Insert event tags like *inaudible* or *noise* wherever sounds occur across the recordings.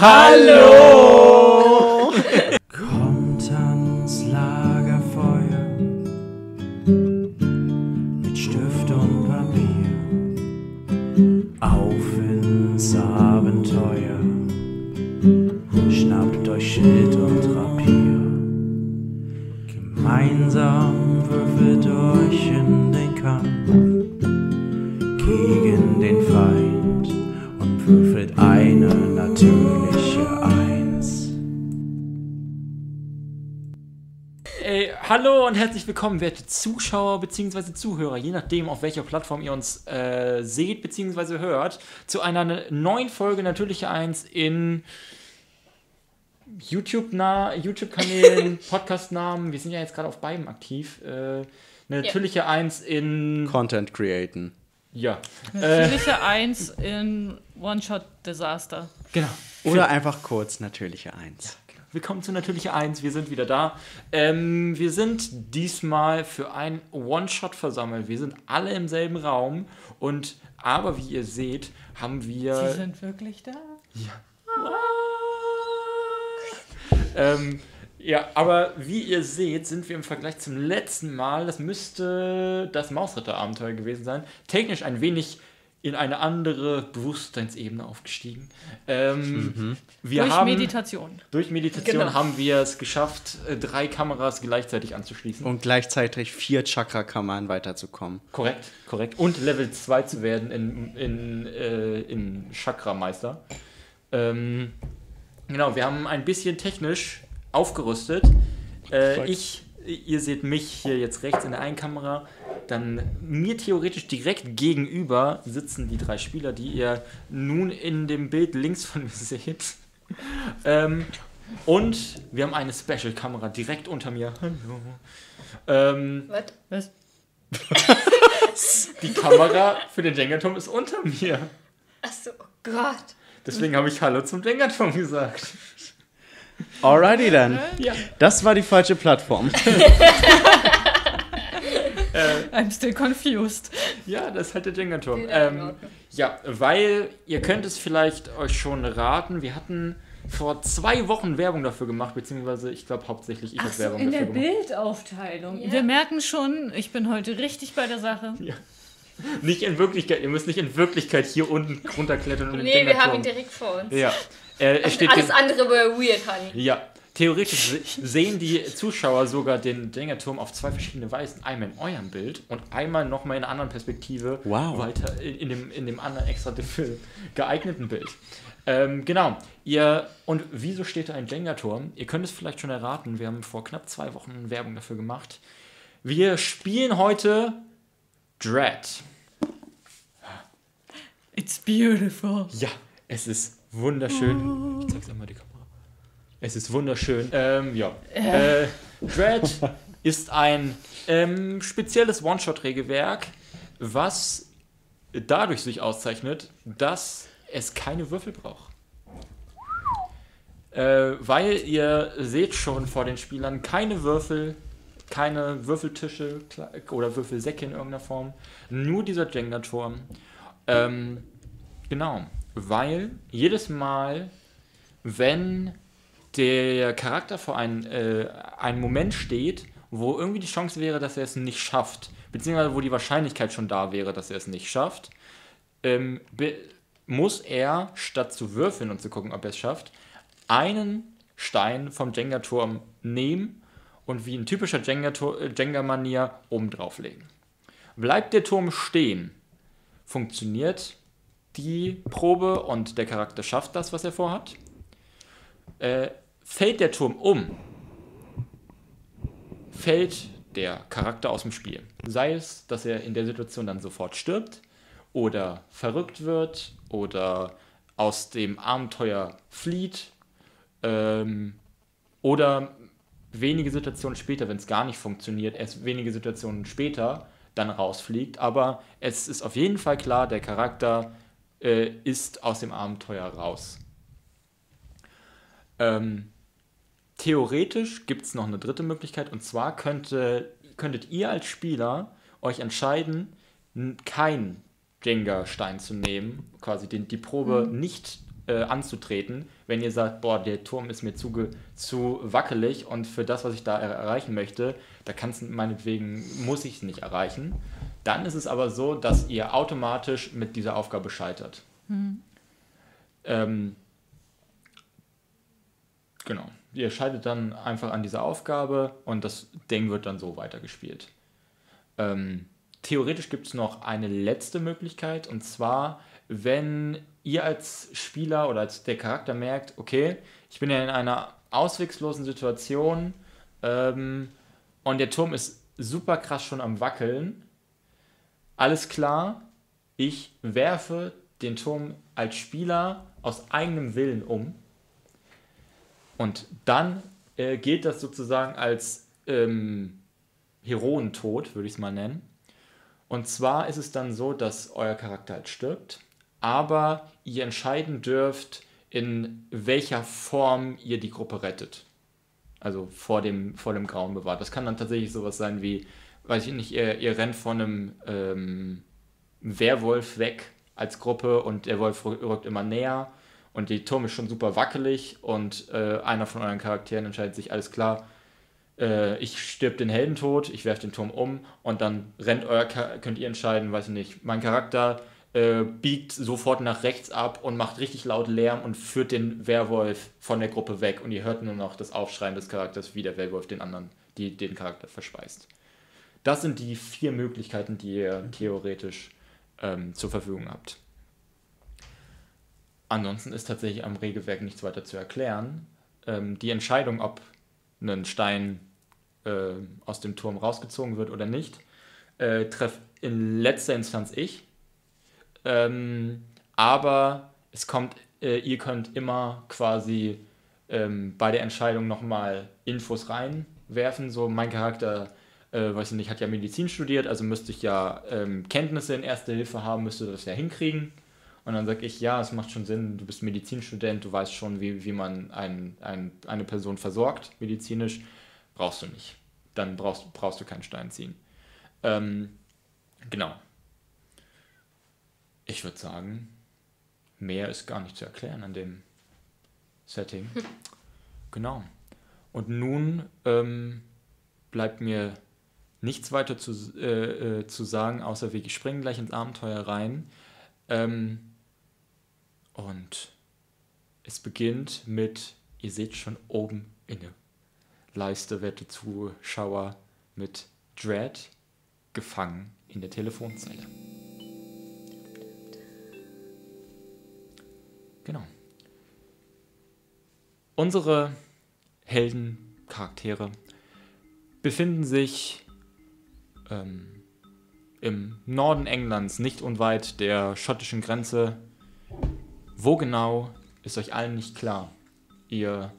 Hallo! Willkommen, werte Zuschauer bzw. Zuhörer, je nachdem, auf welcher Plattform ihr uns äh, seht bzw. hört, zu einer neuen Folge Natürliche Eins in YouTube-Kanälen, *laughs* Podcast-Namen. Wir sind ja jetzt gerade auf beiden aktiv. Äh, Natürliche Eins in. Content createn. Ja. Äh, Natürliche Eins in One-Shot-Desaster. genau. Oder einfach kurz natürliche Eins. Willkommen zu Natürliche Eins, wir sind wieder da. Ähm, wir sind diesmal für ein One-Shot versammelt. Wir sind alle im selben Raum und aber wie ihr seht, haben wir. Sie sind wirklich da? Ähm, ja, aber wie ihr seht, sind wir im Vergleich zum letzten Mal, das müsste das Mausritter-Abenteuer gewesen sein, technisch ein wenig in eine andere Bewusstseinsebene aufgestiegen. Ähm, wir Durch haben, Meditation. Durch Meditation Genau. haben wir es geschafft, äh, drei Kameras gleichzeitig anzuschließen. Und gleichzeitig vier Chakra-Kammern weiterzukommen. Korrekt, korrekt. Und Level 2 zu werden in, in, äh, in Chakra-Meister. Ähm, genau, wir haben ein bisschen technisch aufgerüstet. Äh, ich, ihr seht mich hier jetzt rechts in der einen Kamera. Dann mir theoretisch direkt gegenüber sitzen die drei Spieler, die ihr nun in dem Bild links von mir *laughs* seht. Ähm, und wir haben eine Special-Kamera direkt unter mir. Hallo. Ähm, Was? Was? *laughs* die Kamera für den Jenga-Turm ist unter mir. Achso, oh Gott. Deswegen habe ich Hallo zum Jenga-Turm gesagt. Alrighty dann. Ja. Das war die falsche Plattform. *laughs* I'm still confused. Ja, das ist halt der Jenga-Turm. Ja, in Ähm, ja, weil ihr könnt es vielleicht euch schon raten, wir hatten vor zwei Wochen Werbung dafür gemacht, beziehungsweise ich glaube hauptsächlich ich habe Werbung in der dafür gemacht. Bildaufteilung. Ja. Wir merken schon, ich bin heute richtig bei der Sache. *laughs* Nicht in Wirklichkeit, ihr müsst nicht in Wirklichkeit hier unten runterklettern und den Nee, wir haben ihn direkt vor uns. Ja. Äh, es steht Alles andere war weird, Honey. Ja, theoretisch se sehen die Zuschauer sogar den Jenga-Turm auf zwei verschiedene Weisen. Einmal in eurem Bild und einmal nochmal in einer anderen Perspektive Wow. weiter in, in, dem, in dem anderen extra dafür geeigneten Bild. Ähm, genau. Ihr, und wieso steht da ein Jenga-Turm? Ihr könnt es vielleicht schon erraten, wir haben vor knapp zwei Wochen Werbung dafür gemacht. Wir spielen heute Dread. It's beautiful. Ja, es ist wunderschön. Ich zeig's einmal die Kamera. Es ist wunderschön. Ähm, ja. Äh, Dread *laughs* ist ein ähm, spezielles One-Shot-Regelwerk, was dadurch sich auszeichnet, dass es keine Würfel braucht. Äh, weil ihr seht schon vor den Spielern keine Würfel, keine Würfeltische oder Würfelsäcke in irgendeiner Form, nur dieser Jenga-Turm. Ähm, genau, weil jedes Mal, wenn der Charakter vor ein, äh, einen Moment steht, wo irgendwie die Chance wäre, dass er es nicht schafft, beziehungsweise wo die Wahrscheinlichkeit schon da wäre, dass er es nicht schafft, ähm, muss er, statt zu würfeln und zu gucken, ob er es schafft, einen Stein vom Jenga-Turm nehmen und wie in typischer äh, Jenga-Manier oben drauflegen. Bleibt der Turm stehen, funktioniert die Probe und der Charakter schafft das, was er vorhat. Äh, fällt der Turm um, fällt der Charakter aus dem Spiel. Sei es, dass er in der Situation dann sofort stirbt oder verrückt wird oder aus dem Abenteuer flieht ähm, oder wenige Situationen später, wenn es gar nicht funktioniert, erst wenige Situationen später dann rausfliegt. Aber es ist auf jeden Fall klar, der Charakter äh, ist aus dem Abenteuer raus. Ähm, theoretisch gibt es noch eine dritte Möglichkeit und zwar könnte, könntet ihr als Spieler euch entscheiden, n- keinen Jenga-Stein zu nehmen, quasi den, die Probe nicht äh, anzutreten. Wenn ihr sagt, boah, der Turm ist mir zu, zu wackelig und für das, was ich da er erreichen möchte, da kann es meinetwegen, muss ich es nicht erreichen. Dann ist es aber so, dass ihr automatisch mit dieser Aufgabe scheitert. Ähm, genau. Ihr scheitert dann einfach an dieser Aufgabe und das Ding wird dann so weitergespielt. Ähm, theoretisch gibt es noch eine letzte Möglichkeit und zwar, wenn ihr als Spieler oder als der Charakter merkt, okay, ich bin ja in einer auswegslosen Situation ähm, und der Turm ist super krass schon am Wackeln. Alles klar, ich werfe den Turm als Spieler aus eigenem Willen um. Und dann äh, gilt das sozusagen als ähm, Heroentod, würde ich es mal nennen. Und zwar ist es dann so, dass euer Charakter halt stirbt, aber ihr entscheiden dürft, in welcher Form ihr die Gruppe rettet. Also vor dem, vor dem Grauen bewahrt. Das kann dann tatsächlich sowas sein wie, weiß ich nicht, ihr, ihr rennt von einem ähm, Werwolf weg als Gruppe und der Wolf rü- rückt immer näher und die Turm ist schon super wackelig und äh, einer von euren Charakteren entscheidet sich, alles klar, äh, ich stirb den Heldentod, ich werfe den Turm um und dann rennt euer Cha- könnt ihr entscheiden, weiß ich nicht, mein Charakter äh, biegt sofort nach rechts ab und macht richtig laut Lärm und führt den Werwolf von der Gruppe weg und ihr hört nur noch das Aufschreien des Charakters, wie der Werwolf den anderen, die, den Charakter verspeist. Das sind die vier Möglichkeiten, die ihr theoretisch ähm, zur Verfügung habt. Ansonsten ist tatsächlich am Regelwerk nichts weiter zu erklären. Ähm, die Entscheidung, ob ein Stein äh, aus dem Turm rausgezogen wird oder nicht, äh, treffe in letzter Instanz ich. Ähm, aber es kommt, äh, ihr könnt immer quasi ähm, bei der Entscheidung nochmal Infos reinwerfen. So, mein Charakter, äh, weiß ich nicht, hat ja Medizin studiert, also müsste ich ja ähm, Kenntnisse in Erste Hilfe haben, müsste das ja hinkriegen. Und dann sage ich, ja, es macht schon Sinn, du bist Medizinstudent, du weißt schon, wie, wie man ein, ein, eine Person versorgt, medizinisch. Brauchst du nicht. Dann brauchst, brauchst du keinen Stein ziehen. Ähm, genau. Ich würde sagen, mehr ist gar nicht zu erklären an dem Setting. *laughs* Genau. Und nun ähm, bleibt mir nichts weiter zu, äh, äh, zu sagen, außer wir springen gleich ins Abenteuer rein. Ähm, und es beginnt mit, ihr seht schon oben in der Leiste, werte Zuschauer, mit Dread gefangen in der Telefonzelle. Genau. Unsere Heldencharaktere befinden sich ähm, im Norden Englands, nicht unweit der schottischen Grenze. Wo genau, ist euch allen nicht klar. Ihr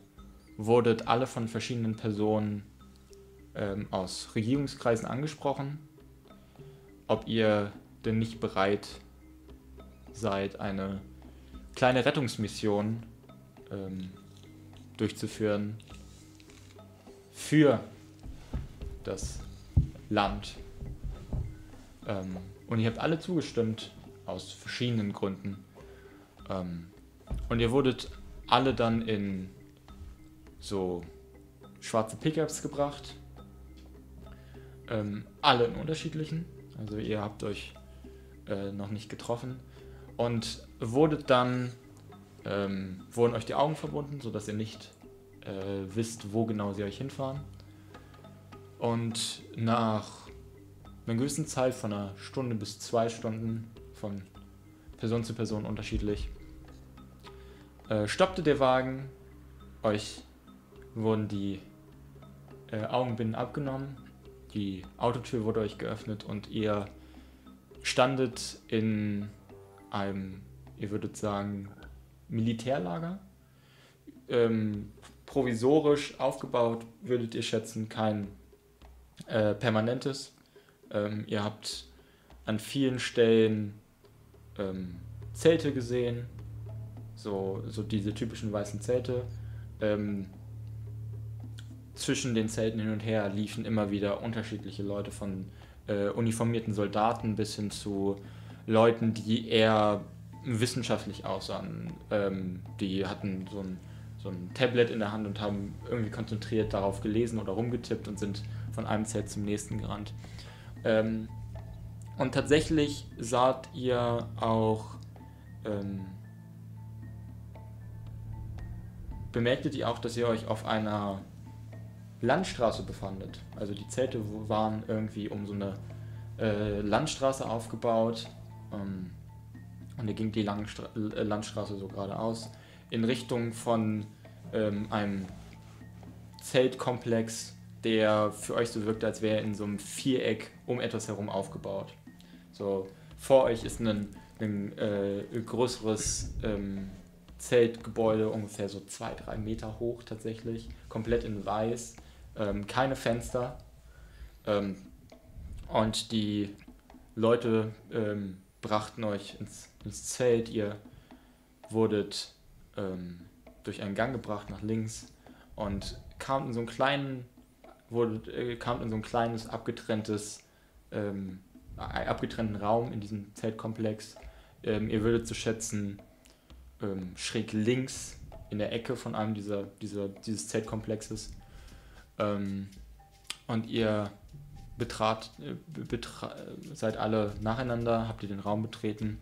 wurdet alle von verschiedenen Personen ähm, aus Regierungskreisen angesprochen, ob ihr denn nicht bereit seid, eine kleine Rettungsmission ähm, durchzuführen für das Land. Ähm, und ihr habt alle zugestimmt, aus verschiedenen Gründen. Ähm, und ihr wurdet alle dann in so schwarze Pickups gebracht. Ähm, alle in unterschiedlichen. Also ihr habt euch äh, noch nicht getroffen. Und wurdet dann, ähm, wurden euch die Augen verbunden, sodass ihr nicht äh, wisst, wo genau sie euch hinfahren. Und nach einer gewissen Zeit von einer Stunde bis zwei Stunden, von Person zu Person unterschiedlich, äh, stoppte der Wagen, euch wurden die äh, Augenbinden abgenommen, die Autotür wurde euch geöffnet und ihr standet in einem, ihr würdet sagen, Militärlager. Ähm, provisorisch aufgebaut, würdet ihr schätzen, kein äh, permanentes. Ähm, ihr habt an vielen Stellen ähm, Zelte gesehen, so, so diese typischen weißen Zelte. Ähm, zwischen den Zelten hin und her liefen immer wieder unterschiedliche Leute von äh, uniformierten Soldaten bis hin zu Leuten, die eher wissenschaftlich aussahen. Ähm, die hatten so ein, so ein Tablet in der Hand und haben irgendwie konzentriert darauf gelesen oder rumgetippt und sind von einem Zelt zum nächsten gerannt. Ähm, und tatsächlich saht ihr auch, ähm, bemerktet ihr auch, dass ihr euch auf einer Landstraße befandet. Also die Zelte waren irgendwie um so eine äh, Landstraße aufgebaut. Ähm, und da ging die Langstra äh, Landstraße so geradeaus in Richtung von ähm, einem Zeltkomplex, der für euch so wirkt, als wäre in so einem Viereck um etwas herum aufgebaut. So vor euch ist ein, ein äh, größeres ähm, Zeltgebäude, ungefähr so zwei, drei Meter hoch tatsächlich, komplett in weiß, ähm, keine Fenster. Ähm, und die Leute ähm, brachten euch ins, ins, Zelt, ihr wurdet ähm, durch einen Gang gebracht nach links und kamt in so einen kleinen, wurde, äh, kamt in so ein kleines abgetrenntes, ähm, abgetrennten Raum in diesem Zeltkomplex. Ähm, ihr würdet zu schätzen ähm, schräg links in der Ecke von einem dieser, dieser dieses Zeltkomplexes. Ähm, und ihr betrat, äh, betra seid alle nacheinander, habt ihr den Raum betreten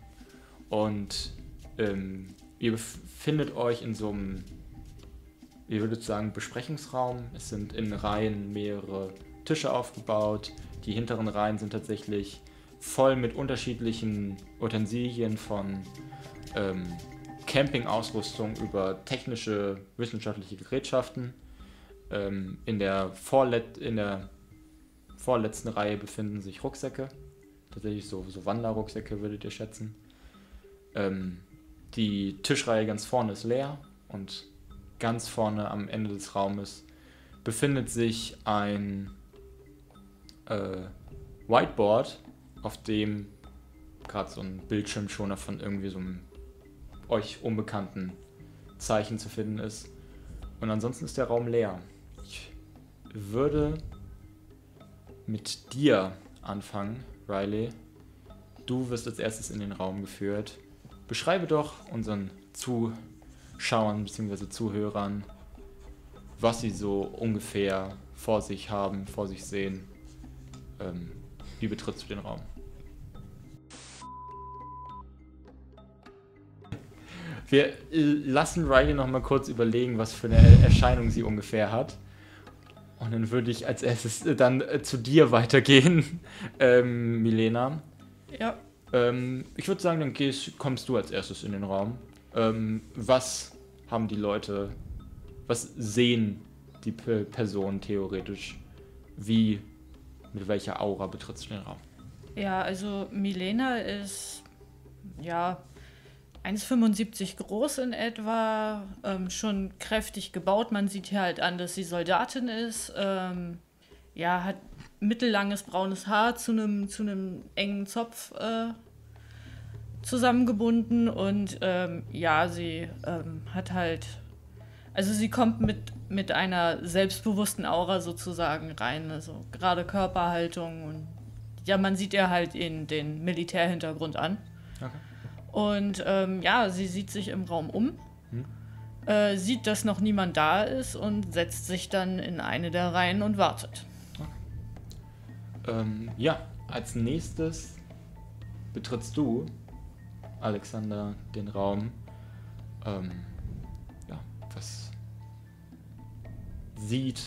und ähm, ihr befindet euch in so einem, ihr würdet sagen, Besprechungsraum. Es sind in Reihen mehrere Tische aufgebaut. Die hinteren Reihen sind tatsächlich voll mit unterschiedlichen Utensilien von ähm, Campingausrüstung über technische, wissenschaftliche Gerätschaften. Ähm, in, der Vorlet in der vorletzten Reihe befinden sich Rucksäcke. Tatsächlich so, so Wanderrucksäcke würdet ihr schätzen. Ähm, die Tischreihe ganz vorne ist leer und ganz vorne am Ende des Raumes befindet sich ein äh, Whiteboard, auf dem gerade so ein Bildschirmschoner von irgendwie so einem euch unbekannten Zeichen zu finden ist. Und ansonsten ist der Raum leer. Ich würde mit dir anfangen, Riley. Du wirst als erstes in den Raum geführt. Beschreibe doch unseren Zuschauern bzw. Zuhörern, was sie so ungefähr vor sich haben, vor sich sehen. Ähm, wie betrittst du den Raum? Wir äh, lassen Riley noch mal kurz überlegen, was für eine Erscheinung sie ungefähr hat. Und dann würde ich als erstes äh, dann äh, zu dir *laughs* weitergehen, ähm, Milena. Ja. Ähm, ich würde sagen, dann gehst, kommst du als erstes in den Raum. Ähm, was haben die Leute, was sehen die P Personen theoretisch? Wie, mit welcher Aura betrittst du den Raum? Ja, also Milena ist, ja, 1,75 groß in etwa, ähm, schon kräftig gebaut. Man sieht hier halt an, dass sie Soldatin ist. Ähm, ja, hat mittellanges braunes Haar zu einem zu engen Zopf äh, zusammengebunden und ähm, ja, sie ähm, hat halt, also sie kommt mit, mit einer selbstbewussten Aura sozusagen rein, also gerade Körperhaltung und ja, man sieht ihr halt in den Militärhintergrund an. Okay. Und ähm, ja, sie sieht sich im Raum um, hm. äh, sieht, dass noch niemand da ist und setzt sich dann in eine der Reihen und wartet. Okay. Ähm, ja, als nächstes betrittst du, Alexander, den Raum. Ähm, ja, was sieht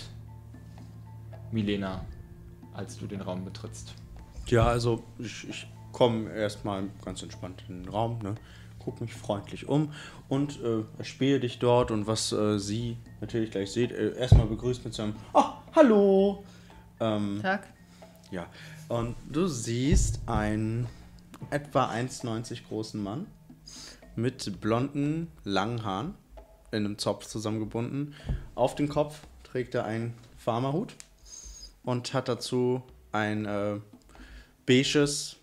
Milena, als du den Raum betrittst? Ja, also ich, ich komme erstmal ganz entspannt in den Raum, ne? guck mich freundlich um und äh, erspähe dich dort und was äh, sie natürlich gleich seht, äh, erstmal begrüßt mit seinem Oh, hallo! Ähm, Tag. Ja, und du siehst einen etwa 1,90 großen Mann mit blonden, langen Haaren in einem Zopf zusammengebunden. Auf dem Kopf trägt er einen Farmerhut und hat dazu ein äh, beiges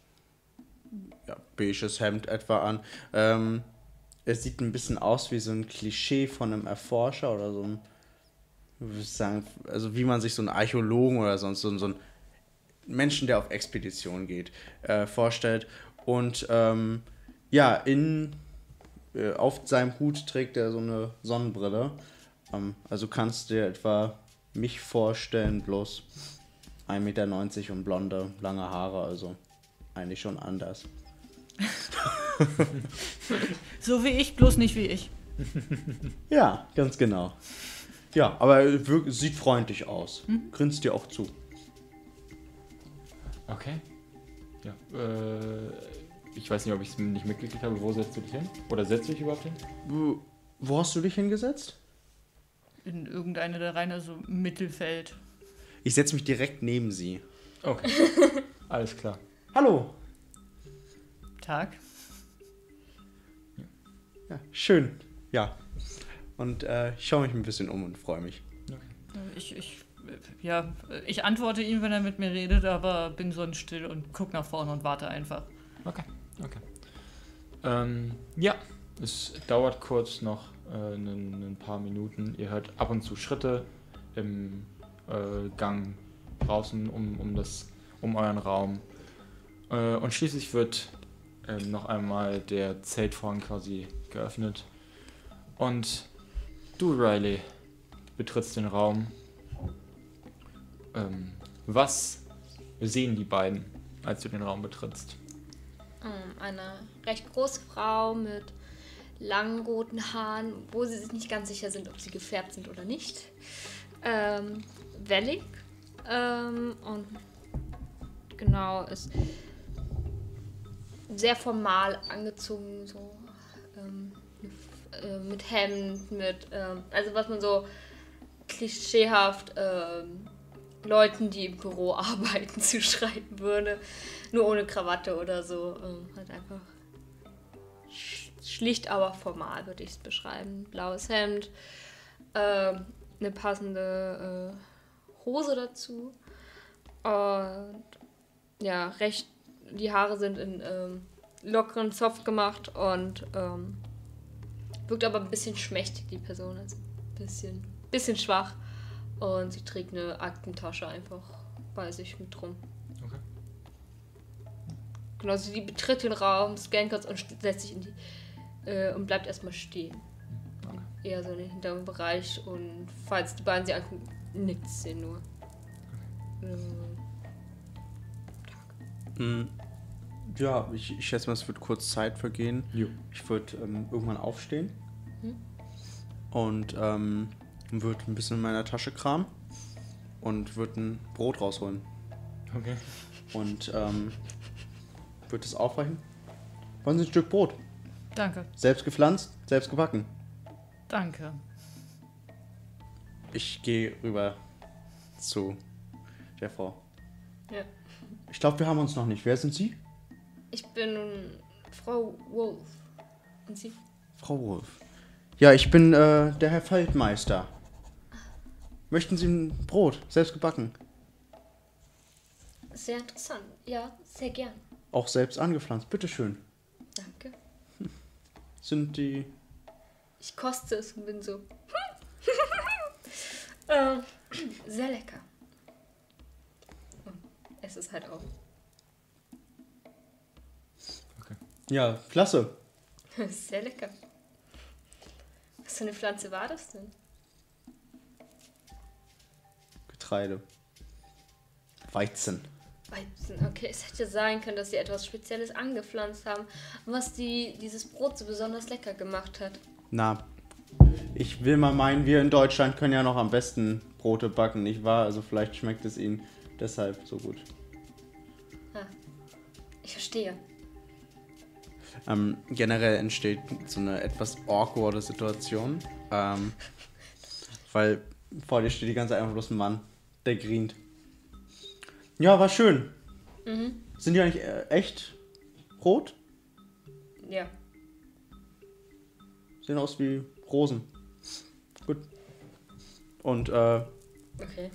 ja, beiges Hemd etwa an. Ähm, es sieht ein bisschen aus wie so ein Klischee von einem Erforscher oder so ein, würde sagen, also wie man sich so einen Archäologen oder sonst so, so einen Menschen, der auf Expedition geht, äh, vorstellt. Und ähm, Ja, in, äh, auf seinem Hut trägt er so eine Sonnenbrille. Ähm, also kannst du dir etwa mich vorstellen, bloß 1,90 Meter und blonde, lange Haare, also eigentlich schon anders. *laughs* So wie ich, bloß nicht wie ich. Ja, ganz genau. Ja, aber er sieht freundlich aus. Grinst dir auch zu. Okay. Ja. Äh, ich weiß nicht, ob ich es nicht mitgekriegt habe. Wo setzt du dich hin? Oder setzt du dich überhaupt hin? Wo, wo hast du dich hingesetzt? In irgendeine der Reihen, also Mittelfeld. Ich setze mich direkt neben sie. Okay. *laughs* Alles klar. Hallo. Tag. Ja, schön. Ja. Und äh, ich schaue mich ein bisschen um und freue mich. Ich, ich, äh, ja, ich antworte ihm, wenn er mit mir redet, aber bin sonst still und guck nach vorne und warte einfach. Okay. Okay. Ähm, ja, es dauert kurz noch äh, ein paar Minuten. Ihr hört ab und zu Schritte im äh, Gang draußen um, um, das, um euren Raum. Äh, und schließlich wird ähm, noch einmal der Zeltvorhang quasi geöffnet. Und du, Riley, betrittst den Raum. Ähm, was sehen die beiden, als du den Raum betrittst? Ähm, eine recht große Frau mit langen roten Haaren, wo sie sich nicht ganz sicher sind, ob sie gefärbt sind oder nicht. Ähm, wellig. Ähm, und genau, ist sehr formal angezogen, so ähm, äh, mit Hemd, mit, ähm, also was man so klischeehaft ähm, Leuten, die im Büro *laughs* arbeiten, zuschreiben würde. Nur ohne Krawatte oder so. Ähm, halt einfach sch- schlicht, aber formal würde ich es beschreiben. Blaues Hemd, ähm, eine passende äh, Hose dazu. Und ja, recht, die Haare sind in ähm, lockeren Zopf gemacht und ähm, wirkt aber ein bisschen schmächtig, die Person. Also ein bisschen, bisschen schwach. Und sie trägt eine Aktentasche einfach bei sich mit rum. Okay. Genau, sie betritt den Raum, scannt kurz und setzt sich in die. Äh, und bleibt erstmal stehen. Eher so in den hinteren Bereich und falls die beiden sie angucken, nickt sie nur. Ähm, Mm, Ja, ich, ich schätze mal, es wird kurz Zeit vergehen. Jo. Ich würde ähm, irgendwann aufstehen Mhm. und ähm, würde ein bisschen in meiner Tasche kramen und würde ein Brot rausholen Okay. und ähm, würde es aufreichen. Wollen Sie ein Stück Brot? Danke. Selbst gepflanzt, selbst gebacken. Danke. Ich gehe rüber zu der Frau. Ja. Ich glaube, wir haben uns noch nicht. Wer sind Sie? Ich bin Frau Wolf. Und sie? Frau Wolf. Ja, ich bin äh, der Herr Feldmeister. Möchten Sie ein Brot, selbst gebacken? Sehr interessant. Ja, sehr gern. Auch selbst angepflanzt, bitteschön. Danke. *laughs* Sind die. Ich koste es und bin so. *laughs* ähm, sehr lecker. Es ist halt auch. Ja, klasse. *laughs* Sehr lecker. Was für eine Pflanze war das denn? Getreide. Weizen. Weizen. Okay, es hätte sein können, dass sie etwas Spezielles angepflanzt haben, was die, dieses Brot so besonders lecker gemacht hat. Na, ich will mal meinen, wir in Deutschland können ja noch am besten Brote backen, nicht wahr? Also vielleicht schmeckt es Ihnen deshalb so gut. Ich verstehe. Ähm, generell entsteht so eine etwas awkwarde Situation, ähm, weil vor dir steht die ganze Zeit einfach bloß ein Mann, der grient. Ja, war schön. Sind die eigentlich äh, echt rot? Ja. Sehen aus wie Rosen. Gut. Und äh, Okay.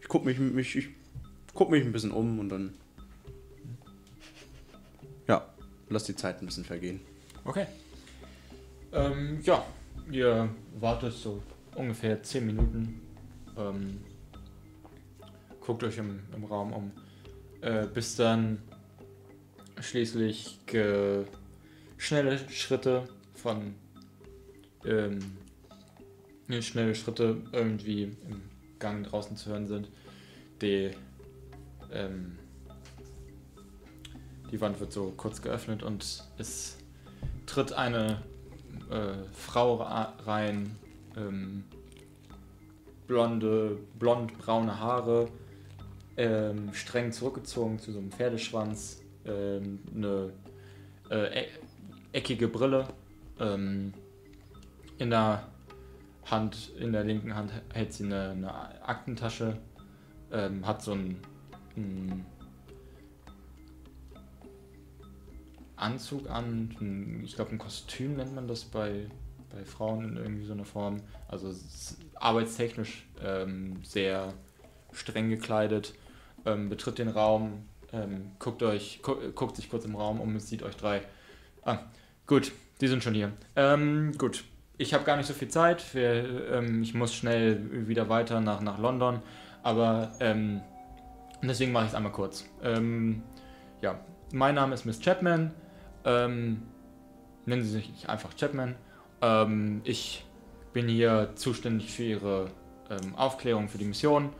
ich guck mich, mich, ich guck mich ein bisschen um und dann. Lass die Zeit ein bisschen vergehen. Okay. Ähm, ja, ihr wartet so ungefähr 10 Minuten. Ähm, guckt euch im, im Raum um. Äh, bis dann schließlich schnelle Schritte von ähm, schnelle Schritte irgendwie im Gang draußen zu hören sind. Die, ähm, die Wand wird so kurz geöffnet und es tritt eine äh, Frau ra- rein, ähm, blonde, blond-braune Haare, ähm, streng zurückgezogen zu so einem Pferdeschwanz, ähm, eine äh, e eckige Brille, ähm, in der Hand, in der linken Hand hält sie eine, eine Aktentasche, ähm, hat so einen, einen Anzug an, ein, ich glaube ein Kostüm nennt man das bei, bei Frauen in irgendwie so einer Form. Also arbeitstechnisch ähm, sehr streng gekleidet, ähm, betritt den Raum, ähm, guckt euch, gu guckt sich kurz im Raum um, es sieht euch drei. Ah, gut, die sind schon hier. Ähm, gut, ich habe gar nicht so viel Zeit. Wir, ähm, ich muss schnell wieder weiter nach, nach London, aber ähm, deswegen mache ich es einmal kurz. Ja, mein Name ist Miss Chapman. Ähm, nennen Sie sich einfach Chapman. Ähm, ich bin hier zuständig für Ihre ähm, Aufklärung für die Mission.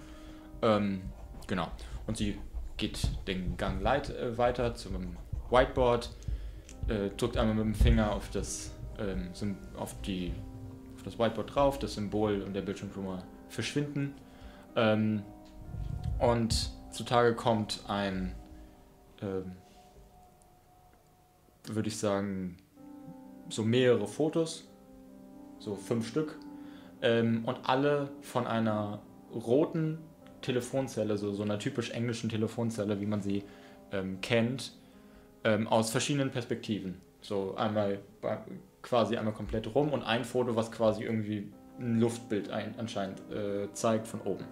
Ähm, genau. Und sie geht den Gang leit, äh, weiter zum Whiteboard, äh, drückt einmal mit dem Finger auf das, ähm, auf, die, auf das Whiteboard drauf, das Symbol und der Bildschirmschimmer verschwinden. Ähm, und zutage kommt ein, ähm, würde ich sagen, so mehrere Fotos, so fünf Stück, ähm, und alle von einer roten Telefonzelle, so, so einer typisch englischen Telefonzelle, wie man sie ähm, kennt, ähm, aus verschiedenen Perspektiven. So einmal quasi einmal komplett rum und ein Foto, was quasi irgendwie ein Luftbild ein, anscheinend äh, zeigt von oben.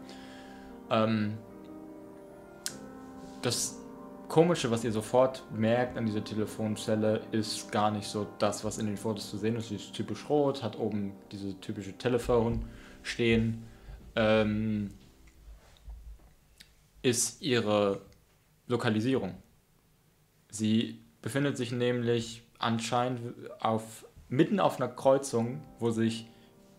Ähm, das Komische, was ihr sofort merkt an dieser Telefonzelle, ist gar nicht so das, was in den Fotos zu sehen ist. Sie ist typisch rot, hat oben diese typische Telefon stehen. Ähm, ist ihre Lokalisierung. Sie befindet sich nämlich anscheinend auf, mitten auf einer Kreuzung, wo sich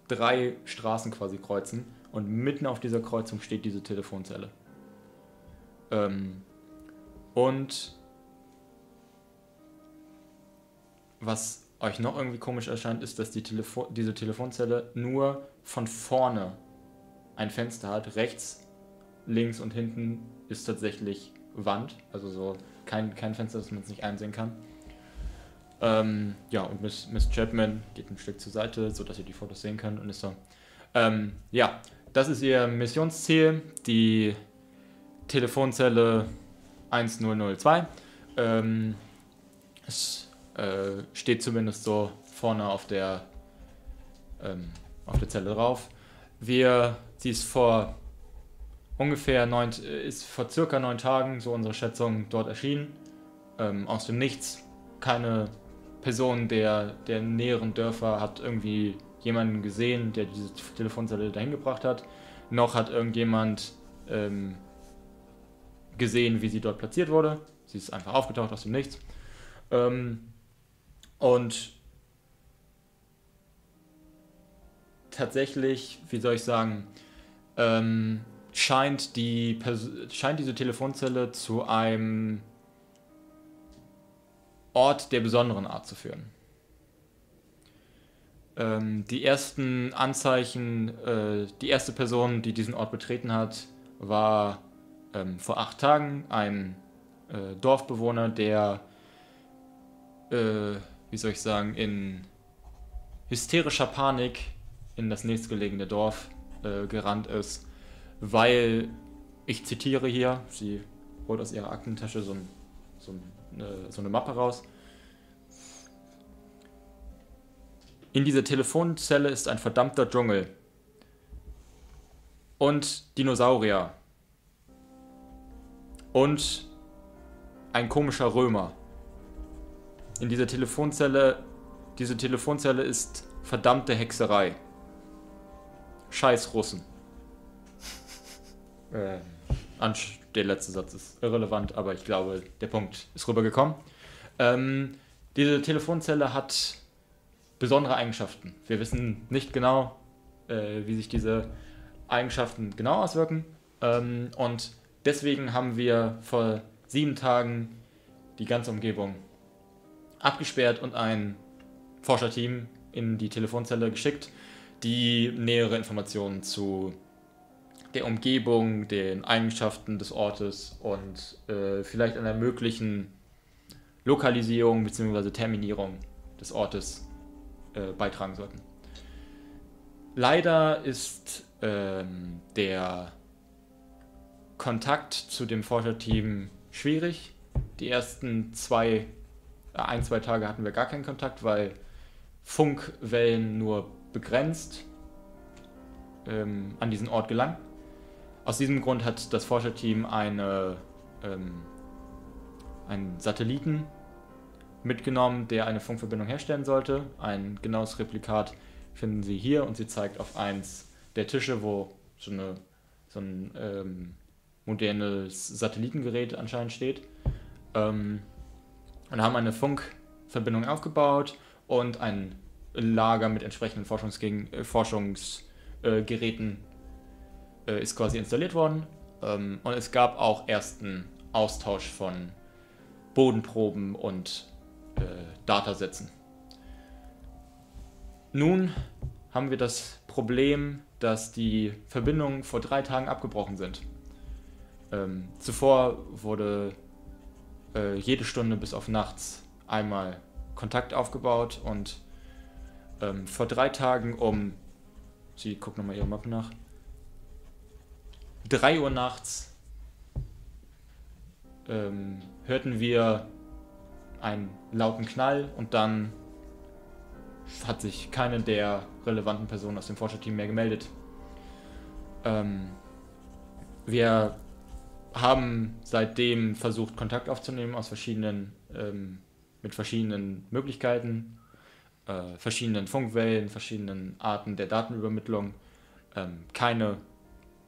drei Straßen quasi kreuzen. Und mitten auf dieser Kreuzung steht diese Telefonzelle. Ähm, und was euch noch irgendwie komisch erscheint, ist, dass die Telefo diese Telefonzelle nur von vorne ein Fenster hat. Rechts, links und hinten ist tatsächlich Wand. Also so kein, kein Fenster, das man jetzt nicht einsehen kann. Ähm, ja, und Miss, Miss Chapman geht ein Stück zur Seite, sodass ihr die Fotos sehen könnt und ist so. Ähm, ja, das ist ihr Missionsziel, die Telefonzelle 1002. Ähm, es äh, steht zumindest so vorne auf der, ähm, auf der Zelle drauf. Wir, sie ist vor ungefähr neun, ist vor circa neun Tagen, so unsere Schätzung, dort erschienen. Ähm, aus dem Nichts. Keine Person der, der näheren Dörfer hat irgendwie jemanden gesehen, der diese Telefonzelle dahin gebracht hat. Noch hat irgendjemand ähm, gesehen, wie sie dort platziert wurde. Sie ist einfach aufgetaucht aus dem Nichts. Ähm, und tatsächlich, wie soll ich sagen, ähm, scheint, die scheint diese Telefonzelle zu einem Ort der besonderen Art zu führen. Ähm, die ersten Anzeichen, äh, die erste Person, die diesen Ort betreten hat, war ähm, vor acht Tagen ein äh, Dorfbewohner, der, äh, wie soll ich sagen, in hysterischer Panik in das nächstgelegene Dorf äh, gerannt ist, weil, ich zitiere hier, sie holt aus ihrer Aktentasche so, ein, so, eine, so eine Mappe raus. In dieser Telefonzelle ist ein verdammter Dschungel. Und Dinosaurier. Und ein komischer Römer. In dieser Telefonzelle, diese Telefonzelle ist verdammte Hexerei. Scheiß Russen. *laughs* äh, ansch- der letzte Satz ist irrelevant, aber ich glaube, der Punkt ist rübergekommen. Ähm, Diese Telefonzelle hat besondere Eigenschaften. Wir wissen nicht genau, äh, wie sich diese Eigenschaften genau auswirken. Ähm, und deswegen haben wir vor sieben Tagen die ganze Umgebung abgesperrt und ein Forscherteam in die Telefonzelle geschickt, die nähere Informationen zu der Umgebung, den Eigenschaften des Ortes und äh, vielleicht einer möglichen Lokalisierung bzw. Terminierung des Ortes äh, beitragen sollten. Leider ist ähm, der Kontakt zu dem Forscherteam schwierig. Die ersten zwei, äh, ein, zwei Tage hatten wir gar keinen Kontakt, weil Funkwellen nur begrenzt ähm, an diesen Ort gelangen. Aus diesem Grund hat das Forscherteam eine, ähm, einen Satelliten mitgenommen, der eine Funkverbindung herstellen sollte. Ein genaues Replikat finden Sie hier und sie zeigt auf eins der Tische, wo so, eine, so ein ähm, modernes Satellitengerät anscheinend steht. Ähm, und haben eine Funkverbindung aufgebaut und ein Lager mit entsprechenden äh, Forschungsgeräten äh, ist quasi installiert worden. Ähm, und es gab auch ersten Austausch von Bodenproben und äh, Datasätzen. Nun haben wir das Problem, dass die Verbindungen vor drei Tagen abgebrochen sind. Ähm, zuvor wurde äh, jede Stunde bis auf nachts einmal Kontakt aufgebaut und ähm, vor drei Tagen um, sie guckt nochmal ihre Mappe nach, 3 Uhr nachts ähm, hörten wir einen lauten Knall und dann hat sich keine der relevanten Personen aus dem Forscherteam mehr gemeldet. Ähm, wir haben seitdem versucht, Kontakt aufzunehmen aus verschiedenen, ähm, mit verschiedenen Möglichkeiten, äh, verschiedenen Funkwellen, verschiedenen Arten der Datenübermittlung. Ähm, keine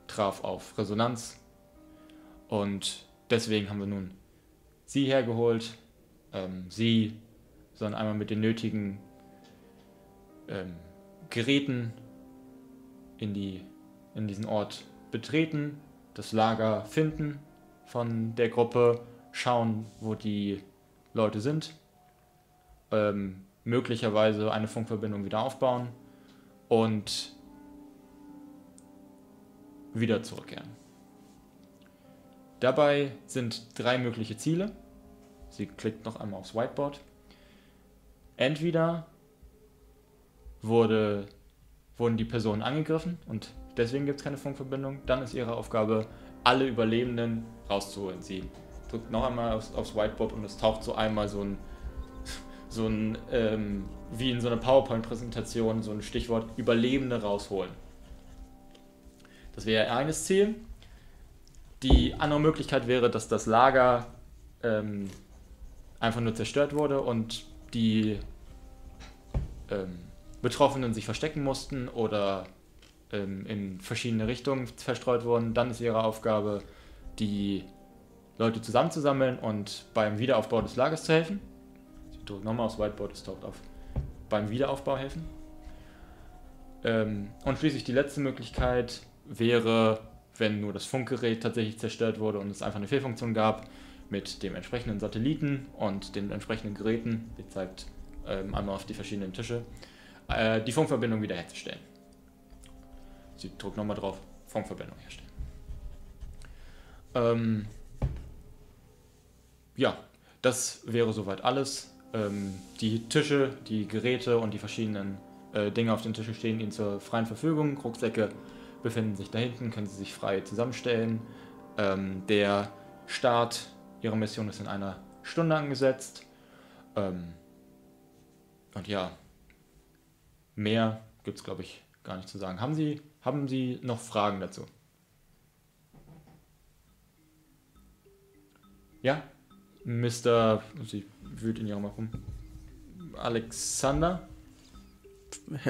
traf auf Resonanz und deswegen haben wir nun sie hergeholt. Ähm, sie sollen einmal mit den nötigen ähm, Geräten in, die, in diesen Ort betreten, das Lager finden von der Gruppe, schauen, wo die Leute sind, ähm, möglicherweise eine Funkverbindung wieder aufbauen und wieder zurückkehren. Dabei sind drei mögliche Ziele. Sie klickt noch einmal aufs Whiteboard. Entweder wurde, wurden die Personen angegriffen und deswegen gibt es keine Funkverbindung. Dann ist ihre Aufgabe, alle Überlebenden rauszuholen. Sie drückt noch einmal aufs, aufs Whiteboard und es taucht so einmal so ein, *laughs* so ein ähm, wie in so einer PowerPoint-Präsentation, so ein Stichwort Überlebende rausholen. Das wäre eines Ziel. Die andere Möglichkeit wäre, dass das Lager ähm, einfach nur zerstört wurde und die ähm, Betroffenen sich verstecken mussten oder ähm, in verschiedene Richtungen verstreut wurden. Dann ist ihre Aufgabe, die Leute zusammenzusammeln und beim Wiederaufbau des Lagers zu helfen. Ich drücke nochmal aufs Whiteboard, es taucht auf. Beim Wiederaufbau helfen. Ähm, und schließlich die letzte Möglichkeit, wäre, wenn nur das Funkgerät tatsächlich zerstört wurde und es einfach eine Fehlfunktion gab, mit dem entsprechenden Satelliten und den entsprechenden Geräten, die zeigt ähm, einmal auf die verschiedenen Tische, äh, die Funkverbindung wiederherzustellen. Sie drückt nochmal drauf, Funkverbindung herstellen. Ähm, ja, das wäre soweit alles. Ähm, die Tische, die Geräte und die verschiedenen äh, Dinge auf den Tischen stehen Ihnen zur freien Verfügung. Rucksäcke befinden sich da hinten, können Sie sich frei zusammenstellen. Ähm, der Start Ihrer Mission ist in einer Stunde angesetzt. Ähm, und ja, mehr gibt es, glaube ich, gar nicht zu sagen. Haben Sie, haben Sie noch Fragen dazu? Ja? Mr. Sie wühlt in ihrem rum. Alexander?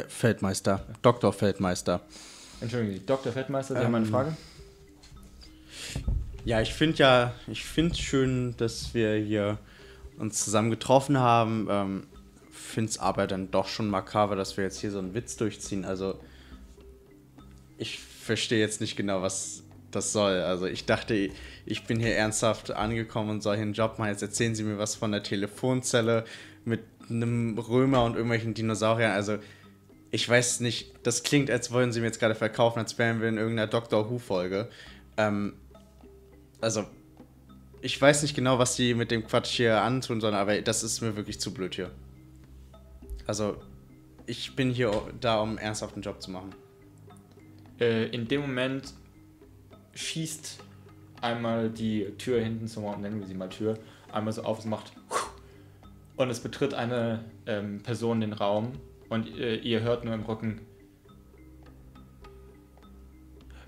Feldmeister, Dr. Feldmeister. Entschuldigen Sie, Dr. Feldmeister, Sie haben eine Ähm, Frage? Ja, ich finde ja, ich finde schön, dass wir hier uns zusammen getroffen haben. Ähm, Finde es aber dann doch schon makaber, dass wir jetzt hier so einen Witz durchziehen. Also, ich verstehe jetzt nicht genau, was das soll. Also, ich dachte, ich bin hier ernsthaft angekommen und soll hier einen Job machen. Jetzt erzählen Sie mir was von der Telefonzelle mit einem Römer und irgendwelchen Dinosauriern. Also, ich weiß nicht, das klingt, als wollen Sie mir jetzt gerade verkaufen, als wären wir in irgendeiner Doctor Who-Folge. Ähm, also, ich weiß nicht genau, was die mit dem Quatsch hier antun sollen, aber das ist mir wirklich zu blöd hier. Also, ich bin hier da, um ernsthaft einen Job zu machen. Äh, in dem Moment schießt einmal die Tür hinten zum nennen wir sie mal Tür, einmal so auf, es macht *laughs* und es betritt eine ähm, Person den Raum und äh, ihr hört nur im Rücken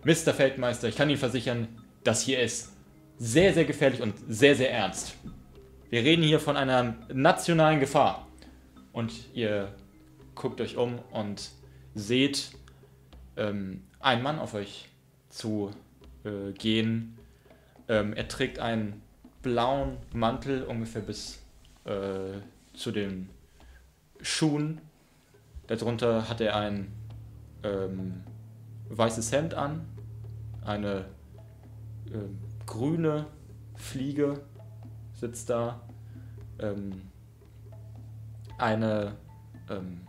Mr. Feldmeister, ich kann Ihnen versichern, das hier ist sehr, sehr gefährlich und sehr, sehr ernst. Wir reden hier von einer nationalen Gefahr. Und ihr guckt euch um und seht ähm, einen Mann auf euch zu äh, gehen. Ähm, er trägt einen blauen Mantel ungefähr bis äh, zu den Schuhen. Darunter hat er ein ähm, weißes Hemd an, eine äh, grüne Fliege sitzt da, ähm, eine ähm,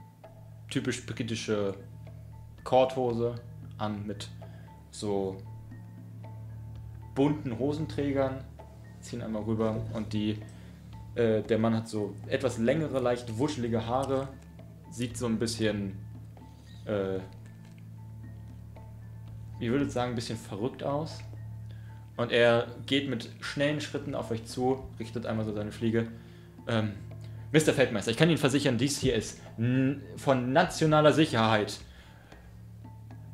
typisch britische Korthose an mit so bunten Hosenträgern, ziehen einmal rüber und die, äh, der Mann hat so etwas längere, leicht wuschelige Haare, sieht so ein bisschen, äh, ich würde sagen, ein bisschen verrückt aus. Und er geht mit schnellen Schritten auf euch zu, richtet einmal so seine Fliege. Ähm, Mr. Feldmeister, ich kann Ihnen versichern, dies hier ist von nationaler Sicherheit.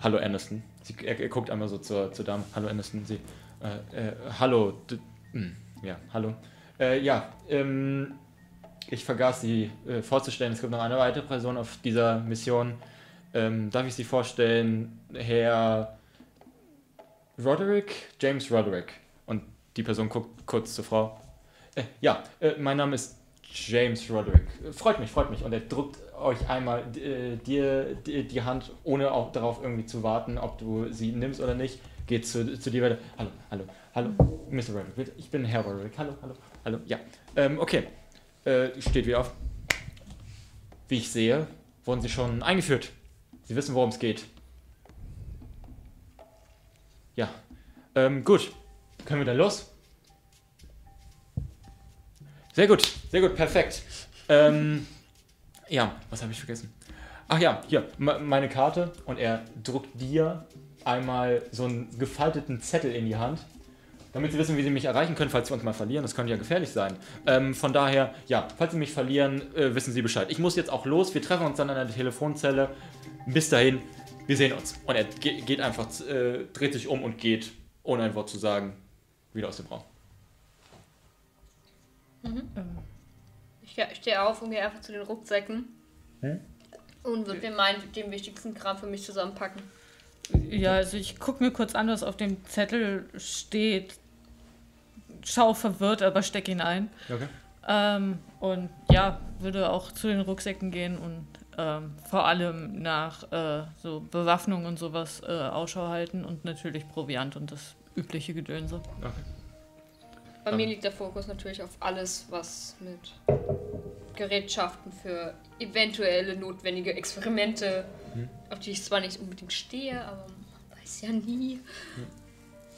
Hallo Anderson. Sie, er, er, guckt einmal so zur, zur Dame. Hallo Anderson. Sie, äh, äh, hallo. D hm, ja, hallo. Äh, ja, ähm, ich vergaß Sie äh, vorzustellen. Es gibt noch eine weitere Person auf dieser Mission. Ähm, darf ich Sie vorstellen, Herr Roderick, James Roderick. Und die Person guckt kurz zur Frau. Äh, ja, äh, mein Name ist James Roderick. Freut mich, freut mich. Und er drückt euch einmal äh, dir die, die, Hand, ohne auch darauf irgendwie zu warten, ob du sie nimmst oder nicht. Geht zu, zu dir weiter. Hallo, hallo, hallo, Mr. Roderick. Ich bin Herr Roderick. Hallo, hallo, hallo. Ja, ähm, okay. Äh, steht wieder auf. Wie ich sehe, wurden sie schon eingeführt. Sie wissen, worum es geht. Ja. Ähm, gut. Können wir dann los? Sehr gut, sehr gut, perfekt. Ähm, ja, was habe ich vergessen? Ach ja, hier, meine Karte und er druckt dir einmal so einen gefalteten Zettel in die Hand, damit sie wissen, wie sie mich erreichen können, falls sie uns mal verlieren. Das könnte ja gefährlich sein. Ähm, von daher, ja, falls sie mich verlieren, äh, wissen sie Bescheid. Ich muss jetzt auch los. Wir treffen uns dann an der Telefonzelle. Bis dahin, wir sehen uns. Und er geht einfach, äh, dreht sich um und geht, ohne ein Wort zu sagen, wieder aus dem Raum. Mhm. Ich stehe auf und gehe einfach zu den Rucksäcken. Hm? Und würde mir meinen, den wichtigsten Kram für mich zusammenpacken. Ja, also ich gucke mir kurz an, was auf dem Zettel steht. Schau verwirrt, aber steck ihn ein. Okay. Ähm, und ja, würde auch zu den Rucksäcken gehen und ähm, vor allem nach äh, so Bewaffnung und sowas äh, Ausschau halten und natürlich Proviant und das übliche Gedönse. Okay. Bei mir liegt der Fokus natürlich auf alles, was mit Gerätschaften für eventuelle notwendige Experimente, hm. auf die ich zwar nicht unbedingt stehe, aber man weiß ja nie, hm.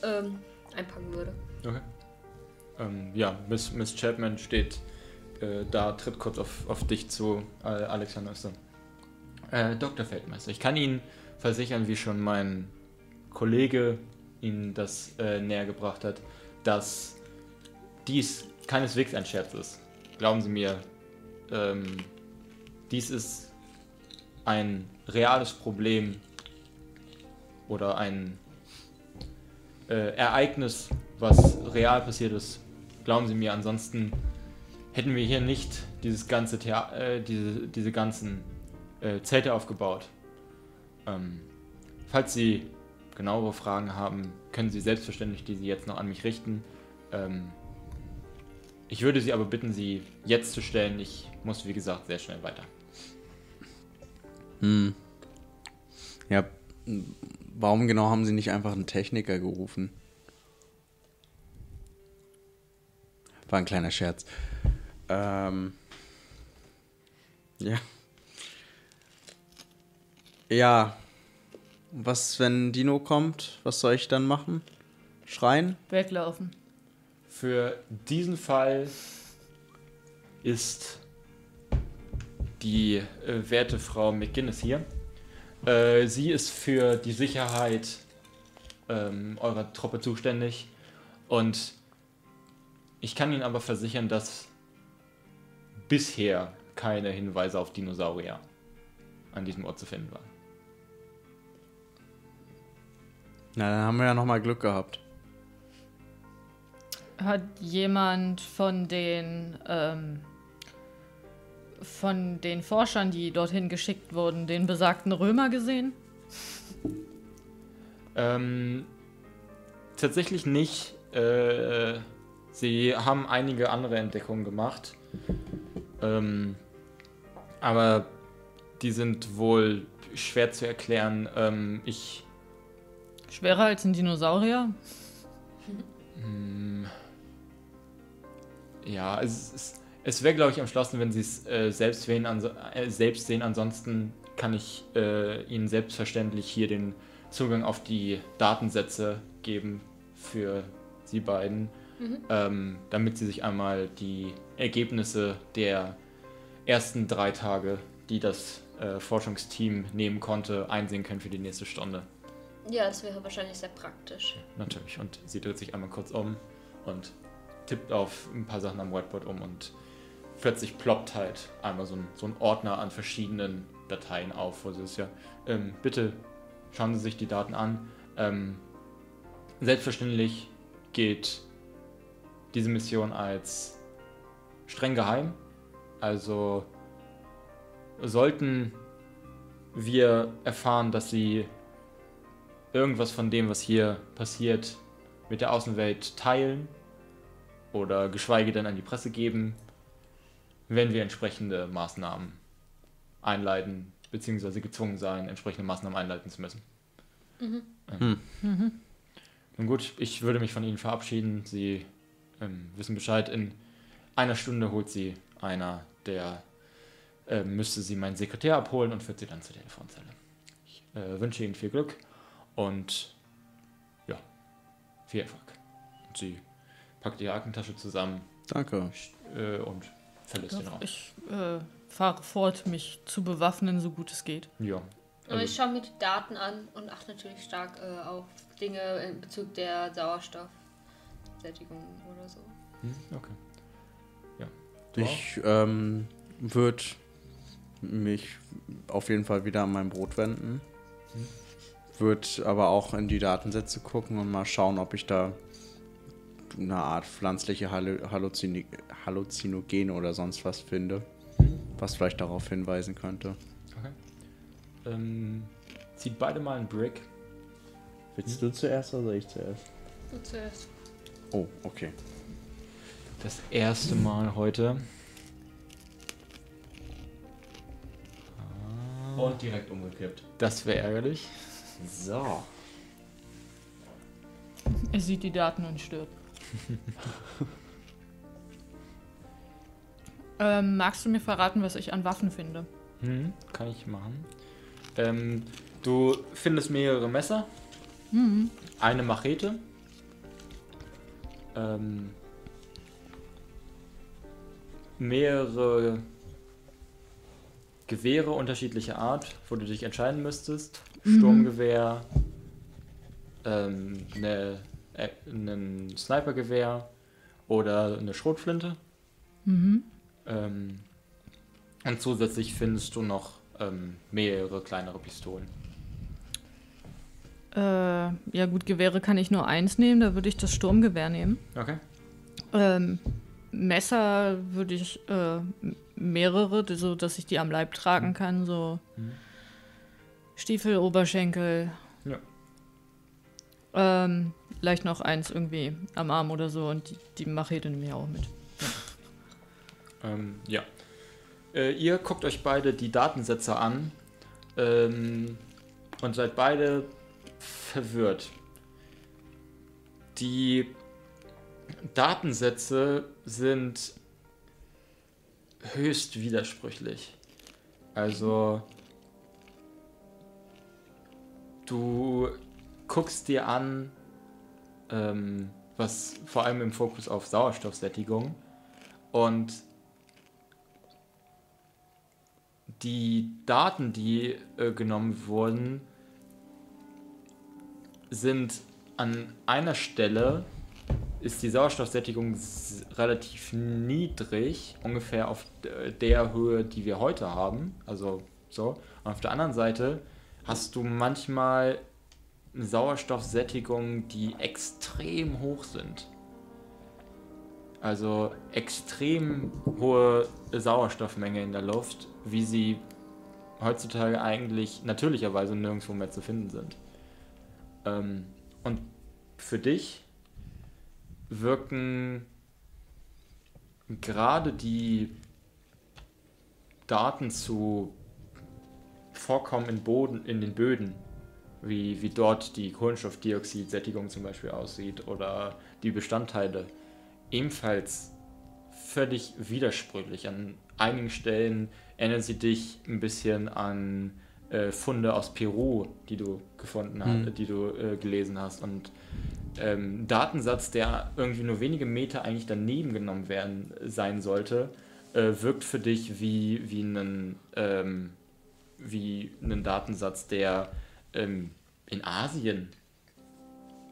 ähm, einpacken würde. Okay. Ähm, ja, Miss, Miss Chapman steht äh, da, tritt kurz auf, auf dich zu, äh, Alexander. Äh, Dr. Feldmeister, ich kann Ihnen versichern, wie schon mein Kollege Ihnen das äh, näher gebracht hat, dass dies keineswegs ein Scherz ist. Glauben Sie mir, ähm, dies ist ein reales Problem oder ein äh, Ereignis, was real passiert ist. Glauben Sie mir, ansonsten hätten wir hier nicht dieses ganze Thea äh, diese, diese ganzen äh, Zelte aufgebaut. Ähm, falls Sie genauere Fragen haben, können Sie selbstverständlich diese jetzt noch an mich richten. Ähm, ich würde Sie aber bitten, sie jetzt zu stellen. Ich muss, wie gesagt, sehr schnell weiter. Hm. Ja, warum genau haben sie nicht einfach einen Techniker gerufen? War ein kleiner Scherz. Ähm. Ja. Ja. Was, wenn Dino kommt? Was soll ich dann machen? Schreien? Weglaufen. Für diesen Fall ist die äh, werte Frau McGuinness hier. Äh, sie ist für die Sicherheit ähm, eurer Truppe zuständig und ich kann Ihnen aber versichern, dass bisher keine Hinweise auf Dinosaurier an diesem Ort zu finden waren. Na, dann haben wir ja nochmal Glück gehabt. Hat jemand von den ähm, von den Forschern, die dorthin geschickt wurden, den besagten Römer gesehen? Ähm, tatsächlich nicht. Äh, sie haben einige andere Entdeckungen gemacht. Ähm, aber die sind wohl schwer zu erklären. Ähm, ich. Schwerer als ein Dinosaurier? Ja, es, es, es wäre, glaube ich, am schlausten, wenn sie es äh, selbst, äh, selbst sehen. Ansonsten kann ich äh, ihnen selbstverständlich hier den Zugang auf die Datensätze geben für sie beiden, ähm, damit sie sich einmal die Ergebnisse der ersten drei Tage, die das äh, Forschungsteam nehmen konnte, einsehen können für die nächste Stunde. Ja, das wäre wahrscheinlich sehr praktisch. Natürlich. Und sie dreht sich einmal kurz um und tippt auf ein paar Sachen am Whiteboard um und plötzlich ploppt halt einmal so ein, so ein Ordner an verschiedenen Dateien auf, wo sie es ja, ähm, bitte schauen Sie sich die Daten an. Ähm, selbstverständlich gilt diese Mission als streng geheim. Also sollten wir erfahren, dass sie irgendwas von dem, was hier passiert, mit der Außenwelt teilen oder geschweige denn an die Presse geben, werden wir entsprechende Maßnahmen einleiten, beziehungsweise gezwungen sein, entsprechende Maßnahmen einleiten zu müssen. Ähm, Nun gut, ich würde mich von Ihnen verabschieden. Sie ähm, wissen Bescheid. In einer Stunde holt Sie einer, der äh, müsste Sie meinen Sekretär abholen und führt Sie dann zur Telefonzelle. Ich äh, wünsche Ihnen viel Glück und ja, viel Erfolg. Und sie packt ihre Aktentasche zusammen Danke. äh, und verlässt den Raum. Ich äh, fahre fort, mich zu bewaffnen, so gut es geht. Ja. Und Also, ich schaue mir die Daten an und achte natürlich stark äh, auf Dinge in Bezug der Sauerstoffsättigung oder so. hm, okay. Ja. Du Ich ähm, würde mich auf jeden Fall wieder an mein Brot wenden. Würde aber auch in die Datensätze gucken und mal schauen, ob ich da eine Art pflanzliche Hallu Halluzini Halluzinogene oder sonst was finde, was vielleicht darauf hinweisen könnte. Okay. Ähm, zieht beide mal einen Brick. Willst du zuerst oder ich zuerst? Du zuerst. Oh, okay. Das erste Mal heute. Und direkt umgekippt. Das wäre ärgerlich. So. Er sieht die Daten und stirbt. *laughs* ähm, magst du mir verraten, was ich an Waffen finde? Hm, kann ich machen. Ähm, du findest mehrere Messer. Eine Machete. Ähm, mehrere Gewehre unterschiedlicher Art, wo du dich entscheiden müsstest. Sturmgewehr, ähm, ne, äh, ein Snipergewehr oder eine Schrotflinte. Ähm, und zusätzlich findest du noch ähm, mehrere kleinere Pistolen. Äh, ja gut, Gewehre kann ich nur eins nehmen, da würde ich das Sturmgewehr nehmen. Okay. Ähm, Messer würde ich äh, mehrere, so dass ich die am Leib tragen kann, so Stiefel, Oberschenkel. Ja. Ähm, vielleicht noch eins irgendwie am Arm oder so und die, die Machete nehme ich auch mit. *laughs* Ähm, ja. Äh, ihr guckt euch beide die Datensätze an ähm, und seid beide verwirrt. Die Datensätze sind höchst widersprüchlich. Also du guckst dir an, ähm, was vor allem im Fokus auf Sauerstoffsättigung und die Daten, die äh, genommen wurden, sind an einer Stelle ist die Sauerstoffsättigung relativ niedrig, ungefähr auf der Höhe, die wir heute haben. Also so. Und auf der anderen Seite hast du manchmal Sauerstoffsättigungen, die extrem hoch sind. Also extrem hohe Sauerstoffmenge in der Luft, wie sie heutzutage eigentlich natürlicherweise nirgendwo mehr zu finden sind. Ähm, und für dich wirken gerade die Daten zu Vorkommen in, Boden, in den Böden, wie, wie dort die Kohlenstoffdioxidsättigung zum Beispiel aussieht oder die Bestandteile, ebenfalls völlig widersprüchlich. An einigen Stellen erinnern sie dich ein bisschen an äh, Funde aus Peru, die du gefunden hast, Hm. die du äh, gelesen hast und ähm, Datensatz, der irgendwie nur wenige Meter eigentlich daneben genommen werden sein sollte, äh, wirkt für dich wie, wie einen ähm, wie einen Datensatz, der ähm, in Asien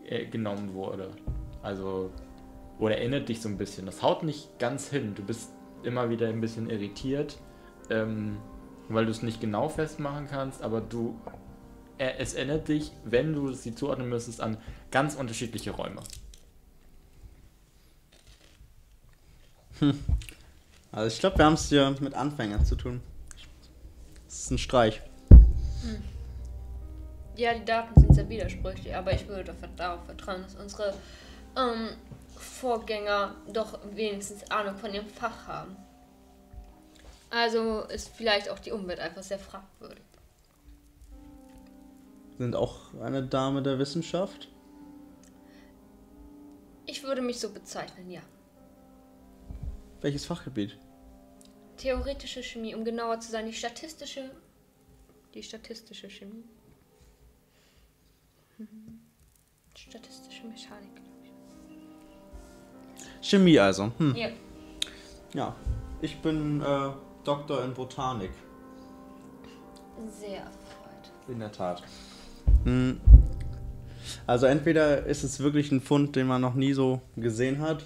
äh, genommen wurde. Also, oder erinnert dich so ein bisschen. Das haut nicht ganz hin. Du bist immer wieder ein bisschen irritiert, ähm, weil du es nicht genau festmachen kannst, aber du äh, es erinnert dich, wenn du sie zuordnen müsstest, an ganz unterschiedliche Räume. Also ich glaube, wir haben es hier mit Anfängern zu tun. Das ist ein Streich. Ja, die Daten sind sehr widersprüchlich, aber ich würde darauf vertrauen, dass unsere ähm, Vorgänger doch wenigstens Ahnung von ihrem Fach haben. Also ist vielleicht auch die Umwelt einfach sehr fragwürdig. Sind auch eine Dame der Wissenschaft. Ich würde mich so bezeichnen, ja. Welches Fachgebiet? Theoretische Chemie, um genauer zu sein, die statistische. Die statistische Chemie. Mhm. Statistische Mechanik, glaube Chemie also. Hm. ich. Ja. Ja. Ich bin äh, Doktor in Botanik. Sehr erfreut. In der Tat. Hm. Also entweder ist es wirklich ein Fund, den man noch nie so gesehen hat.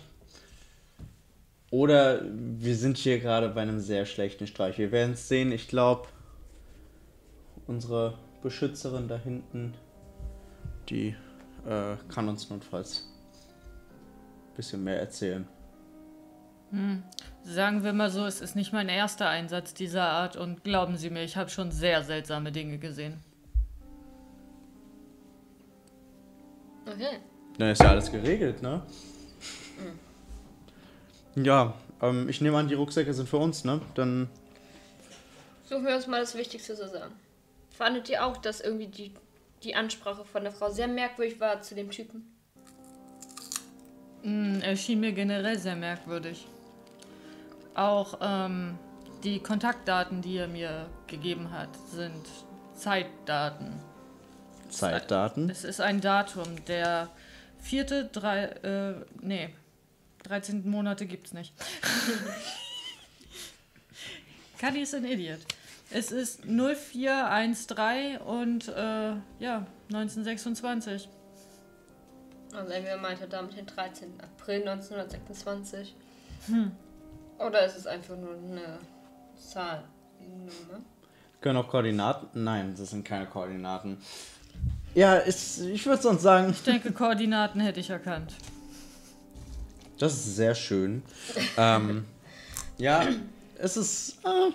Oder wir sind hier gerade bei einem sehr schlechten Streich. Wir werden es sehen. Ich glaube, unsere Beschützerin da hinten, die äh, kann uns notfalls ein bisschen mehr erzählen. Sagen wir mal so, es ist nicht mein erster Einsatz dieser Art und glauben Sie mir, ich habe schon sehr seltsame Dinge gesehen. Okay. Dann ist ja alles geregelt, ne? Ja, ähm, ich nehme an, die Rucksäcke sind für uns, ne? Dann Suchen wir uns mal das Wichtigste zusammen. Fandet ihr auch, dass irgendwie die, die Ansprache von der Frau sehr merkwürdig war zu dem Typen? Hm, er schien mir generell sehr merkwürdig. Auch ähm, die Kontaktdaten, die er mir gegeben hat, sind Zeitdaten. Zeitdaten. Es ist ein Datum, der vierte, drei, äh, nee, 13. Monate gibt's nicht. *laughs* Kadi ist ein Idiot. Es ist 0413 und äh, ja, 1926. Also entweder meint er damit den 13. April 1926. Oder ist es einfach nur eine Zahl? Nummer? Können auch Koordinaten? Nein, das sind keine Koordinaten. Ja, ist, ich würde sonst sagen, Ich denke, Koordinaten hätte ich erkannt. das ist sehr schön. ähm, ja, es ist. Äh,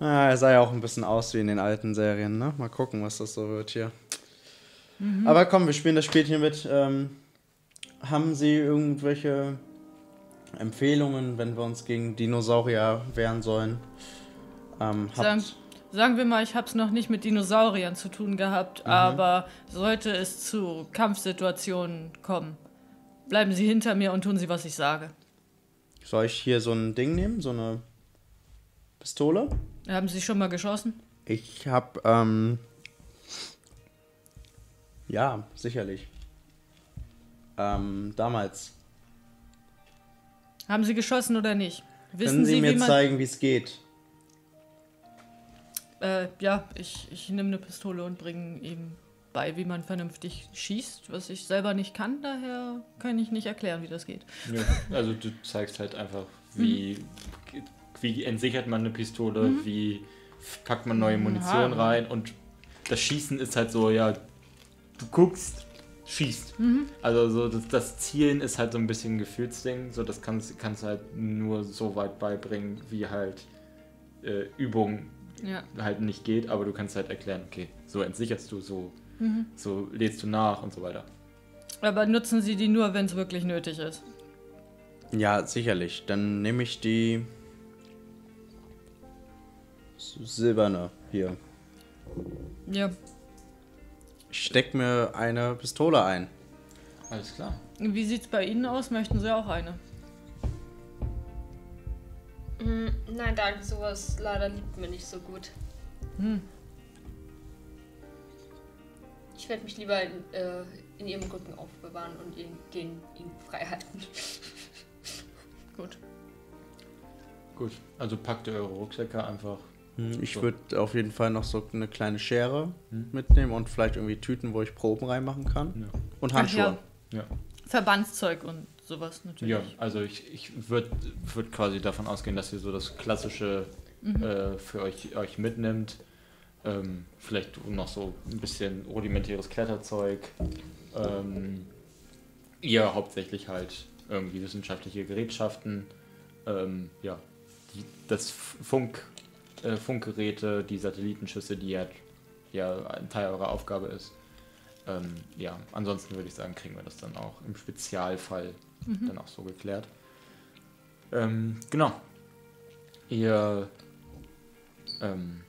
ah, er sah ja auch ein bisschen aus wie in den alten Serien, ne? Mal gucken, was das so wird hier. Aber komm, wir spielen das Spielchen mit. Ähm, haben Sie irgendwelche Empfehlungen, wenn wir uns gegen Dinosaurier wehren sollen? Ähm, Sagen, sagen wir mal, ich habe es noch nicht mit Dinosauriern zu tun gehabt, Mhm. aber sollte es zu Kampfsituationen kommen, bleiben Sie hinter mir und tun Sie, was ich sage. soll ich hier so ein Ding nehmen? So eine Pistole? Haben Sie schon mal geschossen? Ich hab, ähm. Ja, sicherlich. Ähm, damals. Haben Sie geschossen oder nicht? Wissen Können Sie, Sie, mir wie man. zeigen, wie es geht? Äh, ja, ich, ich nehme eine Pistole und bringe ihm bei, wie man vernünftig schießt, was ich selber nicht kann, daher kann ich nicht erklären, wie das geht. Ja, also du zeigst halt einfach, wie, wie entsichert man eine Pistole, wie packt man neue Munition Aha. rein und das Schießen ist halt so, ja, du guckst, schießt. Also so das, das Zielen ist halt so ein bisschen ein Gefühlsding, so das kannst kannst du halt nur so weit beibringen, wie halt äh, Übung Ja. halt nicht geht, aber du kannst halt erklären, okay, so entsicherst du, so, so lädst du nach und so weiter. Aber nutzen Sie die nur, wenn es wirklich nötig ist. Ja, sicherlich. Dann nehme ich die silberne hier. Ja. Ich steck mir eine Pistole ein. Alles klar. Wie sieht's bei Ihnen aus? Möchten Sie auch eine? Mm, Nein, danke, sowas leider liegt mir nicht so gut. Hm. Ich werde mich lieber in, äh, in ihrem Rücken aufbewahren und ihn, gegen ihn frei halten. Gut. Gut, also packt ihr eure Rucksäcke einfach. Hm, Ich So. würde auf jeden Fall noch so eine kleine Schere Hm. mitnehmen und vielleicht irgendwie Tüten, wo ich Proben reinmachen kann. Ja. Und Ach Handschuhe. ja. Ja, Verbandszeug und sowas natürlich. ja also ich, ich würde würd quasi davon ausgehen, dass ihr so das Klassische äh, für euch, euch mitnimmt. Ähm, vielleicht noch so ein bisschen rudimentäres Kletterzeug. Ähm, ihr hauptsächlich halt irgendwie wissenschaftliche Gerätschaften. Ähm, ja, die, das Funk, äh, Funkgeräte, die Satellitenschüsse, die ja, ja ein Teil eurer Aufgabe ist. Ähm, ja, ansonsten würde ich sagen, kriegen wir das dann auch im Spezialfall dann auch so geklärt. Ähm, genau. Ihr ähm,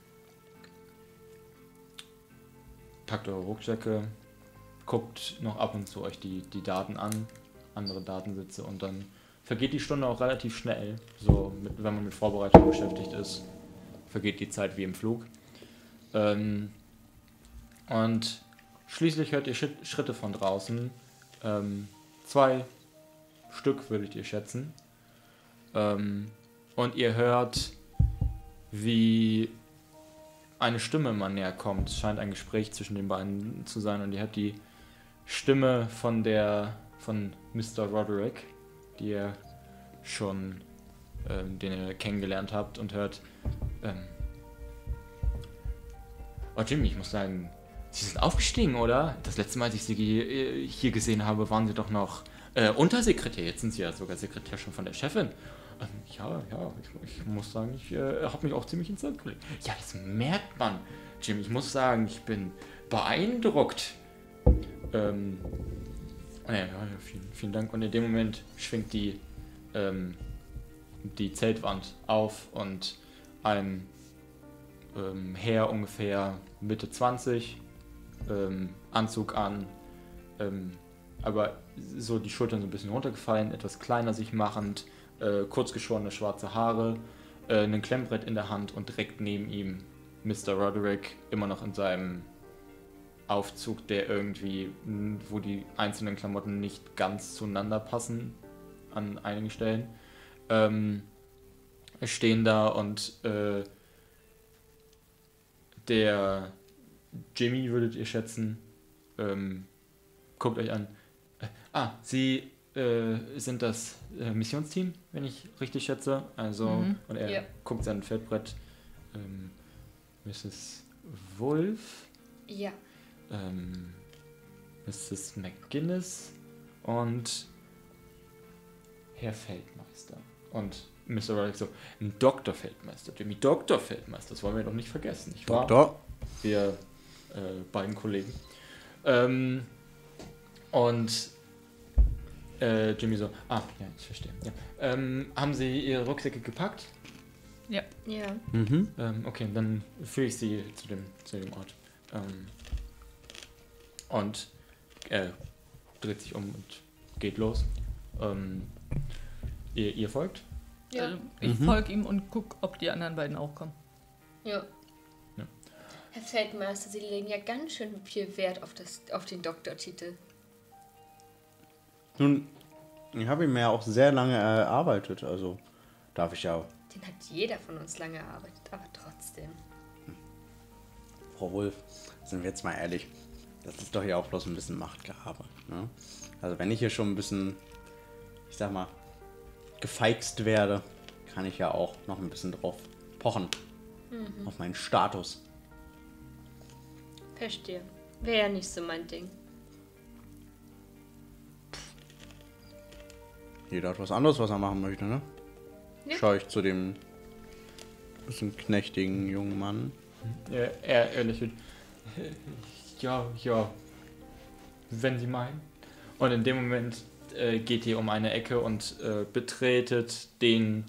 packt eure Rucksäcke, guckt noch ab und zu euch die, die Daten an, andere Datensätze und dann vergeht die Stunde auch relativ schnell. So, mit, wenn man mit Vorbereitung beschäftigt ist, vergeht die Zeit wie im Flug. Ähm, und schließlich hört ihr Schritt- Schritte von draußen. Ähm, zwei Stück würdet ihr schätzen. Ähm, und ihr hört, wie eine Stimme immer näher kommt. Es scheint ein Gespräch zwischen den beiden zu sein und ihr hört die Stimme von der von Mr. Roderick, die ihr schon ähm, den ihr kennengelernt habt und hört ähm, Oh Jimmy, ich muss sagen, Sie sind aufgestiegen, oder? Das letzte Mal, als ich Sie äh, hier gesehen habe, waren Sie doch noch äh, Untersekretär. Jetzt sind Sie ja sogar Sekretär schon von der Chefin. Ähm, ja, ja, ich, ich muss sagen, ich äh, habe mich auch ziemlich ins Land gelegt. Ja, das merkt man. Jimmy, ich muss sagen, ich bin beeindruckt. Ähm, ja, ja, ja, vielen, vielen Dank. Und in dem Moment schwingt die, ähm, die Zeltwand auf und ein ähm, Herr ungefähr Mitte 20, ähm, Anzug an, ähm, aber so die Schultern so ein bisschen runtergefallen, etwas kleiner sich machend, äh, kurzgeschorene schwarze Haare, äh, ein Klemmbrett in der Hand und direkt neben ihm Mr. Roderick, immer noch in seinem Aufzug, der irgendwie, wo die einzelnen Klamotten nicht ganz zueinander passen an einigen Stellen, ähm, stehen da und äh, der Jimmy würdet ihr schätzen, ähm, guckt euch an. Äh, ah, sie äh, sind das äh, Missionsteam, wenn ich richtig schätze. Also, Mhm. und er Ja. guckt sein Feldbrett. Ähm, Mrs. Wolf, Ja. ähm, Mrs. McGuinness und Herr Feldmeister. Und Mr. Roderick so, ein Dr. Feldmeister, Jimmy Dr. Feldmeister, das wollen wir doch nicht vergessen, nicht wahr? Doktor? wir äh, beiden Kollegen. Ähm, und Äh, Jimmy so, ah, ja, ich verstehe. Ja. Ähm, haben Sie Ihre Rucksäcke gepackt? Ja. Mhm. Ähm, okay, dann führe ich Sie zu dem, zu dem Ort. Ähm, und er dreht sich um und geht los. Ähm, ihr, ihr folgt? Ja. Also, ich Mhm. folge ihm und guck, ob die anderen beiden auch kommen. Ja. Ja. Herr Feldmeister, Sie legen ja ganz schön viel Wert auf, das, auf den Doktortitel. Nun, ich habe ihn mir ja auch sehr lange erarbeitet, also darf ich ja, Den hat jeder von uns lange erarbeitet, aber trotzdem. Frau Wolf, sind wir jetzt mal ehrlich, das ist doch ja auch bloß ein bisschen Machtgehabe. Ne? Also wenn ich hier schon ein bisschen, ich sag mal, gefeixt werde, kann ich ja auch noch ein bisschen drauf pochen. Auf meinen Status. Verstehe. Wäre ja nicht so mein Ding. Jeder hat was anderes, was er machen möchte, ne? Ja. Schau ich zu dem bisschen knechtigen jungen Mann. Er, er, er lächelt. Ja, ja. Wenn Sie meinen. Und in dem Moment äh, geht ihr um eine Ecke und äh, betretet den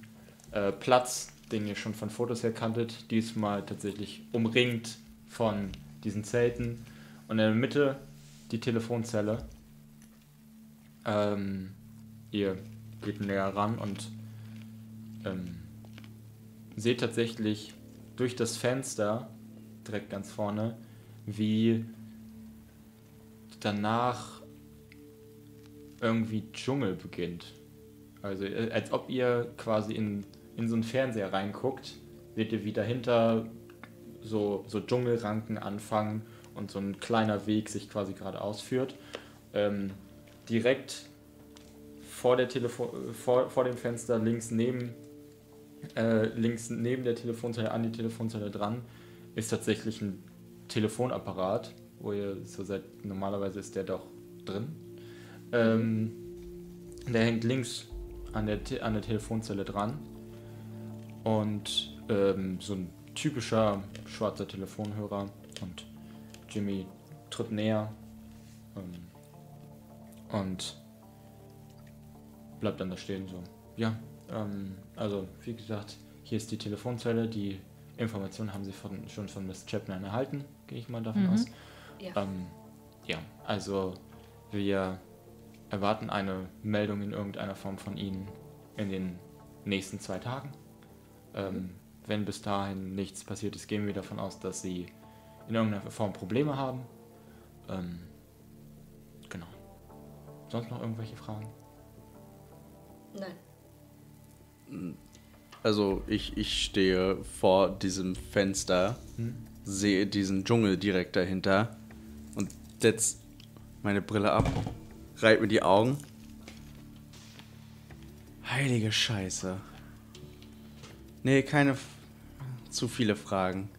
äh, Platz, den ihr schon von Fotos her kanntet. Diesmal tatsächlich umringt von diesen Zelten. Und in der Mitte die Telefonzelle. Ähm, ihr geht näher ran und ähm, seht tatsächlich durch das Fenster, direkt ganz vorne, wie danach irgendwie Dschungel beginnt. Also äh, als ob ihr quasi in, in so einen Fernseher reinguckt, seht ihr wie dahinter so, so Dschungelranken anfangen und so ein kleiner Weg sich quasi gerade ausführt. Ähm, direkt vor, der vor, vor dem Fenster links neben äh, links neben der Telefonzelle an die Telefonzelle dran ist tatsächlich ein Telefonapparat, wo ihr so seid, normalerweise ist der doch drin. Ähm, der hängt links an der, Te an der Telefonzelle dran. Und ähm, so ein typischer schwarzer Telefonhörer. Und Jimmy tritt näher. Ähm, und bleibt dann da stehen so. Ja, ähm, also wie gesagt, hier ist die Telefonzelle. Die Informationen haben Sie von, schon von Miss Chapman erhalten, gehe ich mal davon Mhm. aus. Ja. Ähm, ja, also wir erwarten eine Meldung in irgendeiner Form von Ihnen in den nächsten zwei Tagen. Ähm, wenn bis dahin nichts passiert ist, gehen wir davon aus, dass Sie in irgendeiner Form Probleme haben. Ähm, genau. Sonst noch irgendwelche Fragen? Nein. Also ich, ich stehe vor diesem Fenster, sehe diesen Dschungel direkt dahinter und setz meine Brille ab, reibe mir die Augen. Heilige Scheiße. Nee, keine F zu viele Fragen.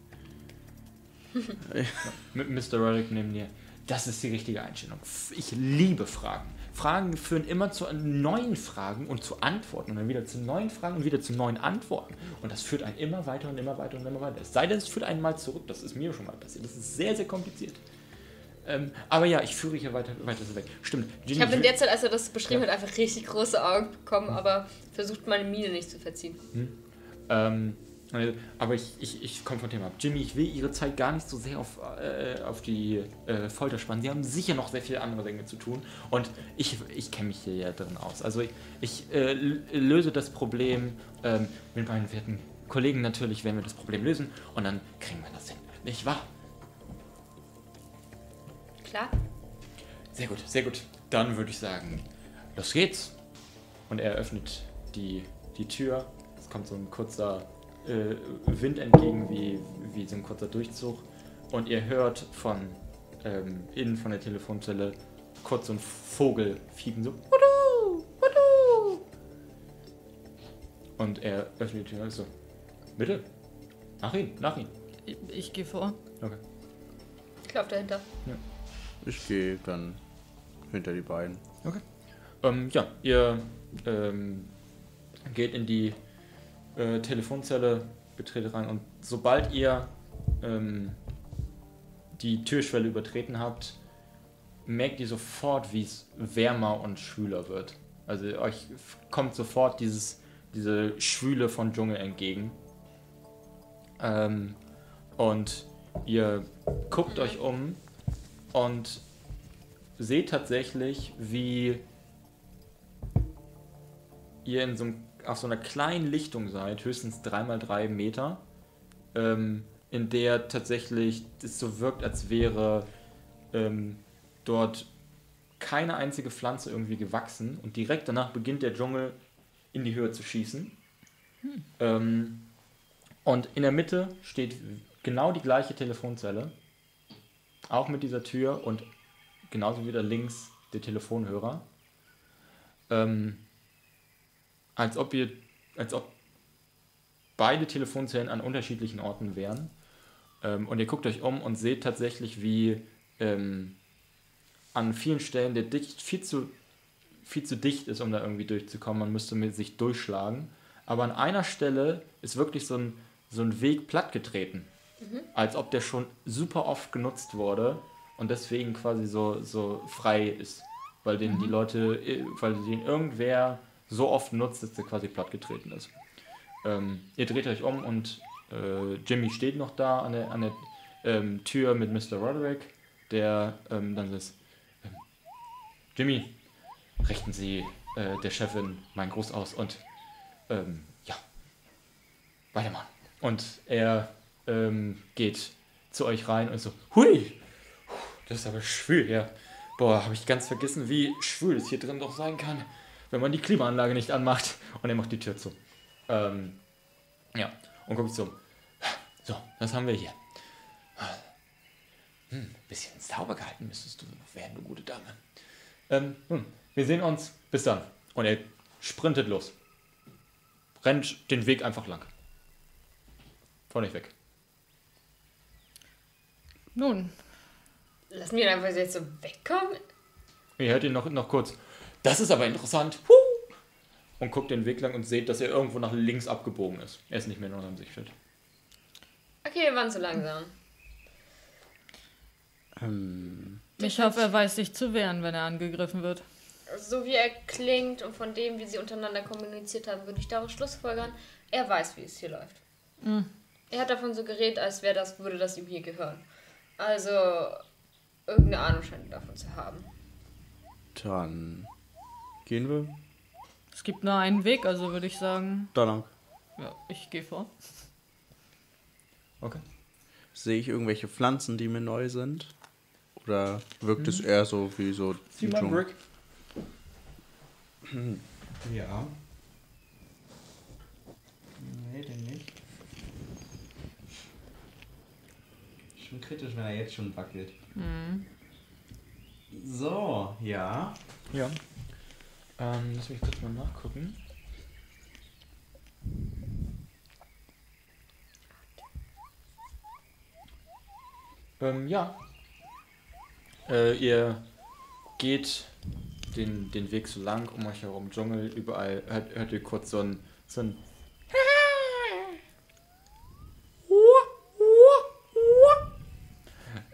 *laughs* Mit Mr. Roddick neben dir. Das ist die richtige Einstellung. Ich liebe Fragen. Fragen führen immer zu neuen Fragen und zu Antworten und dann wieder zu neuen Fragen und wieder zu neuen Antworten. Und das führt einen immer weiter und immer weiter und immer weiter. Es sei denn, es führt einen mal zurück. Das ist mir schon mal passiert. Das ist sehr, sehr kompliziert. Ähm, aber ja, ich führe hier weiter, weiter so weg. Stimmt. Ginny, Ich habe in der Zeit, als er das beschrieben Ja. hat, einfach richtig große Augen bekommen, aber versucht meine Miene nicht zu verziehen. Ähm, äh, aber ich, ich, ich konfrontiere mal. Jimmy, ich will Ihre Zeit gar nicht so sehr auf, äh, auf die äh, Folter spannen. Sie haben sicher noch sehr viele andere Dinge zu tun. Und ich, ich kenne mich hier ja drin aus. Also ich, ich äh, löse das Problem ähm, mit meinen werten Kollegen natürlich, wenn wir das Problem lösen. Und dann kriegen wir das hin. Nicht wahr? Klar? Sehr gut, sehr gut. Dann würde ich sagen, los geht's. Und er öffnet die, die Tür. Es kommt so ein kurzer äh, Wind entgegen, wie, wie so ein kurzer Durchzug. Und ihr hört von ähm, innen von der Telefonzelle kurz so ein Vogel fiepen, so. Wudu, wudu. Und er öffnet die Tür so. Bitte. Nach ihn, nach ihn. Ich, ich gehe vor. Okay. Ich lauf dahinter. Ich gehe dann hinter die beiden. Ähm, ja, ihr ähm, geht in die äh, Telefonzelle, betretet rein und sobald ihr ähm, die Türschwelle übertreten habt, merkt ihr sofort, wie es wärmer und schwüler wird. Also euch kommt sofort dieses, diese Schwüle von Dschungel entgegen. Ähm, und ihr guckt euch um und seht tatsächlich, wie ihr in so einem, auf so einer kleinen Lichtung seid, höchstens 3x3 Meter, ähm, in der tatsächlich es so wirkt, als wäre ähm, dort keine einzige Pflanze irgendwie gewachsen und direkt danach beginnt der Dschungel in die Höhe zu schießen. Ähm, und in der Mitte steht genau die gleiche Telefonzelle, auch mit dieser Tür und genauso wieder links der Telefonhörer. Ähm, als ob ihr, als ob beide Telefonzellen an unterschiedlichen Orten wären. Ähm, und ihr guckt euch um und seht tatsächlich, wie ähm, an vielen Stellen der dicht, viel zu, viel zu dicht ist, um da irgendwie durchzukommen. Man müsste mit sich durchschlagen. Aber an einer Stelle ist wirklich so ein, so ein Weg plattgetreten. Als ob der schon super oft genutzt wurde und deswegen quasi so, so frei ist. Weil den die Leute, äh, weil den irgendwer so oft nutzt, dass der quasi plattgetreten ist. Ähm, ihr dreht euch um und äh, Jimmy steht noch da an der, an der ähm, Tür mit Mr. Roderick, der ähm, dann ist, ähm, Jimmy, richten Sie äh, der Chefin meinen Gruß aus und ähm, ja, weitermachen. Und er ähm, geht zu euch rein und so, hui, das ist aber schwül hier. Boah, habe ich ganz vergessen, wie schwül es hier drin doch sein kann, wenn man die Klimaanlage nicht anmacht. Und er macht die Tür zu. Ähm, ja, und guckt so. So, was haben wir hier? Hm, bisschen sauber gehalten müsstest du werden, du gute Dame. Ähm, hm, wir sehen uns. Bis dann. Und er sprintet los. Rennt den Weg einfach lang. Vor nicht weg. Nun, Lassen wir ihn einfach jetzt so wegkommen? Ihr hört ihn noch, noch kurz. Das ist aber interessant. Huh! Und guckt den Weg lang und seht, dass er irgendwo nach links abgebogen ist. Er ist nicht mehr in unserem Sichtfeld. Okay, wir waren zu langsam. Ähm, ich hoffe, er weiß sich zu wehren, wenn er angegriffen wird. So wie er klingt und von dem, wie sie untereinander kommuniziert haben, würde ich daraus schlussfolgern, er weiß, wie es hier läuft. Er hat davon so geredet, als wäre das, würde das ihm hier gehören. Also, irgendeine Ahnung scheint er davon zu haben. dann gehen wir Es gibt nur einen Weg, also würde ich sagen, da lang. ja, ich gehe vor. Okay. Sehe ich irgendwelche Pflanzen, die mir neu sind? Oder wirkt es eher so wie so Sieh mal? Brick. Ja. Nee, den nicht. Schon kritisch, wenn er jetzt schon wackelt. So, ja. Ja. Ähm, lass mich kurz mal nachgucken. Ähm, ja. Äh, ihr geht den, den Weg so lang um euch herum, Dschungel, überall hört, hört ihr kurz so ein, so ein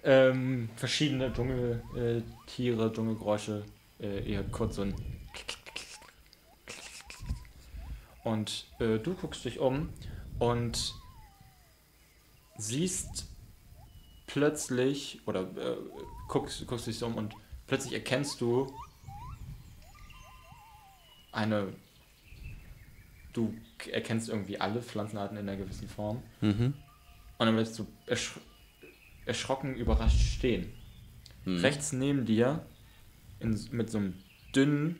ähm, verschiedene Dschungeltiere, äh, Dschungelgeräusche. Äh, hört kurz so ein und äh, du guckst dich um und siehst plötzlich oder äh, guckst, guckst dich so um und plötzlich erkennst du eine du erkennst irgendwie alle Pflanzenarten in einer gewissen Form Mhm. und dann bleibst du ersch erschrocken überrascht stehen. Hm. Rechts neben dir, in, mit so einem dünnen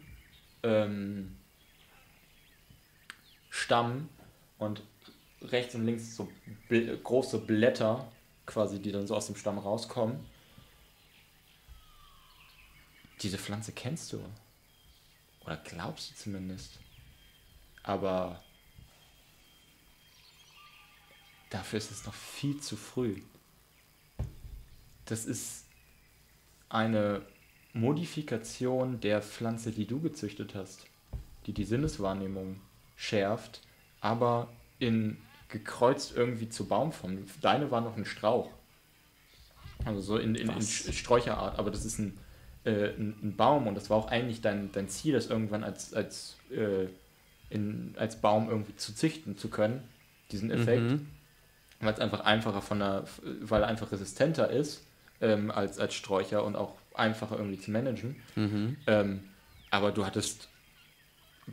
ähm, Stamm und rechts und links so bl große Blätter, quasi, die dann so aus dem Stamm rauskommen. Diese Pflanze kennst du. Oder glaubst du zumindest. Aber dafür ist es noch viel zu früh. Das ist eine Modifikation der Pflanze, die du gezüchtet hast, die die Sinneswahrnehmung schärft, aber in gekreuzt irgendwie zu Baumform. Deine war noch ein Strauch. Also so in, in, in? Sträucherart, aber das ist ein, äh, ein, ein Baum und das war auch eigentlich dein, dein Ziel, das irgendwann als, als, äh, in, als Baum irgendwie zu züchten zu können, diesen Effekt, Mhm. weil es einfach einfacher von der, weil er einfach resistenter ist ähm, als, als Sträucher und auch einfacher irgendwie zu managen. Mhm. Ähm, aber du hattest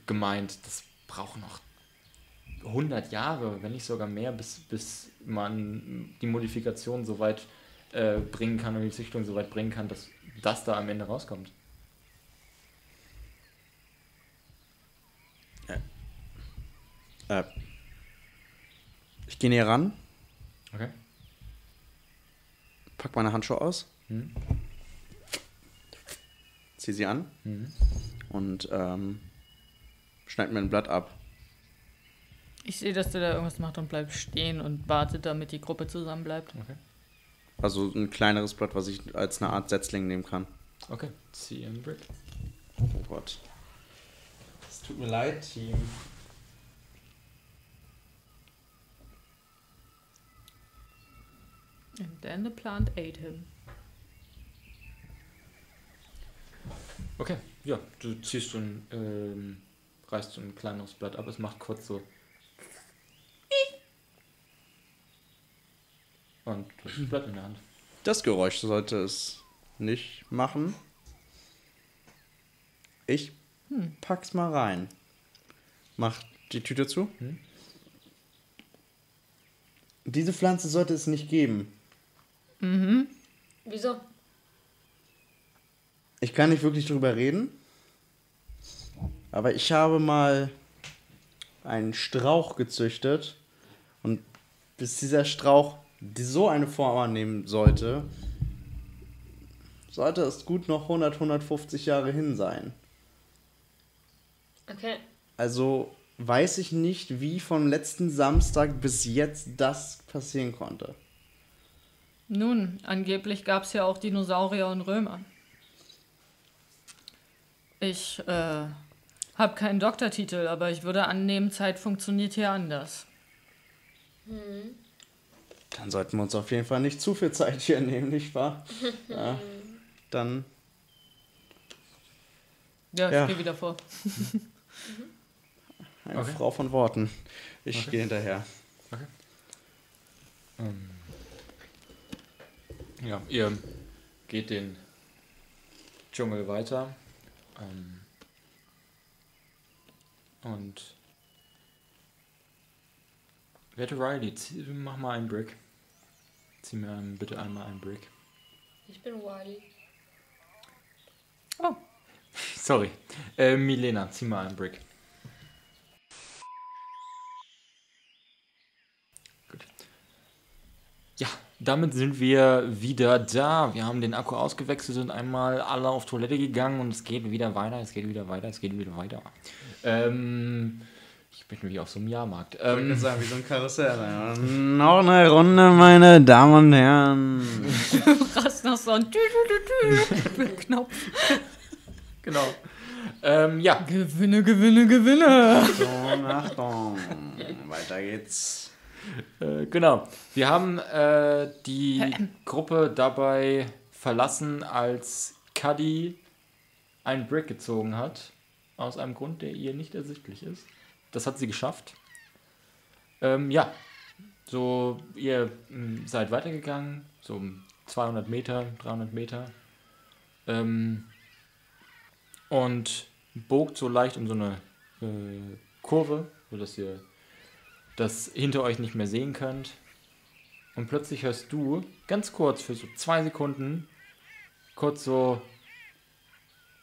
gemeint, das braucht noch 100 Jahre, wenn nicht sogar mehr, bis, bis man die Modifikation so weit äh, bringen kann und die Züchtung so weit bringen kann, dass das da am Ende rauskommt. Äh, ich gehe näher ran, Okay. Pack meine Handschuhe aus, Mhm. zieh sie an Mhm. und ähm, schneid mir ein Blatt ab. Ich sehe, dass der da irgendwas macht und bleibt stehen und wartet, damit die Gruppe zusammenbleibt. Okay. Also ein kleineres Blatt, was ich als eine Art Setzling nehmen kann. Okay. Zieh einen Brick. Oh Gott. Es tut mir leid, Team. And then the plant ate him. Okay, ja, du ziehst so ein, ähm, reißt so ein kleineres Blatt ab, es macht kurz so. Und du hast das Blatt in der Hand. Das Geräusch sollte es nicht machen. Ich pack's mal rein. Mach die Tüte zu. Hm. Diese Pflanze sollte es nicht geben. Wieso? Ich kann nicht wirklich drüber reden. Aber ich habe mal einen Strauch gezüchtet. Und bis dieser Strauch die so eine Form annehmen sollte, sollte es gut noch 100, 150 Jahre hin sein. Okay. Also weiß ich nicht, wie vom letzten Samstag bis jetzt das passieren konnte. Nun, angeblich gab es ja auch Dinosaurier und Römer. Ich äh, habe keinen Doktortitel, aber ich würde annehmen, Zeit funktioniert hier anders. Dann sollten wir uns auf jeden Fall nicht zu viel Zeit hier nehmen, nicht wahr? *laughs* Ja, dann Ja, Ja. ich gehe wieder vor. *laughs* eine Okay. Frau von Worten. Ich Okay. gehe hinterher. Ähm, ja, ihr geht den Dschungel weiter. Ähm, und werte Riley, zieh, mach mal einen Brick. Zieh mir einen, bitte einmal einen Brick. Ich bin Wiley. Oh, *laughs* Sorry. Äh, Milena, zieh mal einen Brick. Gut. Ja, damit sind wir wieder da. Wir haben den Akku ausgewechselt und einmal alle auf Toilette gegangen und es geht wieder weiter, es geht wieder weiter, es geht wieder weiter. Ähm, ich bin wie auf so einem Jahrmarkt. Ähm, sagen, wie so ein Karussell. Noch eine Runde, meine Damen und Herren. krass nach so -tü Knopf. genau. Ähm, ja, Gewinne, gewinne, gewinne. So, Achtung. Weiter geht's. Äh, genau. Wir haben äh, die Gruppe dabei verlassen, als Cuddy ein Brick gezogen hat. Aus einem Grund, der ihr nicht ersichtlich ist. Das hat sie geschafft. Ähm, ja, so ihr mh, seid weitergegangen, so um 200 Meter, 300 Meter. Ähm, und bogt so leicht um so eine äh, Kurve, sodass ihr das hinter euch nicht mehr sehen könnt. Und plötzlich hörst du ganz kurz, für so zwei Sekunden, kurz so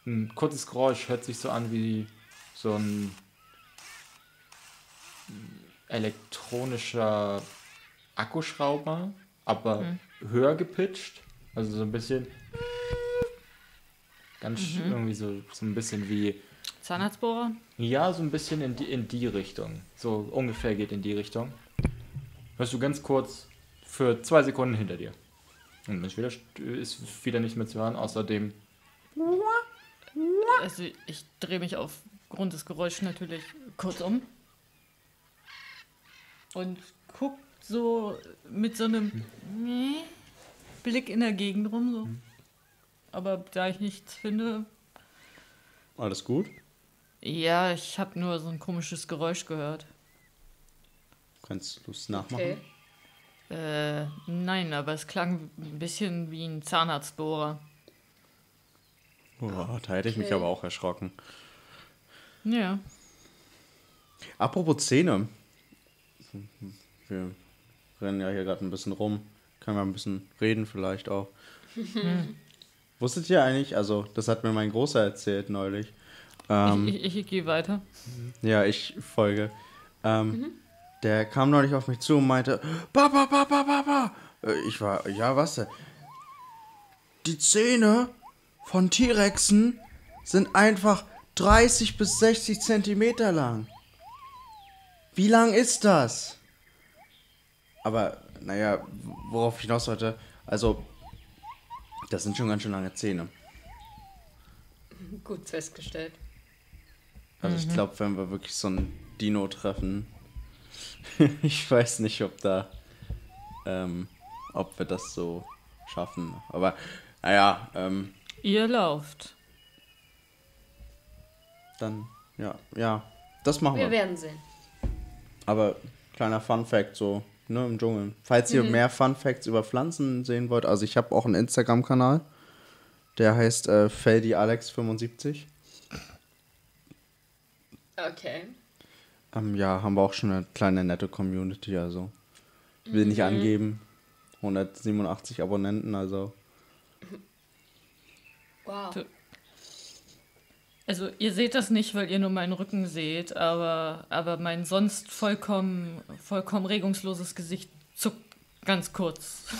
ein kurzes Geräusch, hört sich so an wie so ein elektronischer Akkuschrauber, aber höher gepitcht. Also so ein bisschen. Ganz sch- irgendwie so, so ein bisschen wie Zahnarztbohrer? Ja, so ein bisschen in die, in die Richtung. So ungefähr geht in die Richtung. Hörst du ganz kurz für zwei Sekunden hinter dir. Und dann ist wieder, st- ist wieder nicht mehr zu hören. Außerdem, Also ich drehe mich aufgrund des Geräuschs natürlich kurz um. Und guck so mit so einem Blick in der Gegend rum. So. aber da ich nichts finde, Alles gut? Ja, ich habe nur so ein komisches Geräusch gehört. Kannst du es nachmachen? Okay. Äh, nein, aber es klang ein bisschen wie ein Zahnarztbohrer. Boah, da hätte ich mich Okay. aber auch erschrocken. Ja. Apropos Zähne. Wir rennen ja hier gerade ein bisschen rum. Können wir ein bisschen reden vielleicht auch. *laughs* Wusstet ihr eigentlich, also das hat mir mein Großer erzählt neulich. Ähm, ich ich, ich gehe weiter. Ja, ich folge. Ähm, Der kam neulich auf mich zu und meinte, Papa, Papa, Papa. Äh, Ich war, ja, was denn? Die Zähne von T-Rexen sind einfach 30 bis 60 Zentimeter lang. Wie lang ist das? Aber, naja, worauf ich hinaus wollte, also, das sind schon ganz schön lange Zähne. Gut festgestellt. Also ich glaube, wenn wir wirklich so ein Dino treffen, *laughs* ich weiß nicht, ob da, ähm, ob wir das so schaffen. Aber naja, ähm, Ihr lauft. dann, ja, ja, das machen wir. Wir werden sehen. Aber kleiner Fun Fact so, ne, im Dschungel. Falls ihr mehr Fun Facts über Pflanzen sehen wollt, also ich habe auch einen Instagram-Kanal, der heißt äh, FeldiAlex75. Okay. Ähm, ja, haben wir auch schon eine kleine nette Community, also. Will nicht angeben. 187 Abonnenten, also. Wow. Also ihr seht das nicht, weil ihr nur meinen Rücken seht, aber, aber mein sonst vollkommen, vollkommen regungsloses Gesicht zuckt ganz kurz. *laughs*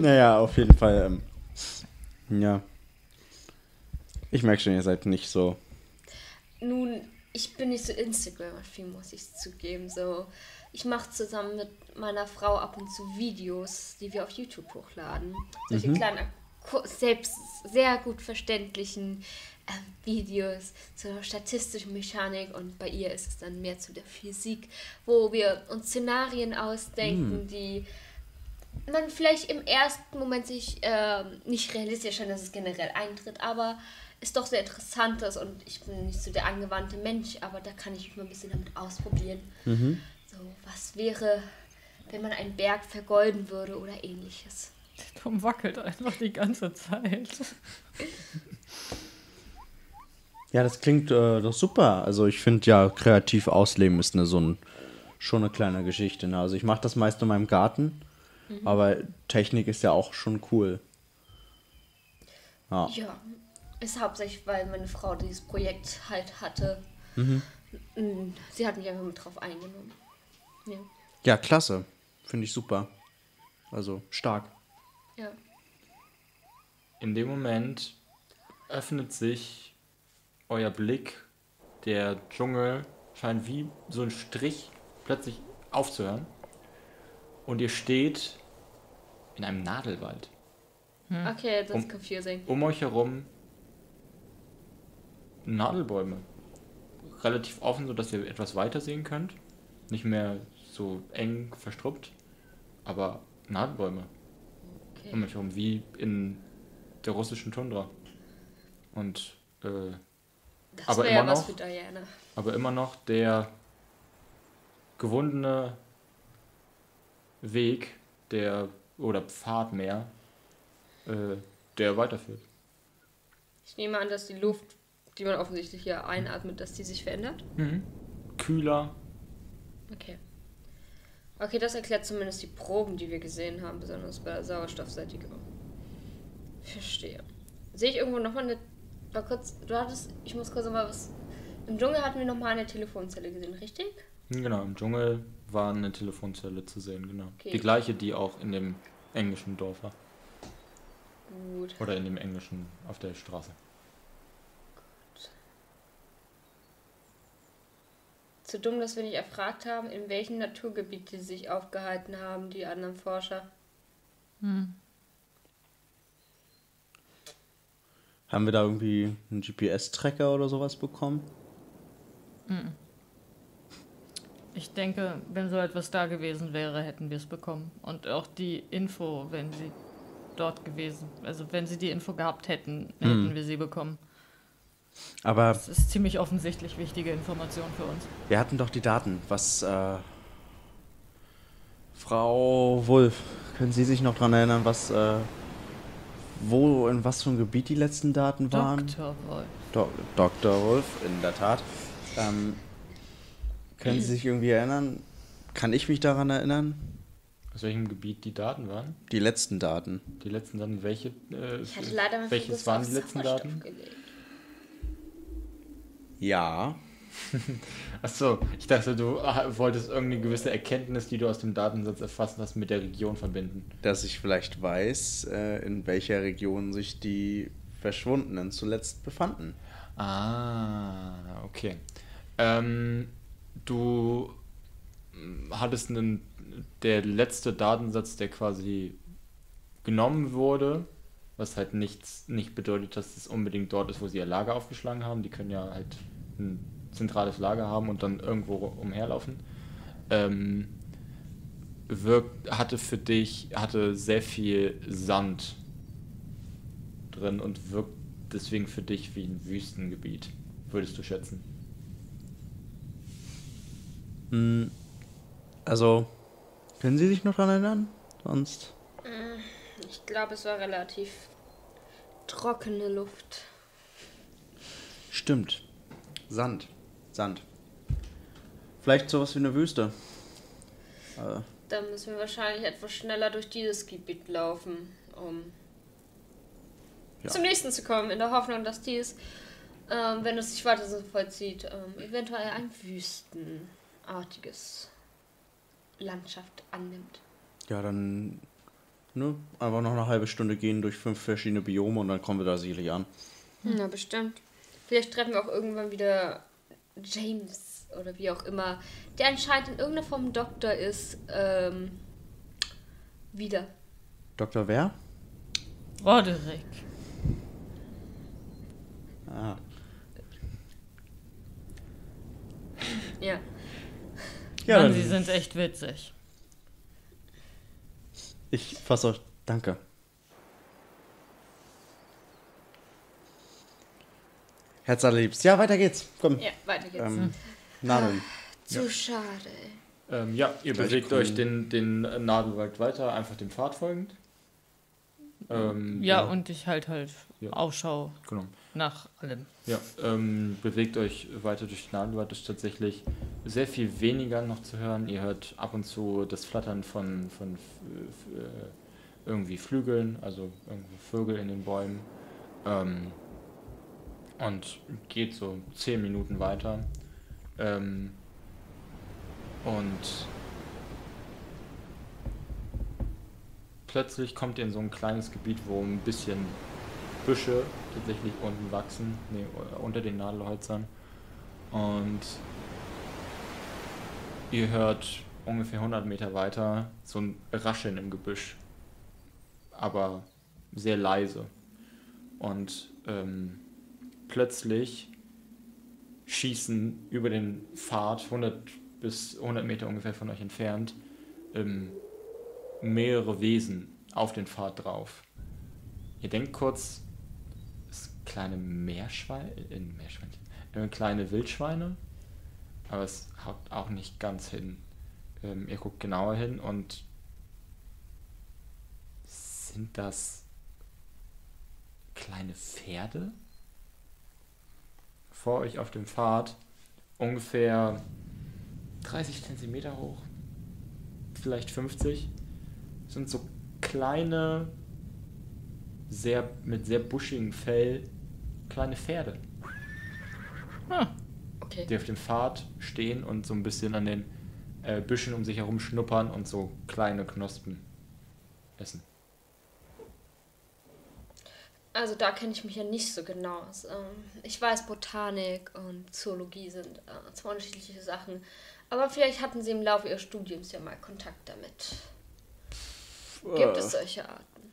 Naja, auf jeden Fall. Ähm, ja. Ich merke schon, ihr seid nicht so. Nun, ich bin nicht so Instagram-affin, muss ich zugeben. So, ich mache zusammen mit meiner Frau ab und zu Videos, die wir auf YouTube hochladen. Solche kleinen, ku- selbst sehr gut verständlichen äh, Videos zur statistischen Mechanik und bei ihr ist es dann mehr zu der Physik, wo wir uns Szenarien ausdenken, die man vielleicht im ersten Moment sich ähm, nicht realistisch scheint, dass es generell eintritt, aber es doch sehr interessant ist und ich bin nicht so der angewandte Mensch, aber da kann ich mich mal ein bisschen damit ausprobieren. So, was wäre, wenn man einen Berg vergolden würde oder ähnliches? Tom wackelt einfach die ganze Zeit. Ja, das klingt äh, doch super. Also ich finde ja, kreativ ausleben ist eine, so ein, schon eine kleine Geschichte. Ne? Also ich mache das meist in meinem Garten, aber Technik ist ja auch schon cool. Ja. Ja, ist hauptsächlich, weil meine Frau dieses Projekt halt hatte. Mm, Sie hat mich einfach mit drauf eingenommen. Ja. Ja, klasse. Finde ich super. Also stark. ja. In dem Moment öffnet sich euer Blick. Der Dschungel scheint wie so ein Strich plötzlich aufzuhören. Und ihr steht in einem Nadelwald. Okay, das ist Um- confusing. Um euch herum Nadelbäume. Relativ offen, sodass ihr etwas weiter sehen könnt. Nicht mehr so eng verstruppt. Aber Nadelbäume um Okay. euch herum, wie in der russischen Tundra. Und äh, Das aber ja immer was noch- aber immer noch der gewundene Weg, der oder Pfad mehr, äh, der weiterführt. Ich nehme an, dass die Luft, die man offensichtlich hier einatmet, dass die sich verändert. Kühler, Okay. Okay, das erklärt zumindest die Proben, die wir gesehen haben, besonders bei der Sauerstoffsättigung. Verstehe. Sehe ich irgendwo nochmal eine. War kurz. Du hattest. Ich muss kurz mal was. Im Dschungel hatten wir nochmal eine Telefonzelle gesehen, richtig? genau, im Dschungel war eine Telefonzelle zu sehen, genau. Okay. Die gleiche, die auch in dem englischen Dorf war. Gut. Oder in dem englischen auf der Straße. Zu dumm, dass wir nicht erfragt haben, in welchem Naturgebiet die sich aufgehalten haben, die anderen Forscher. Haben wir da irgendwie einen GPS-Tracker oder sowas bekommen? Ich denke, wenn so etwas da gewesen wäre, hätten wir es bekommen. Und auch die Info, wenn sie dort gewesen. Also wenn sie die Info gehabt hätten, hätten Hm. wir sie bekommen. Aber Das ist ziemlich offensichtlich wichtige Information für uns. wir hatten doch die Daten. Was, äh, Frau Wulff, können Sie sich noch daran erinnern, was, äh, wo, in was für einem Gebiet die letzten Daten waren? Dr. Wolf. Do Dr. Wolf, in der Tat. Ähm, können Sie sich irgendwie erinnern? Kann ich mich daran erinnern? Aus welchem Gebiet die Daten waren? Die letzten Daten. Die letzten Daten, welche? Äh, Ich hatte leider mal welches waren auf die letzten Daten? gelegt. Ja. Achso, ich dachte, du ah, wolltest irgendeine gewisse Erkenntnis, die du aus dem Datensatz erfassen hast, mit der Region verbinden. Dass ich vielleicht weiß, äh, in welcher Region sich die Verschwundenen zuletzt befanden. Ah, okay. Ähm, du mm, hattest einen, der letzte Datensatz, der quasi genommen wurde, was halt nichts, nicht bedeutet, dass es unbedingt dort ist, wo sie ihr Lager aufgeschlagen haben. Die können ja halt ein zentrales Lager haben und dann irgendwo umherlaufen. Ähm, wirkt, hatte für dich, hatte sehr viel Sand drin und wirkt deswegen für dich wie ein Wüstengebiet, würdest du schätzen. Hm, also, können Sie sich noch daran erinnern? Sonst. Ich glaube, es war relativ trockene Luft. Stimmt. Sand. Sand. Vielleicht sowas wie eine Wüste. Äh, Da müssen wir wahrscheinlich etwas schneller durch dieses Gebiet laufen, um Ja. zum nächsten zu kommen, in der Hoffnung, dass dies, ähm, wenn es sich weiter so vollzieht, ähm, eventuell ein wüstenartiges Landschaft annimmt. ja, dann. Ne, einfach noch eine halbe Stunde gehen durch fünf verschiedene Biome und dann kommen wir da sicherlich an. Na, bestimmt. Vielleicht treffen wir auch irgendwann wieder James oder wie auch immer, der anscheinend in irgendeiner Form Doktor ist, ähm, wieder. Dr. Wer? Roderick. Ah. Ja. Ja, Mann, sie sind echt witzig. Ich fasse euch. Danke. Herz allerliebst. Ja, weiter geht's. Komm. Ja, weiter geht's. Ähm, Nadeln. Zu schade. Ähm, ja, ihr Gleich bewegt grün. euch den, den Nadelwald weiter, einfach dem Pfad folgend. Ähm, Ja, genau, und ich halt halt Ja. Ausschau Genau. nach allem. Ja, ähm, bewegt euch weiter durch den Nadelwald. Ist tatsächlich sehr viel weniger noch zu hören. Ihr hört ab und zu das Flattern von, von äh, irgendwie Flügeln, also Vögel in den Bäumen. Ähm, und geht so zehn Minuten weiter. Ähm, und plötzlich kommt ihr in so ein kleines Gebiet, wo ein bisschen Büsche tatsächlich unten wachsen, nee, unter den Nadelholzern. Und ihr hört ungefähr 100 Meter weiter so ein Rascheln im Gebüsch, aber sehr leise. Und ähm, plötzlich schießen über den Pfad 100 bis 100 Meter ungefähr von euch entfernt ähm, mehrere Wesen auf den Pfad drauf. Ihr denkt kurz, kleine Meerschweine, äh, Meerschweinchen, äh, kleine Wildschweine, aber es haut auch nicht ganz hin. Ähm, ihr guckt genauer hin und sind das kleine Pferde? Vor euch auf dem Pfad, ungefähr 30 Zentimeter hoch, vielleicht 50, sind so kleine, sehr mit sehr buschigem Fell, kleine Pferde, Okay. die auf dem Pfad stehen und so ein bisschen an den äh, Büschen um sich herum schnuppern und so kleine Knospen essen. Also da kenne ich mich ja nicht so genau aus. Ähm, Ich weiß, Botanik und Zoologie sind äh, zwei unterschiedliche Sachen. Aber vielleicht hatten Sie im Laufe Ihres Studiums ja mal Kontakt damit. Gibt es solche Arten?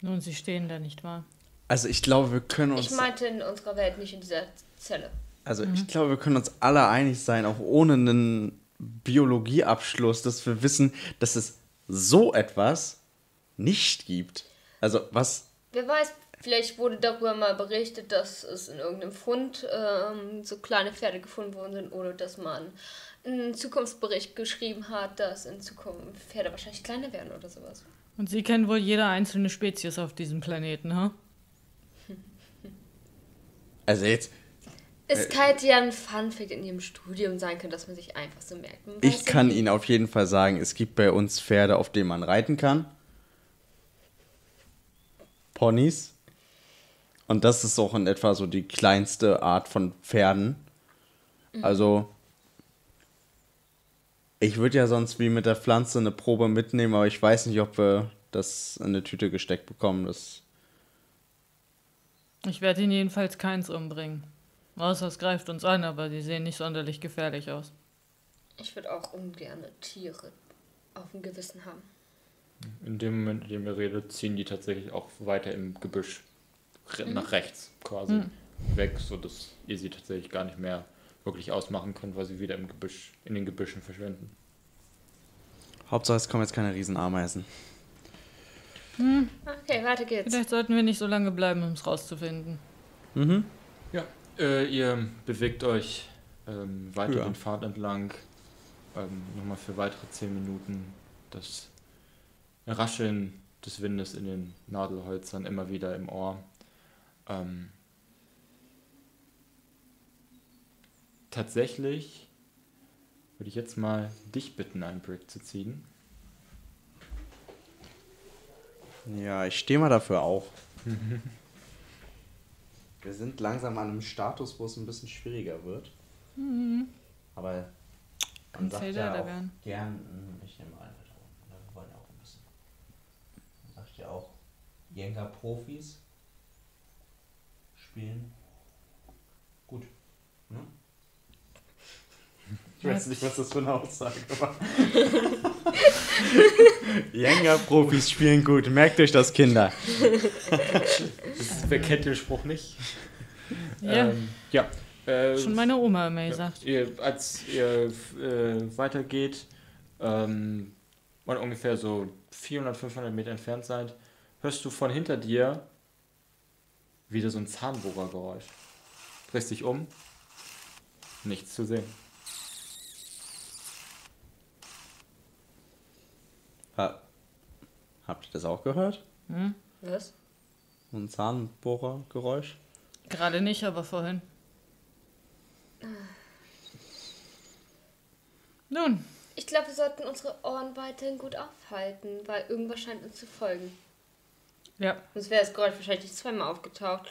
Nun, sie stehen da nicht wahr. Also ich glaube, wir können uns. Ich meinte in unserer Welt, nicht in dieser Zelle. Also ich glaube, wir können uns alle einig sein, auch ohne einen Biologieabschluss, dass wir wissen, dass es so etwas nicht gibt. Also, was. Wer weiß, vielleicht wurde darüber mal berichtet, dass es in irgendeinem Fund ähm, so kleine Pferde gefunden worden sind oder dass man einen Zukunftsbericht geschrieben hat, dass in Zukunft Pferde wahrscheinlich kleiner werden oder sowas. Und Sie kennen wohl jede einzelne Spezies auf diesem Planeten, ha? Also, jetzt. Es könnte ja ein Funfact in Ihrem Studium sein können, dass man sich einfach so merkt. Man weiß Ich kann. Ihnen auf jeden Fall sagen, es gibt bei uns Pferde, auf denen man reiten kann. Ponys. Und das ist auch in etwa so die kleinste Art von Pferden. Also, ich würde ja sonst wie mit der Pflanze eine Probe mitnehmen, aber ich weiß nicht, ob wir das in eine Tüte gesteckt bekommen. Das Ich werde ihn jedenfalls keins umbringen. Außer es greift uns an, aber die sehen nicht sonderlich gefährlich aus. Ich würde auch ungern Tiere auf dem Gewissen haben. In dem Moment, in dem ihr redet, ziehen die tatsächlich auch weiter im Gebüsch re nach rechts quasi weg, sodass ihr sie tatsächlich gar nicht mehr wirklich ausmachen könnt, weil sie wieder im Gebüsch, in den Gebüschen verschwinden. Hauptsache, es kommen jetzt keine Riesenameisen. Okay, weiter geht's. Vielleicht sollten wir nicht so lange bleiben, um es rauszufinden. Mhm. Ja, äh, ihr bewegt euch ähm, weiter Ja. den Pfad entlang. Ähm, Nochmal für weitere 10 Minuten. Das Rascheln des Windes in den Nadelholzern immer wieder im Ohr. Ähm, tatsächlich würde ich jetzt mal dich bitten, einen Brick zu ziehen. Ja, ich stehe mal dafür auf. *laughs* Wir sind langsam an einem Status, wo es ein bisschen schwieriger wird. Aber man sagt Zelda ja auch werden. gern, mm, ich nehme mal weiter unten, ne, wir wollen ja auch ein bisschen. Man sagt ja auch, Jenga-Profis spielen gut. Ne? Ich weiß nicht, was das für eine Aussage war. *laughs* Jenga-Profis spielen gut. Merkt euch das, Kinder. Das, wer kennt den Spruch nicht? Ja, Ähm, ja. Äh, schon meine Oma immer gesagt. ihr, als ihr äh, weitergeht ähm, und ungefähr so 400, 500 Meter entfernt seid, hörst du von hinter dir wieder so ein Zahnbohrergeräusch. Drehst dich um, nichts zu sehen. Ha Habt ihr das auch gehört? Hm? Was? Ein Zahnbohrergeräusch? Gerade nicht, aber vorhin. Nun, Ich glaube, wir sollten unsere Ohren weiterhin gut aufhalten, weil irgendwas scheint uns zu folgen. ja, Sonst wäre das Geräusch wahrscheinlich nicht zweimal aufgetaucht.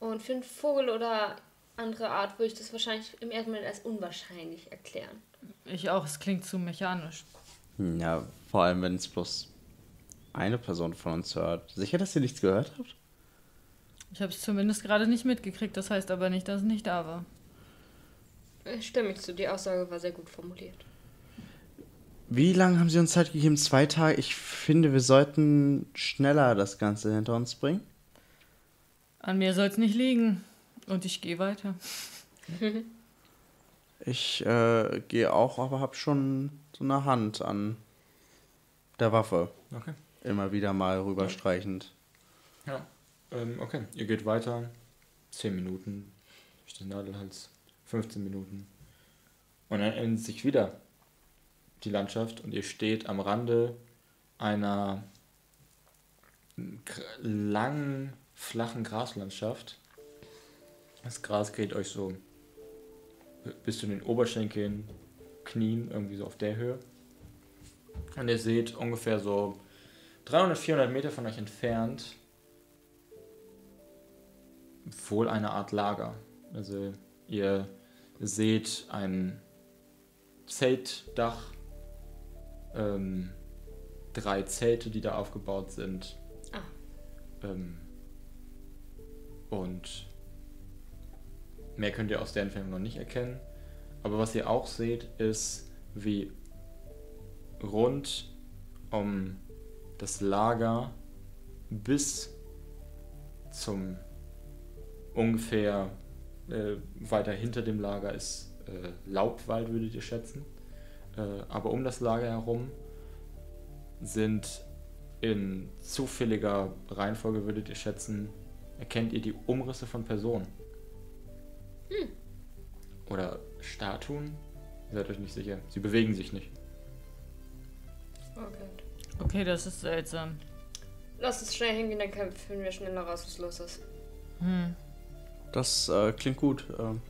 Und für einen Vogel oder andere Art würde ich das wahrscheinlich im ersten Moment als unwahrscheinlich erklären. ich auch. Es klingt zu mechanisch. Ja, vor allem, wenn es bloß eine Person von uns hört. Sicher, dass ihr nichts gehört habt? Ich habe es zumindest gerade nicht mitgekriegt. Das heißt aber nicht, dass es nicht da war. Ich stimme mich zu, die Aussage war sehr gut formuliert. Wie lange haben sie uns Zeit gegeben? Zwei Tage? Ich finde, wir sollten schneller das Ganze hinter uns bringen. An mir soll es nicht liegen. Und ich gehe weiter. *laughs* Ich äh, gehe auch, aber habe schon so eine Hand an der Waffe. Okay. Immer wieder mal rüberstreichend. Ja. Ähm, okay, ihr geht weiter. 10 Minuten. Durch den Nadelhals. 15 Minuten. Und dann ändert sich wieder die Landschaft und ihr steht am Rande einer langen, flachen Graslandschaft. Das Gras geht euch so bis zu den Oberschenkeln, Knien, irgendwie so auf der Höhe. Und ihr seht ungefähr so 300, 400 Meter von euch entfernt wohl eine Art Lager. Also ihr seht ein Zeltdach, ähm, drei Zelte, die da aufgebaut sind. Ah. Ähm, und mehr könnt ihr aus der Entfernung noch nicht erkennen. Aber was ihr auch seht, ist, wie rund um das Lager bis zum ungefähr äh, weiter hinter dem Lager ist äh, Laubwald, würdet ihr schätzen. Äh, aber um das Lager herum sind in zufälliger Reihenfolge würdet ihr schätzen, erkennt ihr die Umrisse von Personen. Oder Statuen? Ihr seid euch nicht sicher. Sie bewegen sich nicht. Okay. Okay, das ist seltsam. Lass uns schnell hingehen, dann finden wir schneller raus, was los ist. Hm. Das äh, klingt gut. Ähm,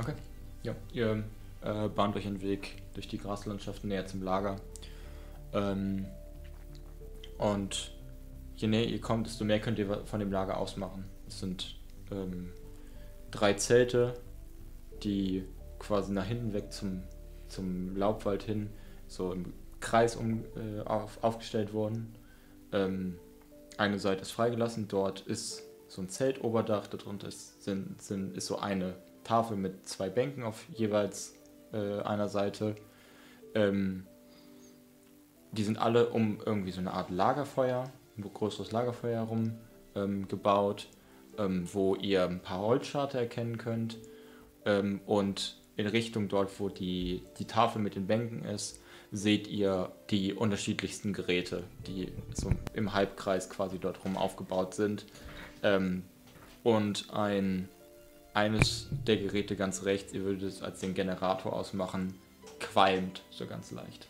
Okay. Ja, ihr äh, bahnt euch einen Weg durch die Graslandschaft näher zum Lager. Ähm, und je näher ihr kommt, desto mehr könnt ihr von dem Lager ausmachen. Es sind ähm, drei Zelte, die quasi nach hinten weg zum, zum Laubwald hin so im Kreis um, äh, auf, aufgestellt wurden. Ähm, eine Seite ist freigelassen, dort ist so ein Zeltoberdach, darunter ist, sind, sind, ist so eine Tafel mit zwei Bänken auf jeweils äh, einer Seite. Ähm, die sind alle um irgendwie so eine Art Lagerfeuer, ein größeres Lagerfeuer herum ähm, gebaut, ähm, wo ihr ein paar Holzscharte erkennen könnt. Ähm, und in Richtung dort, wo die, die Tafel mit den Bänken ist, seht ihr die unterschiedlichsten Geräte, die so im Halbkreis quasi dort rum aufgebaut sind. Ähm, und ein, eines der Geräte ganz rechts, ihr würdet es als den Generator ausmachen, qualmt so ganz leicht.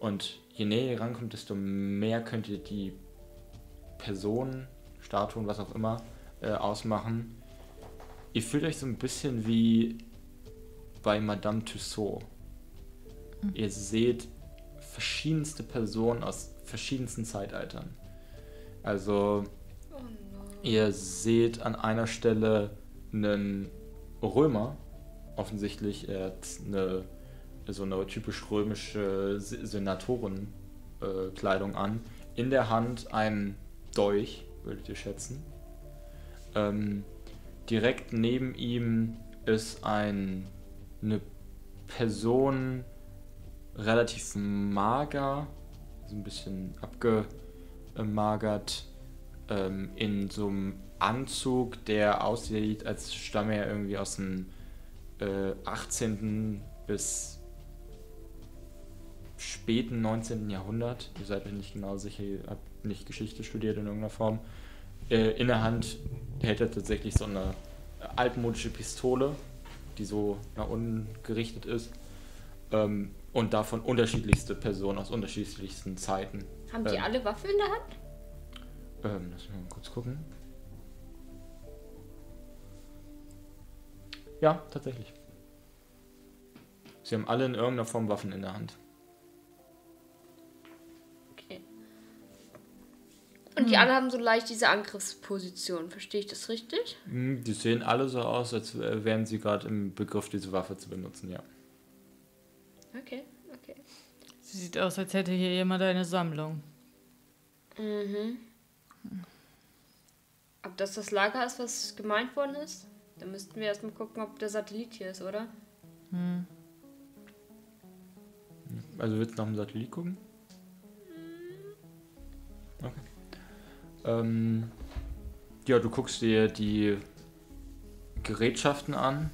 Und je näher ihr rankommt, desto mehr könnt ihr die Personen, Statuen, was auch immer, äh, ausmachen. Ihr fühlt euch so ein bisschen wie bei Madame Tussaud. Ihr seht verschiedenste Personen aus verschiedensten Zeitaltern. Also Oh no. Ihr seht an einer Stelle einen Römer, offensichtlich, er hat eine, so eine typisch römische Se- Senatorenkleidung an. In der Hand ein Dolch, würdet ihr schätzen. Ähm, direkt neben ihm ist ein, eine Person, relativ mager, so ein bisschen abgemagert, ähm, in so einem Anzug, der aussieht, als stamme er irgendwie aus dem äh, 18. bis späten 19. Jahrhundert. Ihr seid euch nicht genau sicher, ihr habt nicht Geschichte studiert in irgendeiner Form. Äh, in der Hand hält er tatsächlich so eine altmodische Pistole, die so nach unten gerichtet ist. Ähm, und davon unterschiedlichste Personen aus unterschiedlichsten Zeiten. Haben die Ähm. alle Waffen in der Hand? Ähm, lass mich mal kurz gucken. Ja, tatsächlich. Sie haben alle in irgendeiner Form Waffen in der Hand. Und die anderen haben so leicht diese Angriffsposition. Verstehe ich das richtig? Hm, Die sehen alle so aus, als wären sie gerade im Begriff, diese Waffe zu benutzen, ja. Okay, okay. Sie sieht aus, als hätte hier jemand eine Sammlung. Mhm. Ob das das Lager ist, was gemeint worden ist? Dann müssten wir erstmal gucken, ob der Satellit hier ist, oder? Also willst du nach dem Satellit gucken? Okay. Ähm, ja, du guckst dir die Gerätschaften an.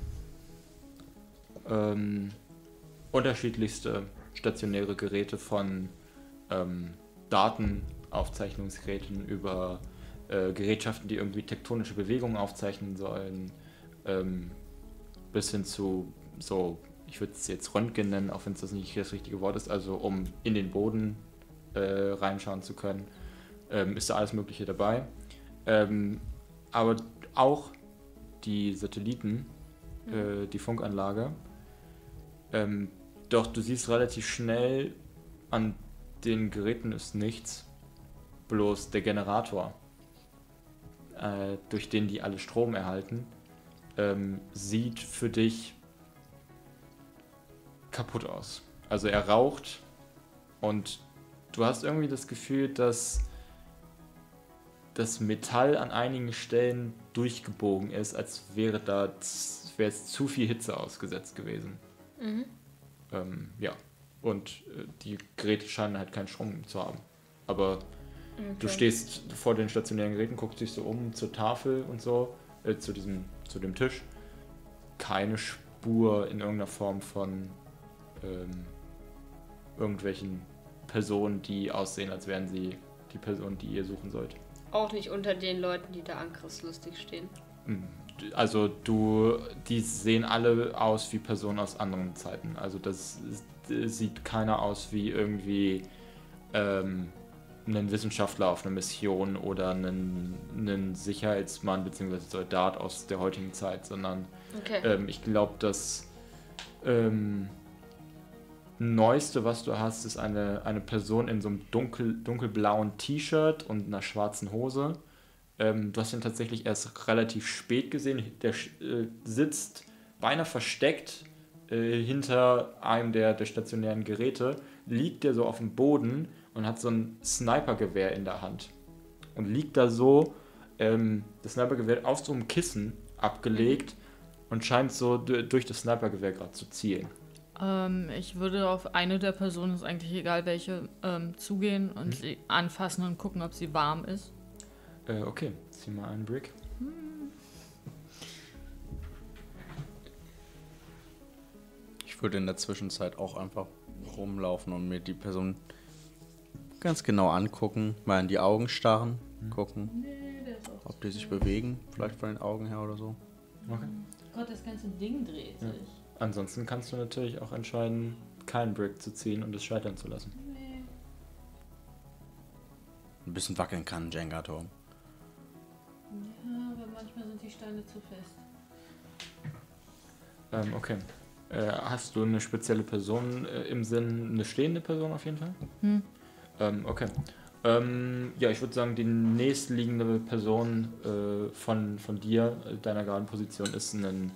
Ähm, unterschiedlichste stationäre Geräte von ähm, Datenaufzeichnungsgeräten über äh, Gerätschaften, die irgendwie tektonische Bewegungen aufzeichnen sollen, ähm, bis hin zu so, ich würde es jetzt Röntgen nennen, auch wenn es das nicht das richtige Wort ist, also um in den Boden äh, reinschauen zu können, ähm, ist da alles Mögliche dabei. Ähm, aber auch die Satelliten, äh, die Funkanlage. Ähm, doch du siehst relativ schnell, an den Geräten ist nichts, bloß der Generator, äh, durch den die alle Strom erhalten, ähm, sieht für dich kaputt aus. Also er raucht und du hast irgendwie das Gefühl, dass das Metall an einigen Stellen durchgebogen ist, als wäre da wäre es zu viel Hitze ausgesetzt gewesen. Mhm. Ähm, ja. Und äh, die Geräte scheinen halt keinen Strom zu haben. Aber du Okay. stehst vor den stationären Geräten, guckst dich so um zur Tafel und so, äh, zu diesem, zu dem Tisch. Keine Spur in irgendeiner Form von ähm, irgendwelchen Personen, die aussehen, als wären sie die Person, die ihr suchen sollt. Auch nicht unter den Leuten, die da angriffslustig stehen. Also du, die sehen alle aus wie Personen aus anderen Zeiten. Also das sieht keiner aus wie irgendwie ähm, ein Wissenschaftler auf einer Mission oder ein, ein Sicherheitsmann bzw. Soldat aus der heutigen Zeit, sondern Okay. ähm, ich glaube, das ähm, Neueste, was du hast, ist eine, eine Person in so einem dunkel, dunkelblauen T-Shirt und einer schwarzen Hose. Ähm, du hast ihn tatsächlich erst relativ spät gesehen. Der äh, sitzt beinahe versteckt äh, hinter einem der, der stationären Geräte, liegt der so auf dem Boden und hat so ein Snipergewehr in der Hand. Und liegt da so, ähm, das Snipergewehr auf so einem Kissen abgelegt und scheint so durch das Snipergewehr gerade zu zielen. Ähm, ich würde auf eine der Personen, ist eigentlich egal welche, ähm, zugehen und sie anfassen und gucken, ob sie warm ist. Äh, okay, zieh mal einen Brick. Ich würde in der Zwischenzeit auch einfach rumlaufen und mir die Person ganz genau angucken, mal in die Augen starren, gucken, ob die sich bewegen, vielleicht von den Augen her oder so. Okay. Gott, das ganze Ding dreht Ja. sich. Ansonsten kannst du natürlich auch entscheiden, keinen Brick zu ziehen und es scheitern zu lassen. Ein bisschen wackeln kann ein Jenga-Turm. Ja, aber manchmal sind die Steine zu fest. Ähm, okay. Äh, hast du eine spezielle Person äh, im Sinn, eine stehende Person auf jeden Fall? Hm. Ähm, okay. Ähm, ja, ich würde sagen, die nächstliegende Person äh, von, von dir, äh, deiner geraden Position, ist ein.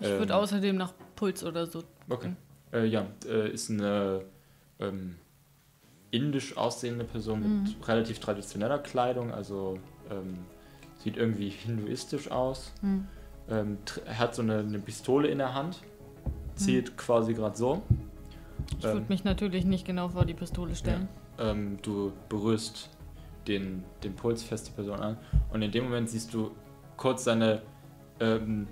Ich ähm, würde außerdem nach Puls oder so. Okay. Äh, ja, äh, ist eine ähm, indisch aussehende Person mit relativ traditioneller Kleidung, also ähm, sieht irgendwie hinduistisch aus. Hm. Ähm, hat so eine, eine Pistole in der Hand, zielt quasi gerade so. Ich würde Ähm, mich natürlich nicht genau vor die Pistole stellen. ähm, du berührst den, den Puls fest die Person an und in dem Moment siehst du kurz seine ähm,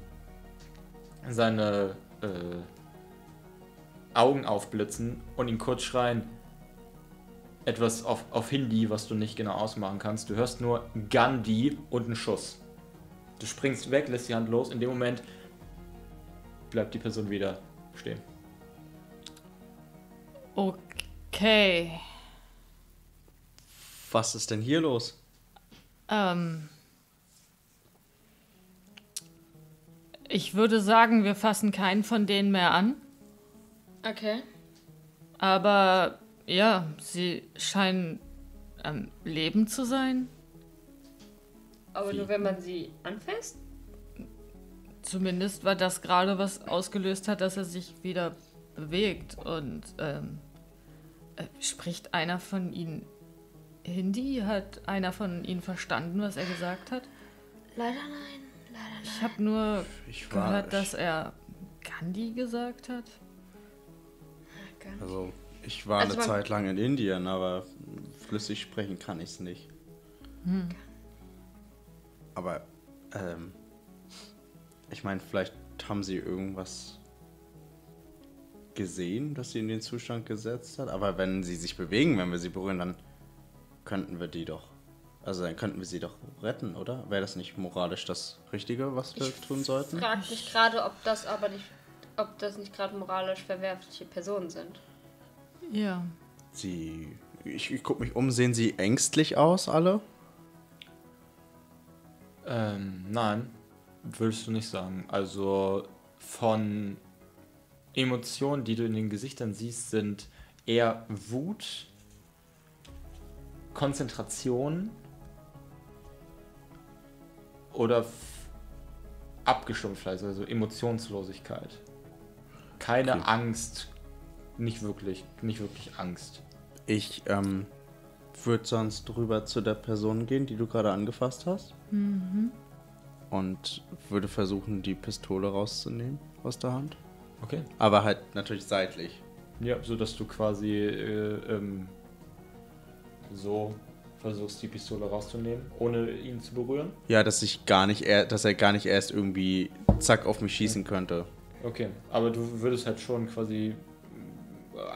seine äh, Augen aufblitzen und ihn kurz schreien etwas auf, auf Hindi, was du nicht genau ausmachen kannst. Du hörst nur Gandhi und einen Schuss. Du springst weg, lässt die Hand los. In dem Moment bleibt die Person wieder stehen. Okay. Was ist denn hier los? Ähm. Ich würde sagen, wir fassen keinen von denen mehr an. Okay. Aber ja, sie scheinen am Leben zu sein. Aber Wie? nur wenn man sie anfasst? Zumindest war das gerade, was ausgelöst hat, dass er sich wieder bewegt. Und ähm, äh, spricht einer von ihnen Hindi? Hat einer von ihnen verstanden, was er gesagt hat? Leider nein. Ich habe nur Ich war. gehört, dass er Gandhi gesagt hat. Also, ich war Also eine Zeit lang in Indien, aber flüssig sprechen kann ich es nicht. Aber, ähm, ich meine, vielleicht haben sie irgendwas gesehen, das sie in den Zustand gesetzt hat. Aber wenn sie sich bewegen, wenn wir sie berühren, dann könnten wir die doch. Also dann könnten wir sie doch retten, oder? Wäre das nicht moralisch das Richtige, was wir tun sollten? Ich frage mich gerade, ob das aber nicht, ob das nicht gerade moralisch verwerfliche Personen sind. Ja. Sie. Ich, ich gucke mich um, sehen sie ängstlich aus, alle? Ähm, nein, würdest du nicht sagen. Also von Emotionen, die du in den Gesichtern siehst, sind eher Wut, Konzentration oder f- Abgestumpftheit, also Emotionslosigkeit. Keine Okay. Angst, nicht wirklich, nicht wirklich Angst. Ich ähm, würde sonst rüber zu der Person gehen, die du gerade angefasst hast. Und würde versuchen, die Pistole rauszunehmen aus der Hand. Okay. Aber halt natürlich seitlich. Ja, so dass du quasi äh, ähm, so versuchst, die Pistole rauszunehmen, ohne ihn zu berühren. Ja, dass ich gar nicht, er, dass er gar nicht erst irgendwie zack auf mich schießen könnte. Okay, aber du würdest halt schon quasi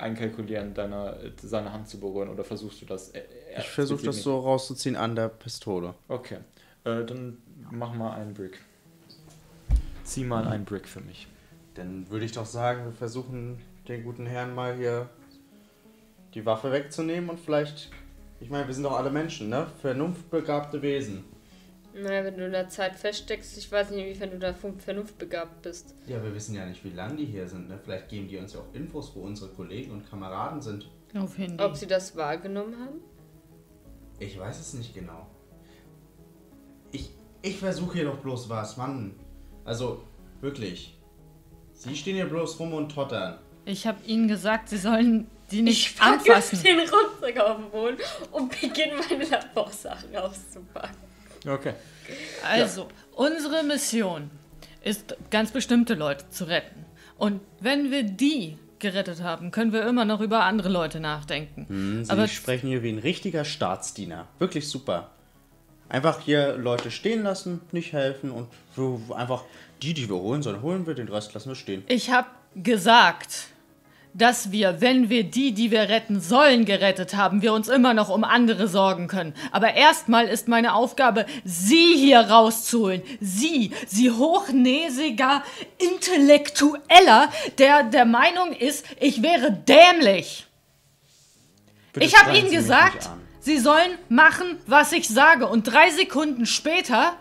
einkalkulieren, deine, seine Hand zu berühren oder versuchst du das? äh, Ich versuche das explizit so rauszuziehen an der Pistole. nicht? Okay, äh, dann mach mal einen Brick. Zieh mal einen Brick für mich. Dann würde ich doch sagen, wir versuchen den guten Herrn mal hier die Waffe wegzunehmen und vielleicht. Ich meine, wir sind doch alle Menschen, ne? Vernunftbegabte Wesen. Naja, wenn du in der Zeit feststeckst, ich weiß nicht, inwiefern du da vernunftbegabt bist. Ja, wir wissen ja nicht, wie lange die hier sind, ne? Vielleicht geben die uns ja auch Infos, wo unsere Kollegen und Kameraden sind. Auf Handy. Ob sie das wahrgenommen haben? Ich weiß es nicht genau. Ich, ich versuche hier doch bloß was, Mann. Also, wirklich. Sie stehen hier bloß rum und tottern. Ich habe ihnen gesagt, sie sollen die nicht packe anfassen. den Rucksack auf den Boden und beginne meine Laborsachen auszupacken. Okay. Also, unsere Mission ist, ganz bestimmte Leute zu retten. Und wenn wir die gerettet haben, können wir immer noch über andere Leute nachdenken. Hm, Sie Aber sprechen hier wie ein richtiger Staatsdiener. Wirklich super. Einfach hier Leute stehen lassen, nicht helfen und so einfach die, die wir holen sollen, holen wir, den Rest lassen wir stehen. ich habe gesagt, dass wir, wenn wir die, die wir retten sollen, gerettet haben, wir uns immer noch um andere sorgen können. Aber erstmal ist meine Aufgabe, sie hier rauszuholen. Sie, sie hochnäsiger Intellektueller, der der Meinung ist, ich wäre dämlich. Bitte Ich habe ihnen Sie gesagt, sie sollen machen, was ich sage. Und drei Sekunden später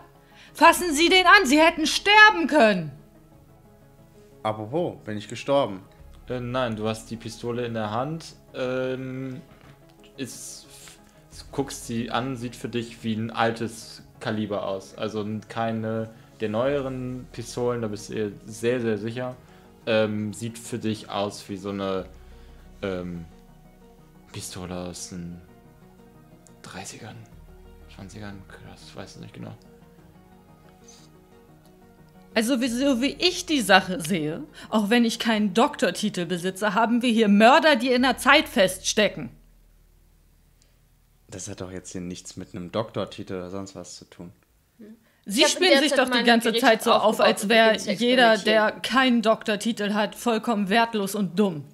fassen sie den an. Sie hätten sterben können. Apropos, bin ich gestorben. Äh, nein, du hast die Pistole in der Hand. Ähm, ist, guckst sie an, sieht für dich wie ein altes Kaliber aus. Also keine der neueren Pistolen, da bist du dir sehr, sehr sicher. Ähm, sieht für dich aus wie so eine ähm, Pistole aus den 30ern, 20ern, das weiß ich nicht genau. Also wie, so wie ich die Sache sehe, auch wenn ich keinen Doktortitel besitze, haben wir hier Mörder, die in der Zeit feststecken. Das hat doch jetzt hier nichts mit einem Doktortitel oder sonst was zu tun. Sie spielen sich doch die ganze Geräte Zeit so auf, als wäre jeder, der keinen Doktortitel hat, vollkommen wertlos und dumm.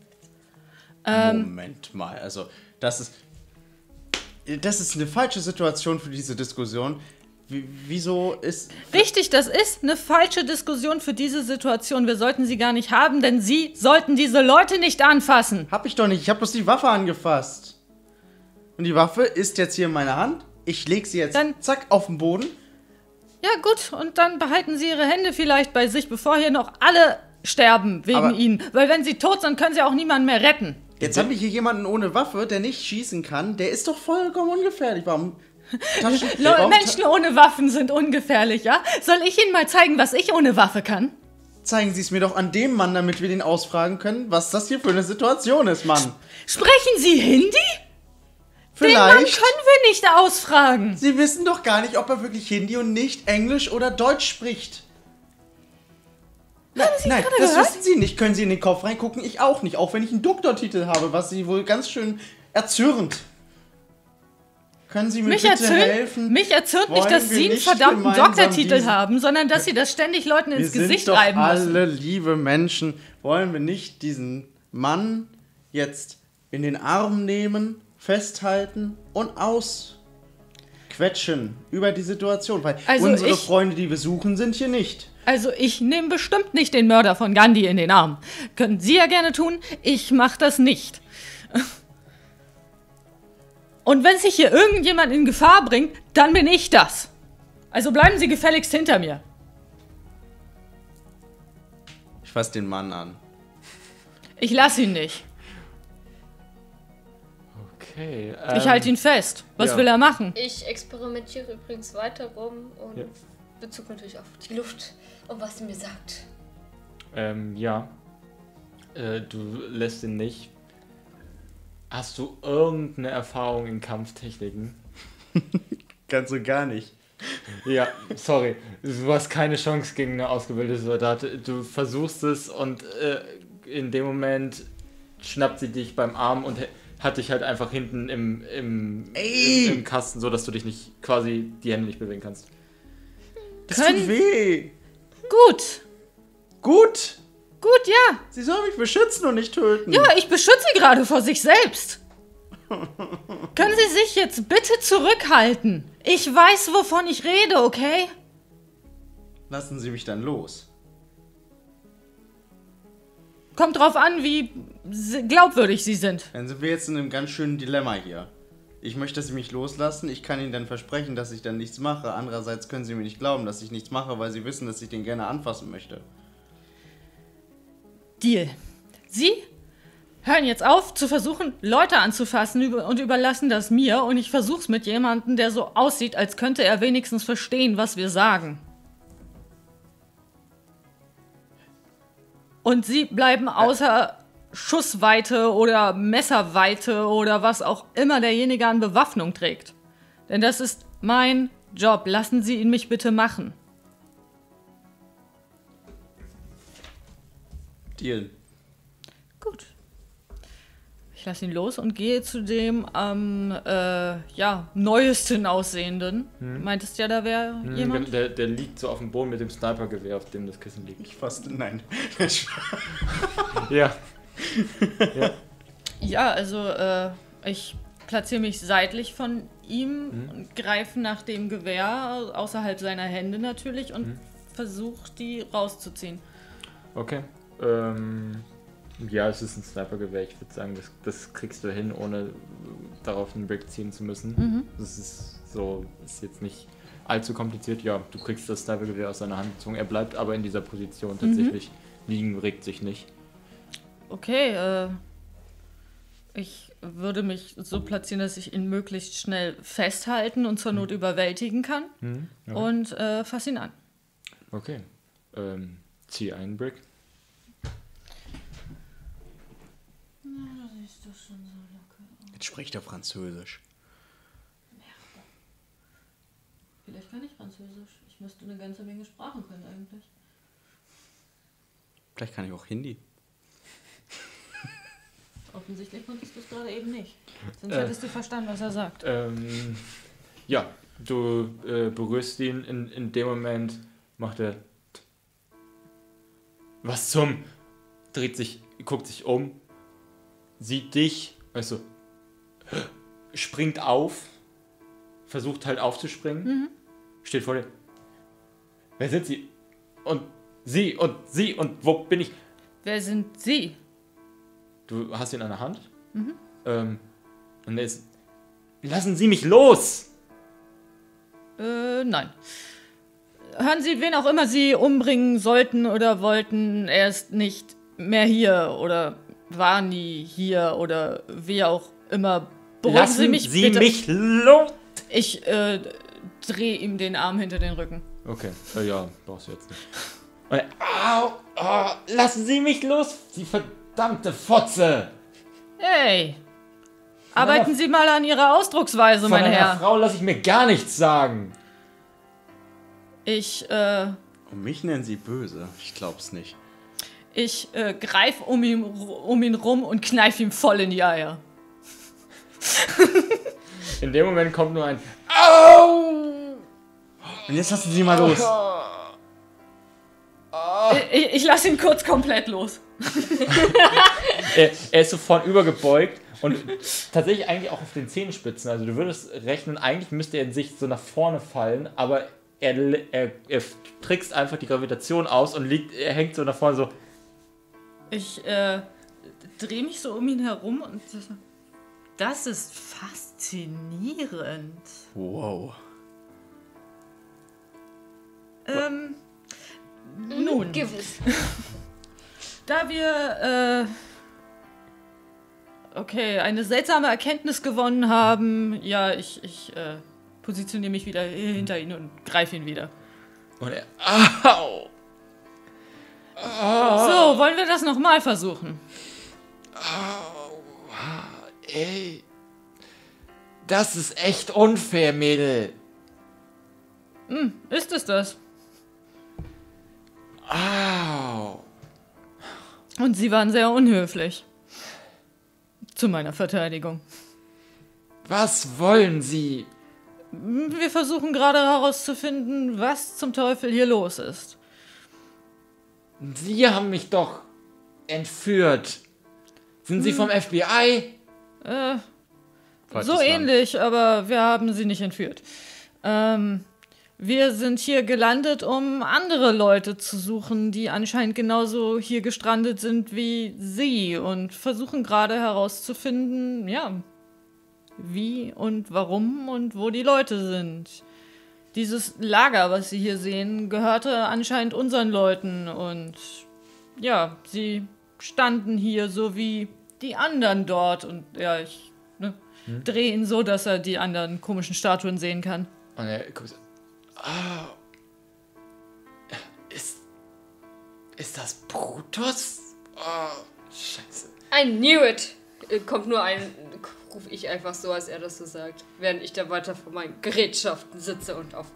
Ähm. Moment mal, also das ist. Das ist eine falsche Situation für diese Diskussion. Wie, wieso ist. Richtig, das ist eine falsche Diskussion für diese Situation. Wir sollten sie gar nicht haben, denn Sie sollten diese Leute nicht anfassen. Hab ich doch nicht, ich hab bloß die Waffe angefasst. Und die Waffe ist jetzt hier in meiner Hand. Ich leg sie jetzt Dann- zack auf den Boden. Ja gut, und dann behalten Sie Ihre Hände vielleicht bei sich, bevor hier noch alle sterben wegen Aber- Ihnen. Weil wenn Sie tot sind, können Sie auch niemanden mehr retten. Jetzt haben wir hier jemanden ohne Waffe, der nicht schießen kann. Der ist doch vollkommen ungefährlich. Warum? *laughs* Menschen ohne Waffen sind ungefährlich, ja? Soll ich Ihnen mal zeigen, was ich ohne Waffe kann? Zeigen Sie es mir doch an dem Mann, damit wir den ausfragen können, was das hier für eine Situation ist, Mann. Sprechen Sie Hindi? Den Mann können Vielleicht. wir nicht ausfragen. Sie wissen doch gar nicht, ob er wirklich Hindi und nicht Englisch oder Deutsch spricht. Nein, nein das gehört? wissen Sie nicht. Können Sie in den Kopf reingucken? Ich auch nicht. Auch wenn ich einen Doktortitel habe, was Sie wohl ganz schön erzürnt. Können Sie mir Mich bitte erzürnt, helfen? mich erzürnt nicht, Wollen dass wir Sie einen nicht verdammten Doktortitel diesen- haben, sondern dass Sie das ständig Leuten Wir ins sind Gesicht doch reiben müssen. alle liebe Menschen. Wollen wir nicht diesen Mann jetzt in den Arm nehmen, festhalten und ausquetschen über die Situation? Weil Also unsere ich- Freunde, die wir suchen, sind hier nicht. Also ich nehme bestimmt nicht den Mörder von Gandhi in den Arm. Können Sie ja gerne tun, ich mache das nicht. Und wenn sich hier irgendjemand in Gefahr bringt, dann bin ich das. Also bleiben Sie gefälligst hinter mir. Ich fasse den Mann an. Ich lasse ihn nicht. Okay. Ich ähm, halte ihn fest. Was ja. will er machen? Ich experimentiere übrigens weiter rum und Ja. Bezug natürlich auf die Luft und was sie mir sagt. Ähm, ja. Äh, du lässt ihn nicht. Hast du irgendeine Erfahrung in Kampftechniken? *laughs* Ganz und gar nicht. Ja, sorry. Du hast keine Chance gegen eine ausgebildete Soldat. Du versuchst es und äh, in dem Moment schnappt sie dich beim Arm und hat dich halt einfach hinten im, im, Ey! im, im Kasten, so dass du dich nicht quasi die Hände nicht bewegen kannst. Das Können- tut weh. Gut. Gut. Gut, ja. Sie soll mich beschützen und nicht töten. Ja, ich beschütze sie gerade vor sich selbst. *laughs* Können Sie sich jetzt bitte zurückhalten? Ich weiß, wovon ich rede, okay? Lassen Sie mich dann los. Kommt drauf an, wie glaubwürdig Sie sind. Dann sind wir jetzt in einem ganz schönen Dilemma hier. Ich möchte, dass Sie mich loslassen. Ich kann Ihnen dann versprechen, dass ich dann nichts mache. Andererseits können Sie mir nicht glauben, dass ich nichts mache, weil Sie wissen, dass ich den gerne anfassen möchte. Deal. Sie hören jetzt auf zu versuchen, Leute anzufassen und überlassen das mir und ich versuch's mit jemandem, der so aussieht, als könnte er wenigstens verstehen, was wir sagen. Und sie bleiben außer Schussweite oder Messerweite oder was auch immer derjenige an Bewaffnung trägt. Denn das ist mein Job. Lassen Sie ihn mich bitte machen. Deal. Gut. Ich lasse ihn los und gehe zu dem am äh, ja, neuesten aussehenden. Meintest ja, da wäre jemand? Der, der liegt so auf dem Boden mit dem Snipergewehr, auf dem das Kissen liegt. Ich fast. Nein. *laughs* Ja. Ja, also äh, ich platziere mich seitlich von ihm und greife nach dem Gewehr, außerhalb seiner Hände natürlich, und versuche die rauszuziehen. Okay. Ähm, ja, es ist ein Snipergewehr. Ich würde sagen, das, das kriegst du hin, ohne darauf einen Break ziehen zu müssen. Das ist so, ist jetzt nicht allzu kompliziert. Ja, du kriegst das Snipergewehr aus seiner Hand gezogen. Er bleibt aber in dieser Position tatsächlich liegen, regt sich nicht. Okay, äh, ich würde mich so platzieren, dass ich ihn möglichst schnell festhalten und zur Not überwältigen kann. Ja. Und äh, fass ihn an. Okay. Ähm, zieh einen Brick. Jetzt spricht er Französisch. Vielleicht kann ich Französisch. Ich müsste eine ganze Menge Sprachen können eigentlich. Vielleicht kann ich auch Hindi. *laughs* Offensichtlich konntest du es gerade eben nicht. Sonst Äh. hättest du verstanden, was er sagt. Ähm, ja, du äh, berührst ihn. In, in dem Moment macht er. Was zum? Dreht sich, guckt sich um, sieht dich, also springt auf, versucht halt aufzuspringen, steht vor dir. Wer sind sie? Und sie und sie und wo bin ich? Wer sind Sie? Du hast ihn an der Hand. Ähm, und er ist. Lassen Sie mich los! Äh, nein. Hören Sie, wen auch immer Sie umbringen sollten oder wollten, er ist nicht mehr hier oder war nie hier oder wie auch immer. Beruhigen Lassen Sie mich Sie bitte. mich los! Ich äh, drehe ihm den Arm hinter den Rücken. Okay, äh, ja, brauchst du jetzt nicht. Und er, Au! Oh, lassen Sie mich los! Sie verdammte Fotze! Hey! Arbeiten Sie mal an Ihrer Ausdrucksweise, Von mein Herr. Frau lasse ich mir gar nichts sagen! Ich, äh, Und mich nennen sie böse. Ich glaub's nicht. ich äh, greif um ihn, um ihn rum und kneif ihm voll in die Eier. *laughs* In dem Moment kommt nur ein Au! Und jetzt lassen Sie mal los. Ich, ich lasse ihn kurz komplett los. *laughs* Er, er ist so vornübergebeugt und tatsächlich eigentlich auch auf den Zehenspitzen. Also du würdest rechnen, eigentlich müsste er in sich so nach vorne fallen, aber er, er, er trickst einfach die Gravitation aus und liegt, er hängt so nach vorne so. Ich äh, drehe mich so um ihn herum und das ist faszinierend. Wow. Ähm, nun, Gewiss. *laughs* da wir äh, okay eine seltsame Erkenntnis gewonnen haben, ja, ich, ich äh, positioniere mich wieder hinter ihn und greife ihn wieder. Und er. Au! So, wollen wir das nochmal versuchen? Ey. Das ist echt unfair, Mädel. Ist es das? Au. Und sie waren sehr unhöflich. Zu meiner Verteidigung. Was wollen Sie? Wir versuchen gerade herauszufinden, was zum Teufel hier los ist. Sie haben mich doch entführt. Sind Sie vom FBI? Äh, Falsches so Land. ähnlich, aber wir haben sie nicht entführt. Ähm, wir sind hier gelandet, um andere Leute zu suchen, die anscheinend genauso hier gestrandet sind wie sie und versuchen gerade herauszufinden, ja, wie und warum und wo die Leute sind. Dieses Lager, was Sie hier sehen, gehörte anscheinend unseren Leuten und ja, sie standen hier so wie die anderen dort und ja, ich ne, drehe ihn so, dass er die anderen komischen Statuen sehen kann. Und er guckt so. Ah. Ist. Ist das Brutus? Oh, scheiße. I knew it! Äh, Kommt nur ein, rufe ich einfach so, als er das so sagt, während ich da weiter vor meinen Gerätschaften sitze und auf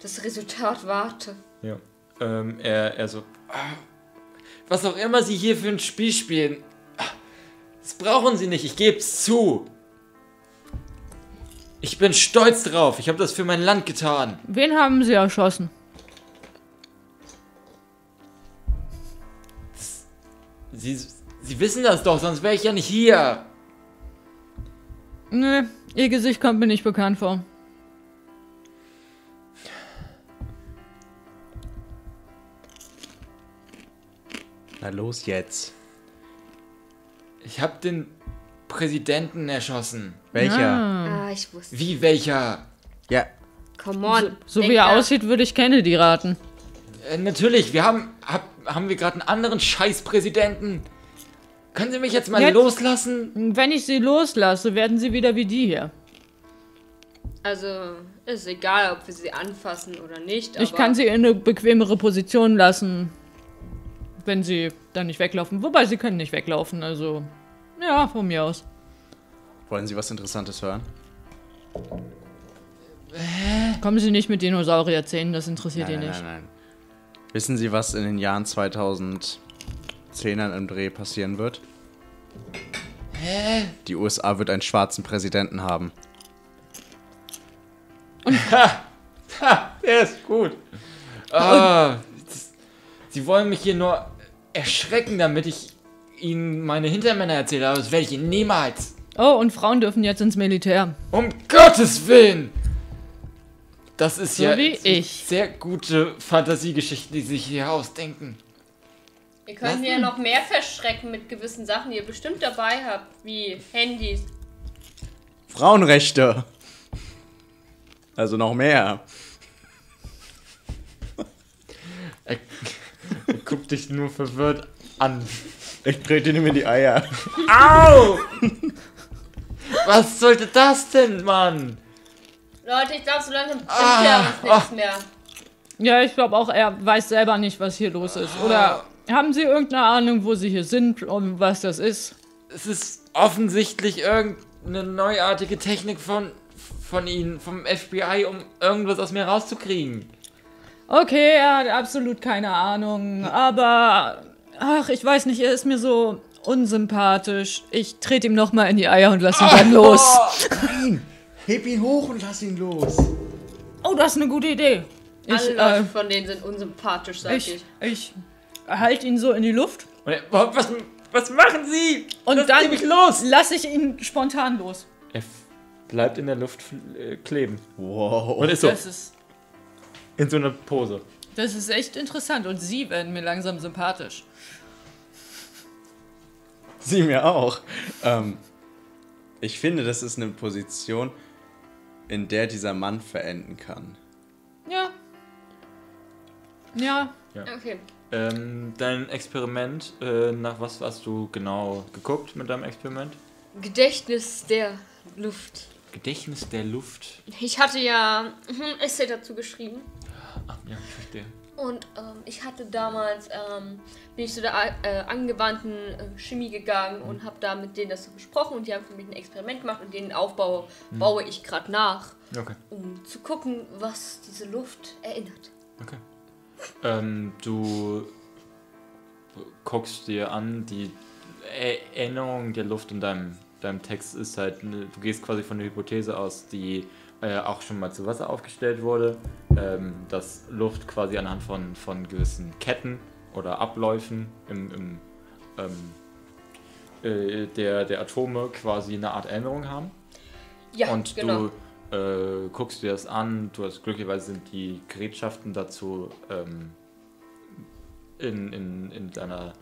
das Resultat warte. Ja. Ähm, er, er so. Ah, was auch immer Sie hier für ein Spiel spielen. Das brauchen Sie nicht, ich geb's zu. Ich bin stolz drauf, ich habe das für mein Land getan. Wen haben sie erschossen? Sie, Sie wissen das doch, sonst wäre ich ja nicht hier. Nö, ihr Gesicht kommt mir nicht bekannt vor. Na los jetzt. Ich habe den Präsidenten erschossen. Welcher? Ah. Ah, ich wusste. Wie welcher? Ja, Come on. So denk wie er aussieht, würde ich Kennedy raten. Äh, natürlich, wir haben. Hab, haben wir gerade einen anderen Scheißpräsidenten? Können Sie mich jetzt mal Jetzt? loslassen? Wenn ich sie loslasse, werden sie wieder wie die hier. Also, ist egal, ob wir sie anfassen oder nicht. Ich aber kann sie in eine bequemere Position lassen, wenn sie dann nicht weglaufen. Wobei sie können nicht weglaufen, also ja, von mir aus. wollen Sie was Interessantes hören? Kommen Sie nicht mit Dinosaurierzähnen, das interessiert Nein, ihn nein, nicht. nein, nein. Wissen Sie, was in den Jahren 2010ern im Dreh passieren wird? Hä? Die USA wird einen schwarzen Präsidenten haben. *laughs* Ha, der ist gut. Ah, das, Sie wollen mich hier nur erschrecken, damit ich Ihnen meine Hintermänner erzähle, aber das werde ich Ihnen niemals. Oh, und Frauen dürfen jetzt ins Militär. Um Gottes Willen! Das ist So ja wie ich. sehr gute Fantasiegeschichten, die sich hier ausdenken. Ihr könnt ja noch mehr verschrecken mit gewissen Sachen, die ihr bestimmt dabei habt, wie Handys. Frauenrechte! Also noch mehr. *laughs* Er, guckt dich nur verwirrt an. Ich trete ihm in die Eier. Au! Was sollte das denn, Mann? Leute, ich glaube, so langsam bringt Ah, ja uns nichts mehr. Ja, ich glaube auch, er weiß selber nicht, was hier los ist. Oder haben Sie irgendeine Ahnung, wo Sie hier sind und was das ist? Es ist offensichtlich irgendeine neuartige Technik von, von Ihnen, vom FBI, um irgendwas aus mir rauszukriegen. Okay, er hat absolut keine Ahnung, aber ach, ich weiß nicht, er ist mir so unsympathisch. Ich trete ihm nochmal in die Eier und lass ihn dann los. Nein! Heb ihn hoch und lass ihn los. Oh, das ist eine gute Idee. Ich, Alle Leute äh, von denen sind unsympathisch, sag ich. ich, ich halte ihn so in die Luft er, was, was machen Sie? und Lassen dann los! lasse ich ihn spontan los. Er bleibt in der Luft äh, kleben. Wow. Und ist so Das ist, in so einer Pose. das ist echt interessant und Sie werden mir langsam sympathisch. Sie mir auch. Ähm, ich finde, das ist eine Position, in der dieser Mann verenden kann. Ja. Ja, Okay. Ähm, dein Experiment, äh, nach was hast du genau geguckt mit deinem Experiment? Gedächtnis der Luft. Gedächtnis der Luft. Ich hatte ja ein Essay dazu geschrieben. Ach ja, ich verstehe. Und ähm, ich hatte damals, ähm, bin ich zu der äh, angewandten äh, Chemie gegangen und habe da mit denen das so besprochen und die haben für mich ein Experiment gemacht und den Aufbau baue ich gerade nach, Okay, um zu gucken, was diese Luft erinnert. okay. Ähm, du guckst dir an, die Erinnerung der Luft in deinem, deinem Text ist halt, du gehst quasi von der Hypothese aus, die äh, auch schon mal zu Wasser aufgestellt wurde, ähm, dass Luft quasi anhand von, von gewissen Ketten oder Abläufen im, im ähm, äh, der, der Atome quasi eine Art Erinnerung haben. Ja, und genau. du äh, guckst dir das an, du hast glücklicherweise sind die Gerätschaften dazu ähm, in, in, in deiner,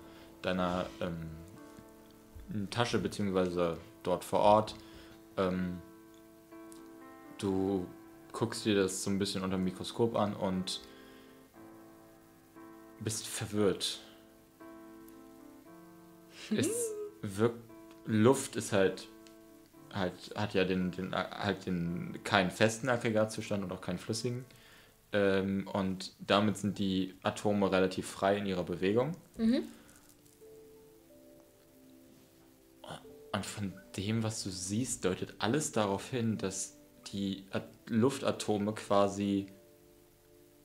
deiner ähm, Tasche beziehungsweise dort vor Ort. Ähm, du guckst dir das so ein bisschen unter dem Mikroskop an und bist verwirrt. Es wirkt, Luft ist halt, halt hat ja den, den, halt den, keinen festen Aggregatzustand und auch keinen flüssigen. Ähm, und damit sind die Atome relativ frei in ihrer Bewegung. Mhm. Und von dem, was du siehst, deutet alles darauf hin, dass die At Luftatome quasi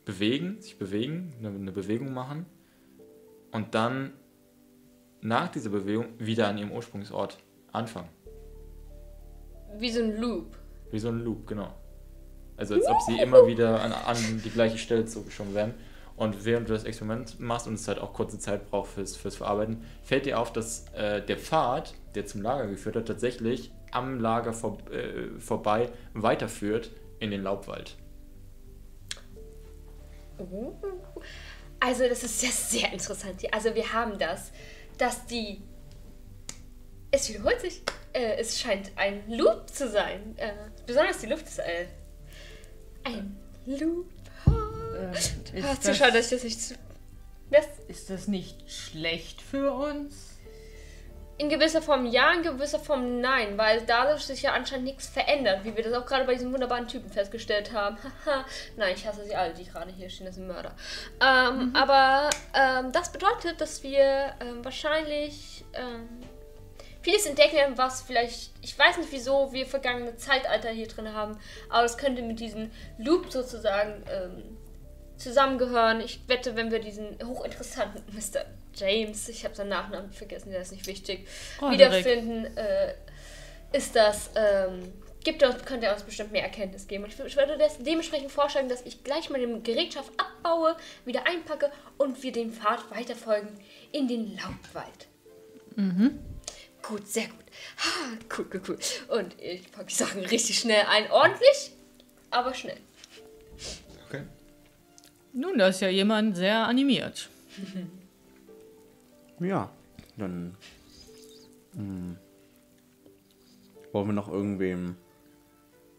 bewegen, sich bewegen, eine, eine Bewegung machen und dann nach dieser Bewegung wieder an ihrem Ursprungsort anfangen. Wie so ein Loop. Wie so ein Loop, genau. Also als ob sie immer wieder an, an die gleiche Stelle zugeschoben werden. Und während du das Experiment machst und es halt auch kurze Zeit braucht fürs, fürs Verarbeiten, fällt dir auf, dass äh, der Pfad, der zum Lager geführt hat, tatsächlich am Lager vor, äh, vorbei weiterführt in den Laubwald. Oh. Also das ist ja sehr interessant. hier. Also wir haben das, dass die... Es wiederholt sich. Äh, es scheint ein Loop zu sein. Äh, besonders die Luft ist äh, ein Loop. Ähm, Ah, ist, zu schade, dass das, ich das nicht... zu- Das ist das nicht schlecht für uns? In gewisser Form ja, in gewisser Form nein, weil dadurch sich ja anscheinend nichts verändert, wie wir das auch gerade bei diesem wunderbaren Typen festgestellt haben. *laughs* Haha, nein, ich hasse sie alle, die gerade hier stehen, das sind Mörder. Ähm, Aber ähm, das bedeutet, dass wir ähm, wahrscheinlich ähm, vieles entdecken werden, was vielleicht, ich weiß nicht wieso wir vergangene Zeitalter hier drin haben, aber es könnte mit diesem Loop sozusagen ähm, zusammengehören. Ich wette, wenn wir diesen hochinteressanten *laughs* Mr. James, ich habe seinen Nachnamen vergessen, der ist nicht wichtig, Roderick. wiederfinden, äh, ist das, ähm, gibt uns, könnte er uns bestimmt mehr Erkenntnis geben. Und ich, ich würde das dementsprechend vorschlagen, dass ich gleich mal den Gerätschaft abbaue, wieder einpacke und wir den Pfad weiterfolgen in den Laubwald. Gut, sehr gut. Ha, cool, cool, cool. Und ich packe die Sachen richtig schnell ein. Ordentlich, aber schnell. Okay. Nun, da ist ja jemand sehr animiert. *laughs* Ja, dann. hm. wollen wir noch irgendwem.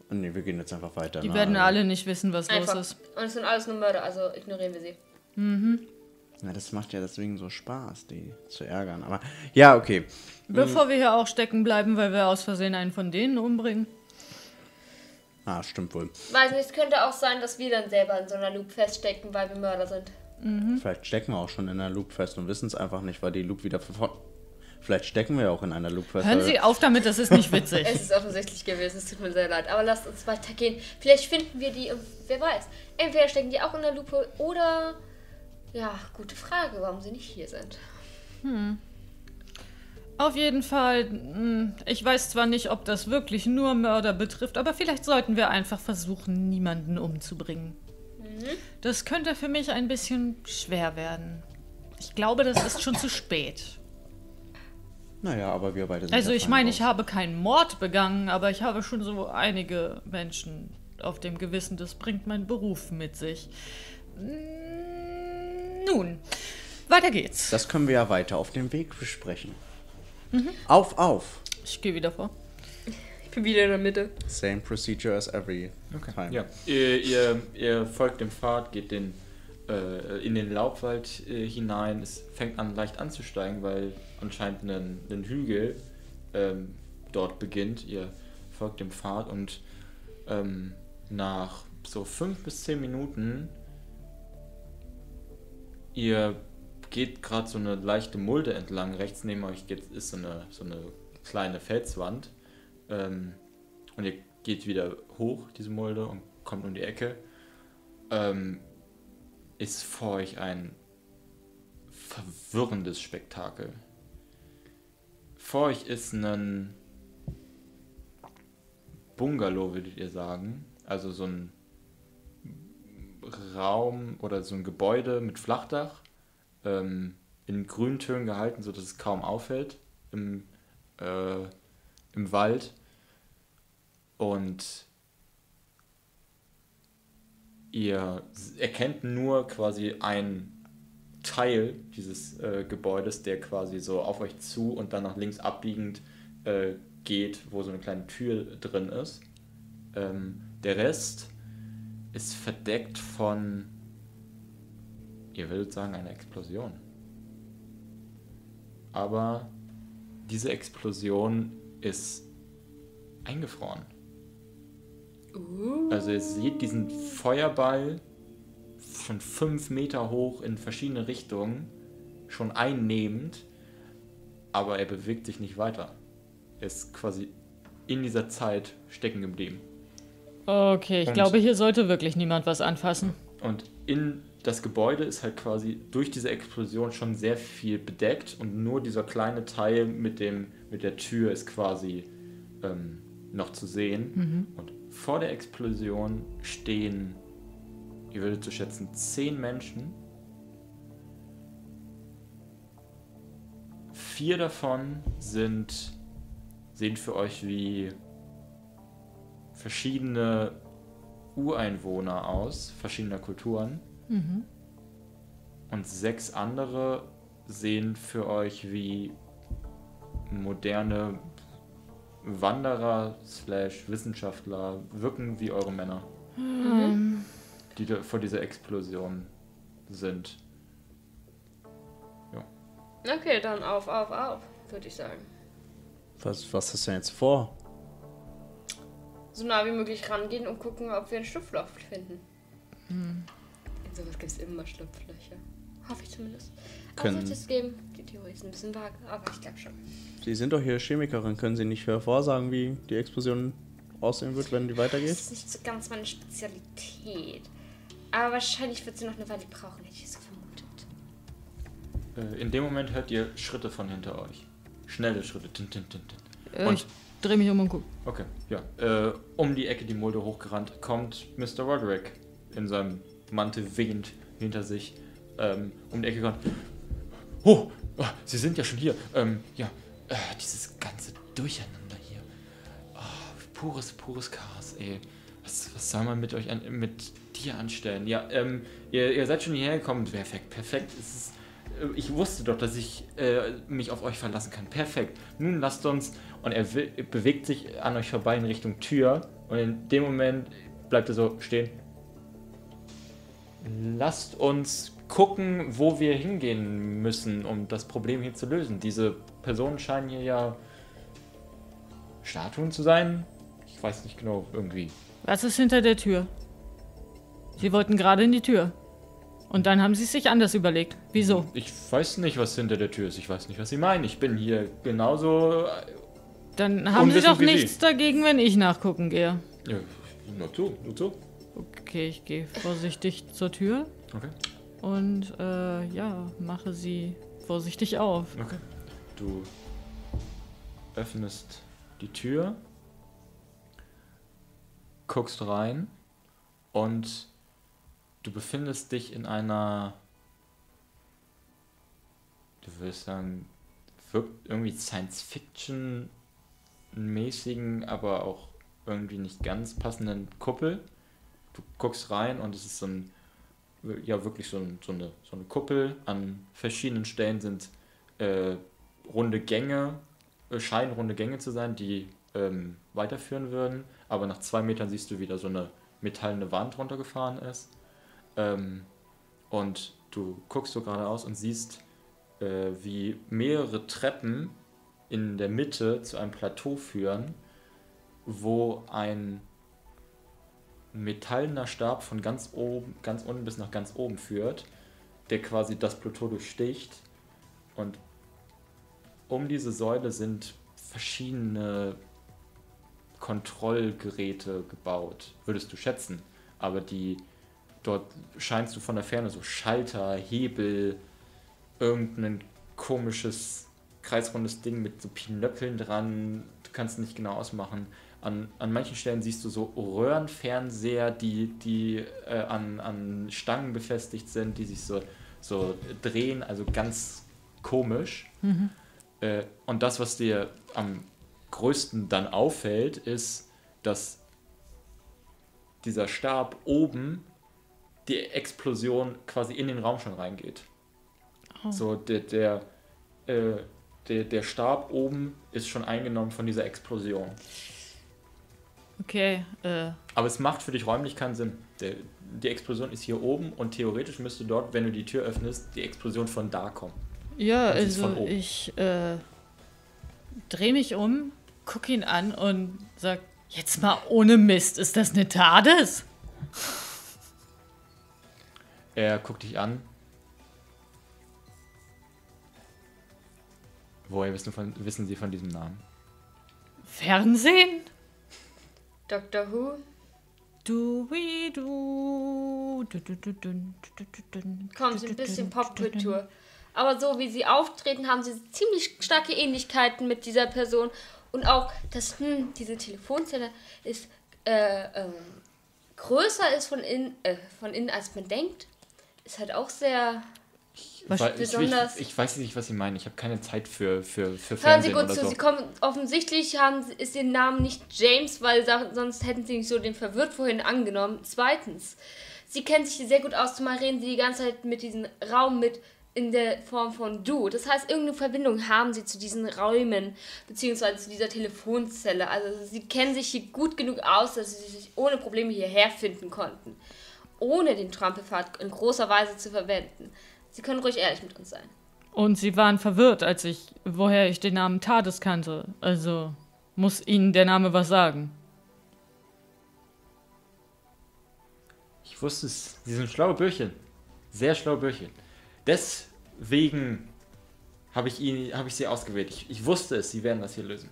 Nee, wir gehen jetzt einfach weiter. Die ne? werden alle nicht wissen, was Einfach. los ist. Und es sind alles nur Mörder, also ignorieren wir sie. Ja, das macht ja deswegen so Spaß, die zu ärgern. Aber ja, okay. Bevor wir hier auch stecken bleiben, weil wir aus Versehen einen von denen umbringen. Ah, stimmt wohl. Weiß nicht, es könnte auch sein, dass wir dann selber in so einer Loop feststecken, weil wir Mörder sind. Vielleicht stecken wir auch schon in einer Loop fest und wissen es einfach nicht, weil die Loop wieder verfolgt. Vielleicht stecken wir auch in einer Loop fest. Hören Sie auf damit, das ist nicht witzig. *laughs* Es ist offensichtlich gewesen, es tut mir sehr leid. Aber lasst uns weitergehen. Vielleicht finden wir die und wer weiß. Entweder stecken die auch in der Lupe oder. Ja, gute Frage, warum sie nicht hier sind. Auf jeden Fall, mh, ich weiß zwar nicht, ob das wirklich nur Mörder betrifft, aber vielleicht sollten wir einfach versuchen, niemanden umzubringen. Das könnte für mich ein bisschen schwer werden. Ich glaube, das ist schon zu spät. Naja, aber wir beide sind Also ich meine, ich habe keinen Mord begangen, aber ich habe schon so einige Menschen auf dem Gewissen. Das bringt mein Beruf mit sich. Mm, Nun, weiter geht's. Das können wir ja weiter auf dem Weg besprechen. Mhm. Auf, auf. Ich gehe wieder vor. Wieder in der Mitte. Same procedure as every time. Ja, ihr, ihr, ihr folgt dem Pfad, geht den, äh, in den Laubwald äh, hinein. Es fängt an leicht anzusteigen, weil anscheinend ein, ein Hügel ähm, dort beginnt. Ihr folgt dem Pfad und ähm, nach so fünf bis zehn Minuten ihr geht gerade so eine leichte Mulde entlang. Rechts neben euch geht, ist so eine, so eine kleine Felswand. Ähm, und ihr geht wieder hoch, diese Mulde, und kommt um die Ecke. Ähm, ist vor euch ein verwirrendes Spektakel. Vor euch ist ein Bungalow, würdet ihr sagen. Also so ein Raum oder so ein Gebäude mit Flachdach. Ähm, in Grüntönen gehalten, sodass es kaum auffällt im, äh, im Wald. Und ihr erkennt nur quasi ein Teil dieses äh, Gebäudes, der quasi so auf euch zu und dann nach links abbiegend äh, geht, wo so eine kleine Tür drin ist. Ähm, der Rest ist verdeckt von, ihr würdet sagen, einer Explosion. Aber diese Explosion ist eingefroren. Also ihr seht diesen Feuerball schon fünf Meter hoch in verschiedene Richtungen, schon einnehmend, aber er bewegt sich nicht weiter. Er ist quasi in dieser Zeit stecken geblieben. Okay, ich Und- glaube, hier sollte wirklich niemand was anfassen. Und in das Gebäude ist halt quasi durch diese Explosion schon sehr viel bedeckt und nur dieser kleine Teil mit, dem, mit der Tür ist quasi ähm, noch zu sehen. Und vor der Explosion stehen, ihr würdet zu schätzen, zehn Menschen. Vier davon sind, sehen für euch wie verschiedene Ureinwohner aus, verschiedener Kulturen. Und sechs andere sehen für euch wie moderne Wanderer slash Wissenschaftler, wirken wie eure Männer, die da vor dieser Explosion sind. Okay, dann auf, auf, auf, würde ich sagen. Was, was hast du denn jetzt vor? So nah wie möglich rangehen und gucken, ob wir ein Schlupfloch finden. In sowas gibt es immer Schlupflöcher. Hoffe ich zumindest. Können- Also es geben. Die Theorie ist ein bisschen vage, aber ich glaube schon. Sie sind doch hier Chemikerin. Können Sie nicht vorsagen, wie die Explosion aussehen wird, wenn die Das weitergeht? ist nicht so ganz meine Spezialität. Aber wahrscheinlich wird sie noch eine Weile brauchen, hätte ich so vermutet. Äh, in dem Moment hört ihr Schritte von hinter euch. Schnelle Schritte. Tin, tin, tin, tin. Äh, Und- ich drehe mich um und guck. Okay, ja. Äh, um die Ecke die Mulde hochgerannt kommt Mr. Roderick in seinem Mantel wehend hinter sich ähm, um die Ecke gerannt. Oh, oh, Sie sind ja schon hier. Ähm, ja, äh, dieses ganze Durcheinander hier. Oh, pures, pures Chaos, ey. Was, was soll man mit euch an, mit dir anstellen? Ja, ähm, ihr, ihr seid schon hierher gekommen. Perfekt, perfekt. Es ist, äh, ich wusste doch, dass ich äh, mich auf euch verlassen kann. Perfekt. Nun lasst uns. Und er bewegt sich an euch vorbei in Richtung Tür. Und in dem Moment bleibt er so stehen. Lasst uns gucken, wo wir hingehen müssen, um das Problem hier zu lösen. Diese Personen scheinen hier ja Statuen zu sein. Ich weiß nicht genau, irgendwie. Was ist hinter der Tür? Sie wollten gerade in die Tür. Und dann haben sie es sich anders überlegt. Wieso? Ich weiß nicht, was hinter der Tür ist. Ich weiß nicht, was Sie meinen. Ich bin hier genauso. Dann haben sie doch wie Sie. nichts dagegen, wenn ich nachgucken gehe. Ja, nur zu, nur zu. Okay, ich gehe vorsichtig zur Tür Okay, und äh, ja, mache sie vorsichtig auf. okay. Du öffnest die Tür, guckst rein und du befindest dich in einer. Du würdest sagen, wirkt irgendwie Science-Fiction-mäßigen, aber auch irgendwie nicht ganz passenden Kuppel. Du guckst rein und es ist so ein, ja wirklich so, ein, so, eine, so eine Kuppel. An verschiedenen Stellen sind äh, runde Gänge, äh, scheinen runde Gänge zu sein, die ähm, weiterführen würden. Aber nach zwei Metern siehst du wieder so eine metallene Wand runtergefahren ist. Ähm, und du guckst so geradeaus und siehst, äh, wie mehrere Treppen in der Mitte zu einem Plateau führen, wo ein metallener Stab von ganz oben, ganz unten bis nach ganz oben führt, der quasi das Plateau durchsticht. Und um diese Säule sind verschiedene Kontrollgeräte gebaut, würdest du schätzen. Aber die dort scheinst du von der Ferne so Schalter, Hebel, irgendein komisches kreisrundes Ding mit so Pinöppeln dran. Du kannst nicht genau ausmachen. An, an manchen Stellen siehst du so Röhrenfernseher, die, die äh, an, an Stangen befestigt sind, die sich so, so drehen, also ganz komisch. Äh, und das, was dir am größten dann auffällt, ist, dass dieser Stab oben die Explosion quasi in den Raum schon reingeht. So, der, der, äh, der, der Stab oben ist schon eingenommen von dieser Explosion. Okay, äh, Aber es macht für dich räumlich keinen Sinn. Der, die Explosion ist hier oben und theoretisch müsste dort, wenn du die Tür öffnest, die Explosion von da kommen. ja, also oben. ich äh, drehe mich um, guck ihn an und sag, jetzt mal ohne Mist, ist das eine TARDIS? Er guckt dich an. Woher wissen, von, wissen Sie von diesem Namen? Fernsehen? Doctor Who. Du, wie du. du, du, du, Kommt ein bisschen Popkultur. Aber so wie sie auftreten, haben sie ziemlich starke Ähnlichkeiten mit dieser Person. Und auch, dass hm, diese Telefonzelle ist äh, ähm, größer ist von innen, äh, von innen, als man denkt. Ist halt auch sehr. Ich, besonders- ich, ich weiß nicht, was Sie meinen. Ich habe keine Zeit für, für, für Hören Sie Fernsehen gut oder zu, so. Sie kommen offensichtlich haben, sie- ist ihr Name nicht James, weil sonst hätten sie nicht so den verwirrt vorhin angenommen. Zweitens, sie kennen sich sehr gut aus, zumal reden sie die ganze Zeit mit diesem Raum mit in der Form von du. Das heißt, irgendeine Verbindung haben sie zu diesen Räumen, beziehungsweise zu dieser Telefonzelle. Also sie kennen sich hier gut genug aus, dass sie sich ohne Probleme hierher finden konnten. Ohne den Trampelpfad in großer Weise zu verwenden. Sie können ruhig ehrlich mit uns sein. Und sie waren verwirrt, als ich, woher ich den Namen TARDIS kannte. Also muss ihnen der Name was sagen. Ich wusste es. Sie sind schlaue Bürchen. Sehr schlaue Bürchen. Deswegen habe ich, ihn- habe ich sie ausgewählt. Ich, ich wusste es, sie werden das hier lösen.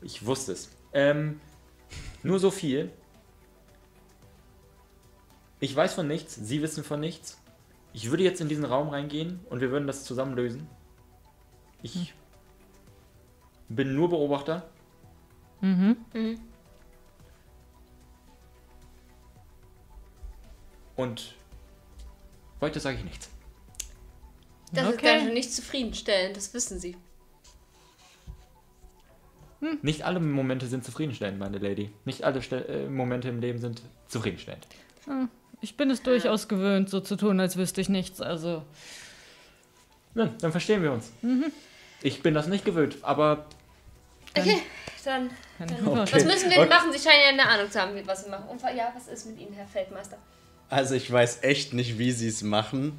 Ich wusste es. Ähm, nur so viel. Ich weiß von nichts, Sie wissen von nichts. Ich würde jetzt in diesen Raum reingehen und wir würden das zusammen lösen. Ich bin nur Beobachter. Mhm. Und heute sage ich nichts. Das ist Okay. ganz schön nicht zufriedenstellend, das wissen sie. Nicht alle Momente sind zufriedenstellend, meine Lady. Nicht alle Ste äh, Momente im Leben sind zufriedenstellend. Ich bin es durchaus gewöhnt, so zu tun, als wüsste ich nichts. Also, Ja, dann verstehen wir uns. Ich bin das nicht gewöhnt, aber Okay, dann. dann Was müssen wir Okay. machen? Sie scheinen ja eine Ahnung zu haben, wie- was wir machen. Und ja, was ist mit Ihnen, Herr Feldmeister? Also ich weiß echt nicht, wie sie es machen.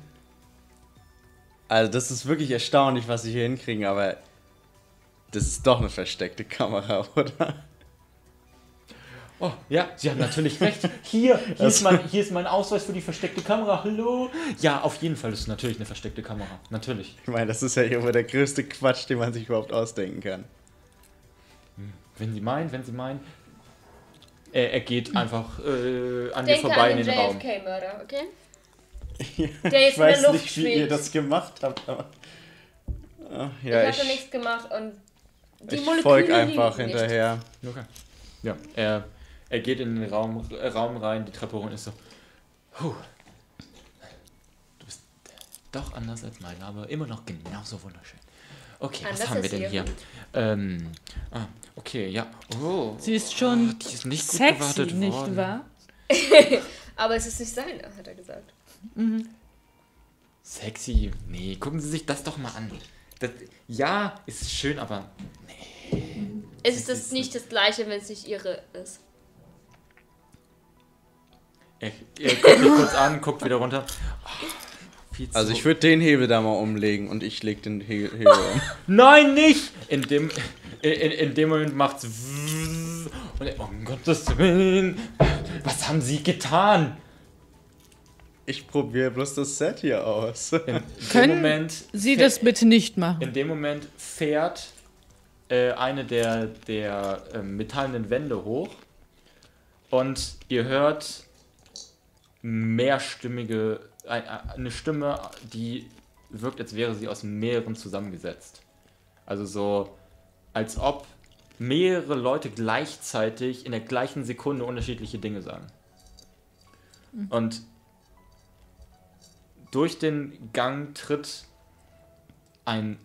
Also das ist wirklich erstaunlich, was sie hier hinkriegen, aber das ist doch eine versteckte Kamera, *laughs* oder? Oh, ja, Sie haben natürlich recht. Hier, hier, ist mein, hier ist mein Ausweis für die versteckte Kamera. Hallo? Ja, auf jeden Fall ist es natürlich eine versteckte Kamera. Natürlich. Ich meine, das ist ja hier wohl der größte Quatsch, den man sich überhaupt ausdenken kann. Wenn Sie meinen, wenn Sie meinen. Er, er geht einfach äh, an mir Denke vorbei an in den den Raum. JFK-Mörder, okay? *laughs* ich Der jetzt in der weiß Luft nicht, wie ihr schwebt. das gemacht habt, aber... Ah, ja, ich ich, habe nichts gemacht und die ich Moleküle folge einfach liegen nicht. hinterher. Okay. Ja, er, er geht in den Raum, äh, Raum rein, die Treppe hoch und ist so. Puh. Du bist doch anders als meine, aber immer noch genauso wunderschön. Okay, was Anders haben wir denn ihr. hier? Ähm, ah, okay, ja. Oh, Sie ist schon oh, die ist nicht gut sexy, gewartet nicht worden. wahr? *laughs* Aber es ist nicht seine, hat er gesagt. Sexy? Nee, gucken Sie sich das doch mal an. Das, ja, ist schön, aber Es ist Das nicht das gleiche, wenn es nicht ihre ist. Er, er guckt mich kurz an, guckt wieder runter. Oh, viel zu Also ich würde den Hebel da mal umlegen und ich leg den He Hebel um. *laughs* Nein, nicht! In dem, in, in, dem Moment macht's und er, um Gottes Willen, was haben Sie getan? Ich probiere bloß das Set hier aus. In dem *laughs* Können Moment, Sie das bitte nicht machen? in dem Moment fährt äh, eine der, der äh, metallenen Wände hoch und ihr hört mehrstimmige, ein- eine Stimme, die wirkt, als wäre sie aus mehreren zusammengesetzt. Also so, als ob mehrere Leute gleichzeitig in der gleichen Sekunde unterschiedliche Dinge sagen. Und durch den Gang tritt ein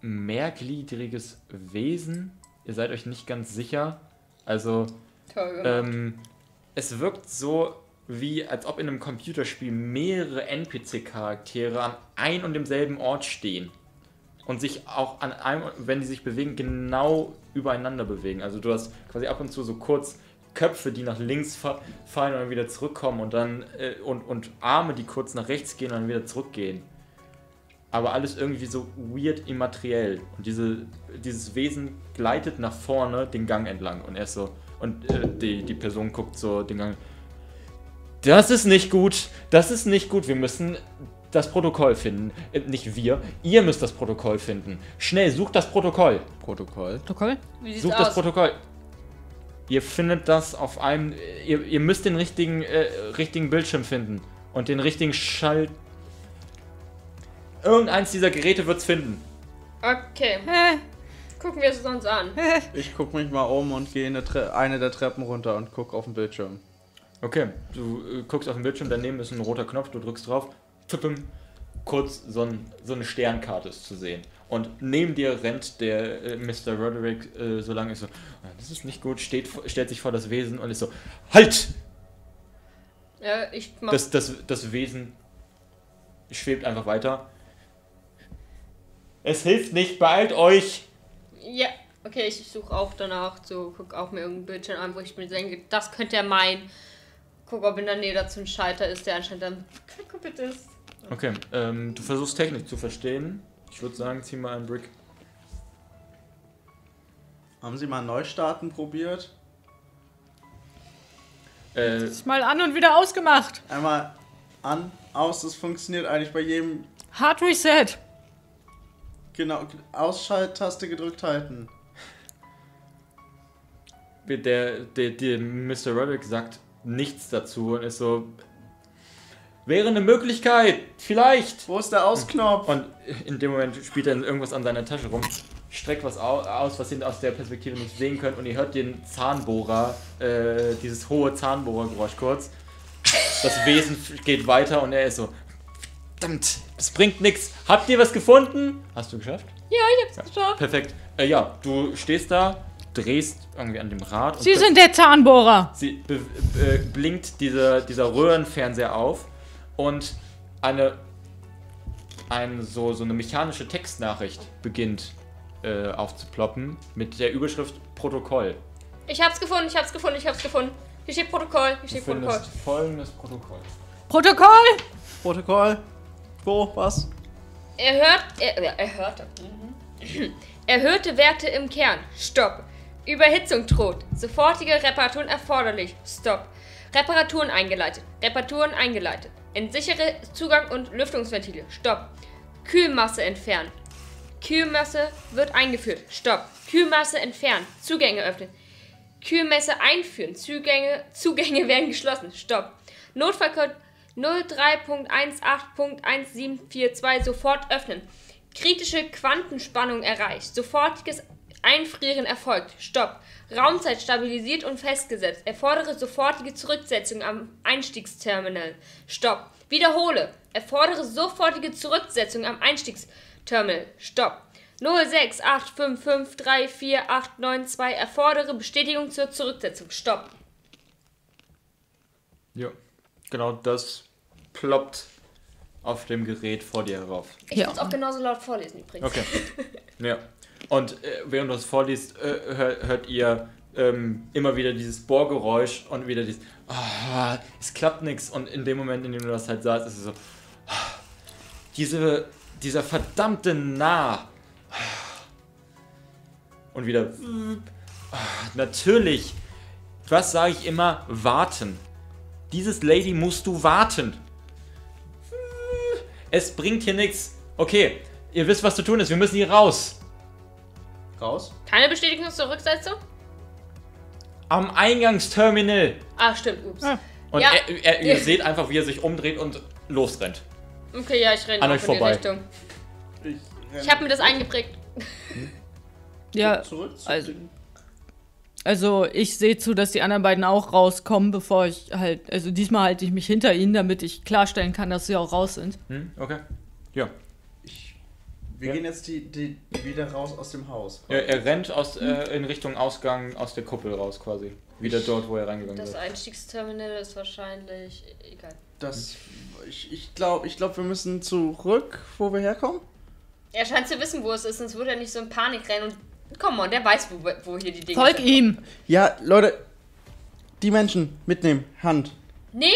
mehrgliedriges Wesen. Ihr seid euch nicht ganz sicher. Also, ähm, es wirkt so, wie als ob in einem Computerspiel mehrere NPC-Charaktere an ein und demselben Ort stehen. Und sich auch an einem, wenn die sich bewegen, genau übereinander bewegen. Also du hast quasi ab und zu so kurz Köpfe, die nach links fa fallen und dann wieder zurückkommen und dann äh, und, und Arme, die kurz nach rechts gehen und dann wieder zurückgehen. Aber alles irgendwie so weird immateriell. Und diese, dieses Wesen gleitet nach vorne den Gang entlang und er ist so. Und äh, die, die Person guckt so den Gang. Das ist nicht gut. Das ist nicht gut. Wir müssen das Protokoll finden. Äh, nicht wir. Ihr müsst das Protokoll finden. Schnell, sucht das Protokoll. Protokoll. Protokoll? Wie sieht's Sucht das aus? Protokoll. Ihr findet das auf einem. Ihr, ihr müsst den richtigen, äh, richtigen Bildschirm finden. Und den richtigen Schalt. Irgendeins dieser Geräte wird's finden. Okay, Hä? gucken wir es uns an. Ich guck mich mal um und gehe eine, Tre eine der Treppen runter und guck auf den Bildschirm. Okay, du äh, guckst auf den Bildschirm, daneben ist ein roter Knopf, du drückst drauf, tippim, kurz so, ein, so eine Sternkarte ist zu sehen. Und neben dir rennt der äh, Mr. Roderick äh, so lange ist so, "Ah, das ist nicht gut, steht, stellt sich vor das Wesen und ist so, halt! Ja, ich mach. Das, das, das Wesen schwebt einfach weiter. Es hilft nicht, beeilt euch! Ja, okay, ich suche auch danach, so, guck auch mir irgendein Bildschirm an, wo ich mir denke, das könnte er meinen. Guck, ob in der Nähe dazu ein Schalter ist, der anscheinend dann kaputt ist. Okay, ähm, du versuchst Technik zu verstehen. Ich würde sagen, zieh mal einen Brick. Haben Sie mal Neustarten probiert? Äh, Ist mal an und wieder ausgemacht. Einmal an, aus, das funktioniert eigentlich bei jedem. Hard Reset. Genau, Ausschalttaste gedrückt halten. der, der, der Mr. Roderick sagt nichts dazu und ist so. Wäre eine Möglichkeit, vielleicht. Wo ist der Ausknopf? Und in dem Moment spielt er irgendwas an seiner Tasche rum, streckt was au- aus, was ihr aus der Perspektive nicht sehen könnt und ihr hört den Zahnbohrer, äh, dieses hohe Zahnbohrergeräusch kurz. Das Wesen geht weiter und er ist so, verdammt, das bringt nichts. Habt ihr was gefunden? Hast du geschafft? Ja, ich hab's geschafft. Perfekt. Äh, ja, du stehst da, drehst irgendwie an dem Rad und Sie sind der Zahnbohrer. Sie be blinkt dieser, dieser Röhrenfernseher auf und eine, eine so, so eine mechanische Textnachricht beginnt äh, aufzuploppen mit der Überschrift Protokoll. Ich hab's gefunden, ich hab's gefunden, ich hab's gefunden. Hier steht Protokoll, hier Du steht findest Protokoll. folgendes Protokoll. Protokoll. Protokoll. Wo? Was? Er hört, er, er er hörte. Mhm. Erhöhte Werte im Kern. Stopp. Überhitzung droht. Sofortige Reparaturen erforderlich. Stopp. Reparaturen eingeleitet. Reparaturen eingeleitet. Entsichere Zugang und Lüftungsventile. Stopp. Kühlmasse entfernen. Kühlmasse wird eingeführt. Stopp. Kühlmasse entfernen. Zugänge öffnen. Kühlmesse einführen. Zugänge, Zugänge *laughs* werden geschlossen. Stopp. Notfallcode 03.18.1742 sofort öffnen. Kritische Quantenspannung erreicht. Sofortiges Einfrieren erfolgt. Stopp. Raumzeit stabilisiert und festgesetzt. Erfordere sofortige Zurücksetzung am Einstiegsterminal. Stopp. Wiederhole. Erfordere sofortige Zurücksetzung am Einstiegsterminal. Stopp. 06855348892 erfordere Bestätigung zur Zurücksetzung. Stopp. Ja. Genau das ploppt auf dem Gerät vor dir herauf. Ich Ja. würde es auch genauso laut vorlesen übrigens. Okay. *laughs* ja. Und äh, während du das vorliest, äh, hör, hört ihr ähm, immer wieder dieses Bohrgeräusch und wieder dieses, ah, es klappt nichts. Und in dem Moment, in dem du das halt sagst, ist es so, ah, diese, dieser verdammte Nah. Und wieder, ah, natürlich. Was sage ich immer? Warten. Dieses Lady musst du warten. Es bringt hier nichts. Okay, ihr wisst, was zu tun ist. Wir müssen hier raus. Raus? Keine Bestätigung zur Rücksetzung? Am Eingangsterminal. Ah, stimmt, ups. Ah. Und Ja. er, er, ihr *laughs* seht einfach, wie er sich umdreht und losrennt. Okay, ja, ich renne An euch in die vorbei. Richtung. Ich, Ich habe mir das eingeprägt. Ja, zurück. zu also- also ich sehe zu, dass die anderen beiden auch rauskommen, bevor ich halt, also diesmal halte ich mich hinter ihnen, damit ich klarstellen kann, dass sie auch raus sind. Hm? Okay. Ja. Wir Ja. gehen jetzt die, die wieder raus aus dem Haus. Er, er rennt aus, äh, in Richtung Ausgang aus der Kuppel raus quasi. Wieder dort, wo er reingegangen Das ist. Einstiegsterminal ist wahrscheinlich egal. Das, ich ich glaube, ich glaub, wir müssen zurück, wo wir herkommen. Er scheint zu wissen, wo es ist, sonst würde er nicht so in Panik rennen und. Komm on, der weiß, wo, wo hier die Dinge Folg sind. ihm! Ja, Leute, die Menschen mitnehmen, Hand. Nee,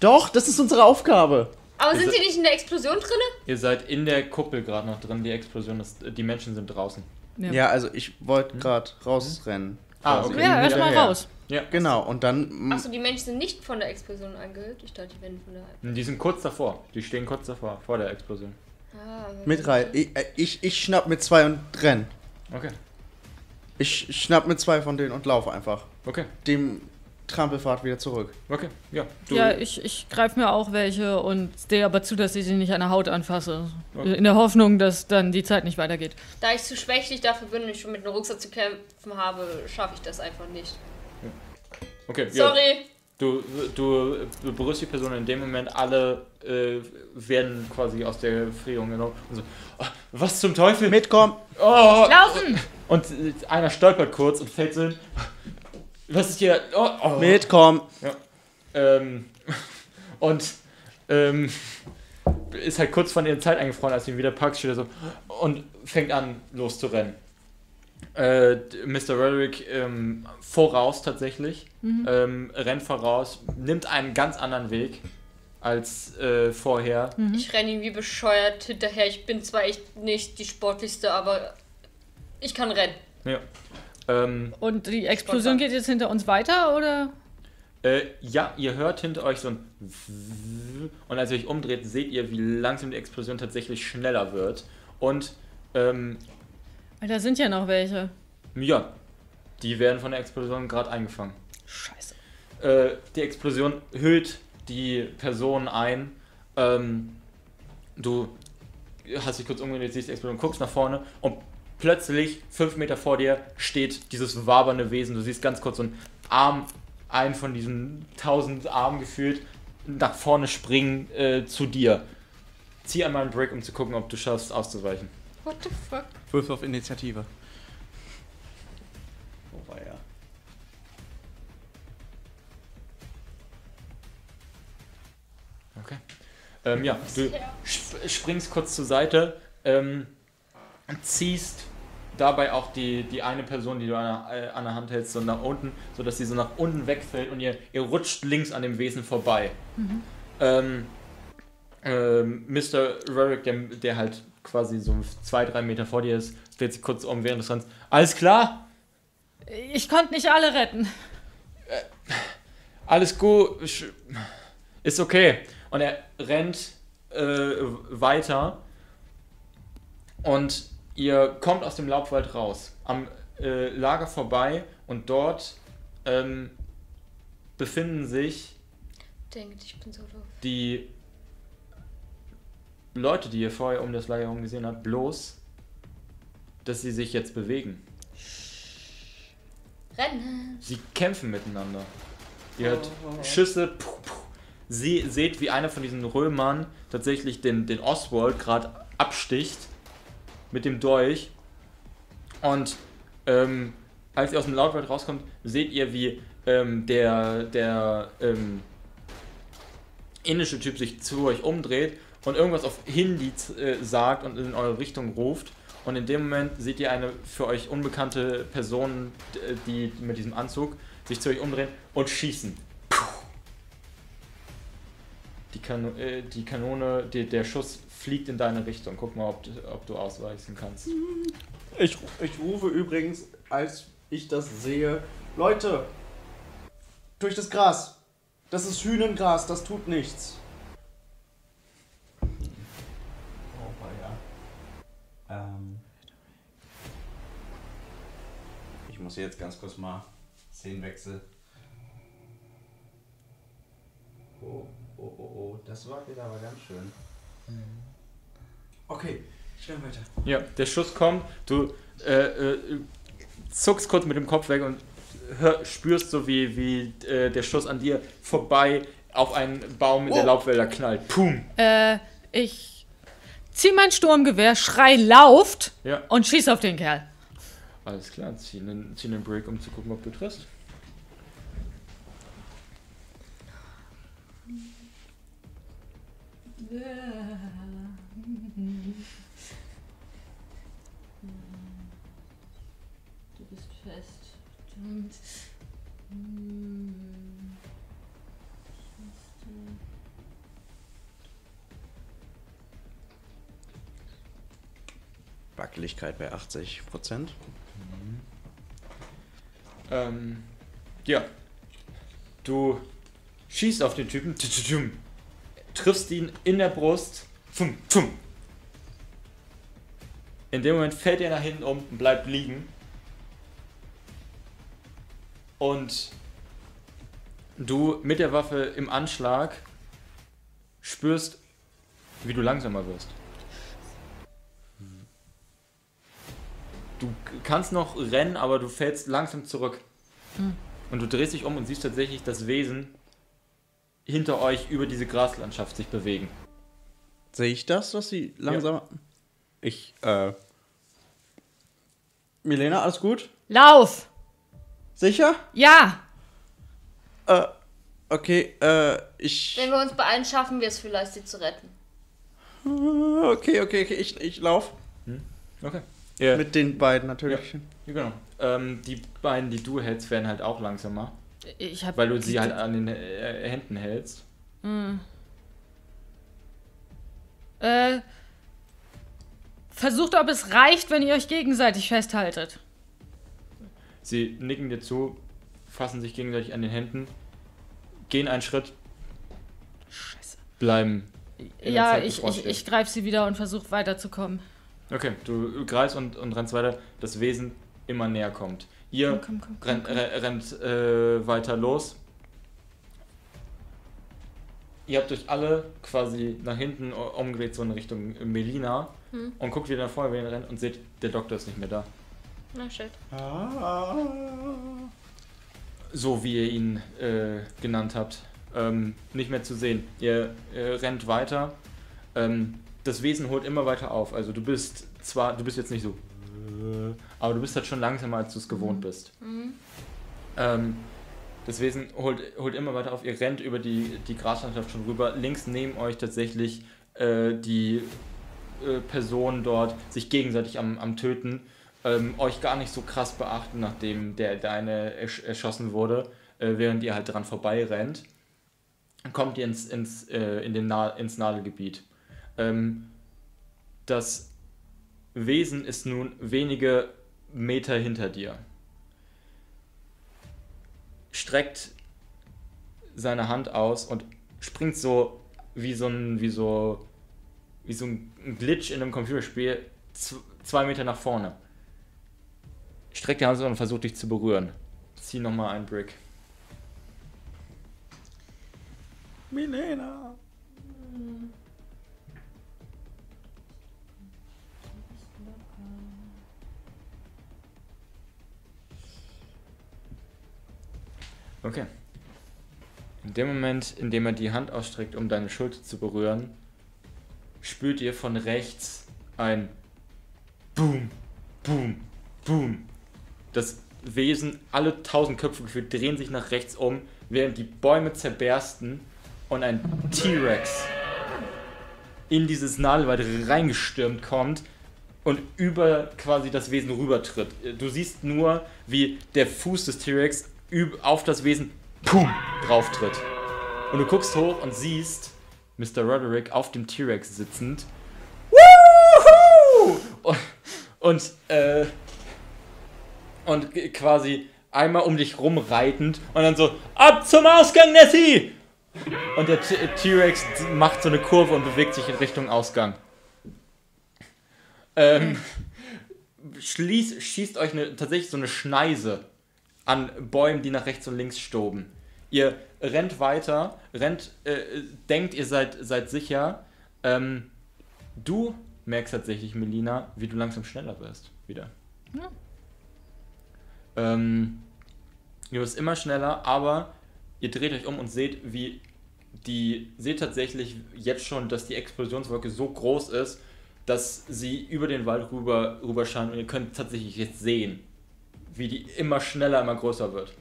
Doch, das ist unsere Aufgabe. Aber sind sie nicht in der Explosion drinne? Ihr seid in der Kuppel gerade noch drin, die Explosion ist, die Menschen sind draußen. Ja, Ja, also ich wollte gerade rausrennen. Ah, quasi. okay. ja erstmal raus. Ja. Genau, und dann. Achso, die Menschen sind nicht von der Explosion angehört. Ich dachte, die werden von der. Die sind kurz davor. Die stehen kurz davor, vor der Explosion. Ah, Mit rein. Ich, ich, ich schnapp mit zwei und renn. Okay. Ich schnapp mit zwei von denen und laufe einfach. Okay. Dem Trampelfahrt wieder zurück. Okay. Ja. Du, Ja, ich, ich greife mir auch welche und sehe aber zu, dass ich sie nicht an der Haut anfasse. Okay. In der Hoffnung, dass dann die Zeit nicht weitergeht. Da ich zu schwächlich dafür bin und ich schon mit einem Rucksack zu kämpfen habe, schaffe ich das einfach nicht. okay. Ja. Sorry. Du, du berührst die Person in dem Moment, alle äh, werden quasi aus der Frierung genommen. Und so, "Ah, was zum Teufel? Mitkommen! Oh! Laufen! Und einer stolpert kurz und fällt so hin. Was ist hier? Oh, oh. Mitkommen! Ähm, *laughs* und ähm, ist halt kurz von der Zeit eingefroren, als du ihn wieder packst, steht er so und fängt an loszurennen. Äh, Mr. Roderick ähm, voraus tatsächlich, ähm, rennt voraus, nimmt einen ganz anderen Weg als äh, vorher. Ich renne ihm wie bescheuert hinterher. Ich bin zwar echt nicht die sportlichste, aber ich kann rennen. Ja. Ähm, Und die Explosion geht jetzt hinter uns weiter, oder? Äh, ja, ihr hört hinter euch so ein und als ihr euch umdreht, seht ihr, wie langsam die Explosion tatsächlich schneller wird. Und ähm, Weil Da sind ja noch welche. ja, die werden von der Explosion gerade eingefangen. Scheiße. Äh, die Explosion hüllt die Person ein. Ähm, du hast dich kurz umgedreht, siehst die Explosion, guckst nach vorne und plötzlich, fünf Meter vor dir, steht dieses wabernde Wesen. Du siehst ganz kurz so einen Arm, einen von diesen tausend Armen gefühlt, nach vorne springen äh, zu dir. Zieh einmal einen Break, um zu gucken, ob du schaffst, auszuweichen. What the fuck? Würfel auf Initiative. Oh, war ja. Okay. Ähm, ja, du sp springst kurz zur Seite, ähm, ziehst dabei auch die, die eine Person, die du an der, äh, an der Hand hältst, so nach unten, sodass sie so nach unten wegfällt und ihr, ihr rutscht links an dem Wesen vorbei. Ähm, ähm, Mr. Rurick, der, der halt quasi so zwei, drei Meter vor dir ist, dreht sich kurz um während des Rennens. Alles klar? Ich konnte nicht alle retten. Alles gut, ist okay. Und er rennt äh, weiter und ihr kommt aus dem Laubwald raus, am äh, Lager vorbei und dort ähm, befinden sich Denkt, ich bin so doof. die Leute, die ihr vorher um das Lager herum gesehen habt, bloß, dass sie sich jetzt bewegen. Rennen. Sie kämpfen miteinander. Ihr hört Schüsse. Puh, puh. Sie seht, wie einer von diesen Römern tatsächlich den, den Oswald gerade absticht mit dem Dolch. Und ähm, als ihr aus dem Lautwald rauskommt, seht ihr, wie ähm, der, der ähm, indische Typ sich zu euch umdreht und irgendwas auf Hindi äh, sagt und in eure Richtung ruft. Und in dem Moment seht ihr eine für euch unbekannte Person, d- die mit diesem Anzug sich zu euch umdrehen und schießen. Die, Kano äh, die Kanone, die, der Schuss fliegt in deine Richtung. Guck mal, ob, du- ob du ausweichen kannst. Ich, ich rufe übrigens, als ich das sehe, Leute, durch das Gras. Das ist Hühnengras, das tut nichts. Oh, ja. Ähm. Ich muss jetzt ganz kurz mal Szenenwechsel. Oh, oh, oh, oh, das war wieder aber ganz schön. Okay, schnell weiter. Ja, der Schuss kommt, du äh, äh, zuckst kurz mit dem Kopf weg und hör, spürst so, wie, wie äh, der Schuss an dir vorbei auf einen Baum in der Oh. Laubwälder knallt. Pum! Äh, ich zieh mein Sturmgewehr, schrei, lauft Ja, und schieß auf den Kerl. alles klar. Zieh einen, zieh einen Break, um zu gucken, ob du triffst. Du bist fest. Und, Wackeligkeit bei 80 Prozent. Ähm, ja. Du schießt auf den Typen, triffst ihn in der Brust. Fum, fum. In dem Moment fällt er nach hinten um und bleibt liegen. Und du mit der Waffe im Anschlag spürst, wie du langsamer wirst. Du kannst noch rennen, aber du fällst langsam zurück. Und du drehst dich um und siehst tatsächlich das Wesen hinter euch über diese Graslandschaft sich bewegen. Sehe ich das, was sie langsam. Ich, äh. Milena, alles gut? Lauf! Sicher? Ja! Äh, okay, äh, ich. Wenn wir uns beeilen, schaffen wir es vielleicht, sie zu retten. Okay, okay, okay, ich, ich lauf. Okay. Ja, Mit den beiden natürlich. ja, genau. Ähm, die beiden, die du hältst, werden halt auch langsamer, Ich hab weil du sie halt an den äh, Händen hältst. Äh, versucht, ob es reicht, wenn ihr euch gegenseitig festhaltet. Sie nicken dir zu, fassen sich gegenseitig an den Händen, gehen einen Schritt, Scheiße. bleiben. Ja, ich, ich, ich greife sie wieder und versuche weiterzukommen. Okay, du greifst und, und rennst weiter, das Wesen immer näher kommt. Ihr Komm, komm, komm, rennt, re- rennt äh, weiter los. Ihr habt euch alle quasi nach hinten umgedreht, so in Richtung Melina. Hm. Und guckt wieder nach vorne, wenn ihr rennt und seht, der Doktor ist nicht mehr da. Na shit. So wie ihr ihn äh, genannt habt. Ähm, nicht mehr zu sehen. Ihr äh, rennt weiter. Ähm, das Wesen holt immer weiter auf. Also du bist zwar, du bist jetzt nicht so, äh, aber du bist halt schon langsamer, als du es gewohnt bist. Mhm. Ähm, das Wesen holt, holt immer weiter auf. Ihr rennt über die, die Graslandschaft schon rüber. Links neben euch tatsächlich äh, die äh, Personen dort sich gegenseitig am, am Töten. Ähm, euch gar nicht so krass beachten, nachdem der, der eine ersch erschossen wurde, äh, während ihr halt dran vorbei rennt. Kommt ihr ins, ins, äh, in den Na ins Nadelgebiet. Ähm, das Wesen ist nun wenige Meter hinter dir streckt seine Hand aus und springt so wie so ein, wie so, wie so ein Glitch in einem Computerspiel zwei Meter nach vorne. Streckt die Hand so und versucht dich zu berühren. Zieh nochmal einen Brick. Milena. Okay. In dem Moment, in dem er die Hand ausstreckt, um deine Schulter zu berühren, spürt ihr von rechts ein Boom, Boom, Boom. Das Wesen, alle tausend Köpfe gefühlt, drehen sich nach rechts um, während die Bäume zerbersten und ein T-Rex in dieses Nadelwald reingestürmt kommt und über quasi das Wesen rübertritt. Du siehst nur, wie der Fuß des T-Rex auf das Wesen pum, drauf tritt. Und du guckst hoch und siehst Mr. Roderick auf dem T-Rex sitzend. Woohoo! Und, und, äh, und quasi einmal um dich rumreitend und dann so, ab zum Ausgang, Nessie! Und der T-Rex macht so eine Kurve und bewegt sich in Richtung Ausgang. Ähm, schließ, schießt euch eine, tatsächlich so eine Schneise an Bäumen, die nach rechts und links stoben. Ihr rennt weiter, rennt, äh, denkt, ihr seid, seid sicher. Ähm, du merkst tatsächlich, Melina, wie du langsam schneller wirst. Wieder. Ja. Ähm, ihr wirst immer schneller, aber ihr dreht euch um und seht, wie die, seht tatsächlich jetzt schon, dass die Explosionswolke so groß ist, dass sie über den Wald rüber, rüber scheint und ihr könnt tatsächlich jetzt sehen, wie die immer schneller, immer größer wird.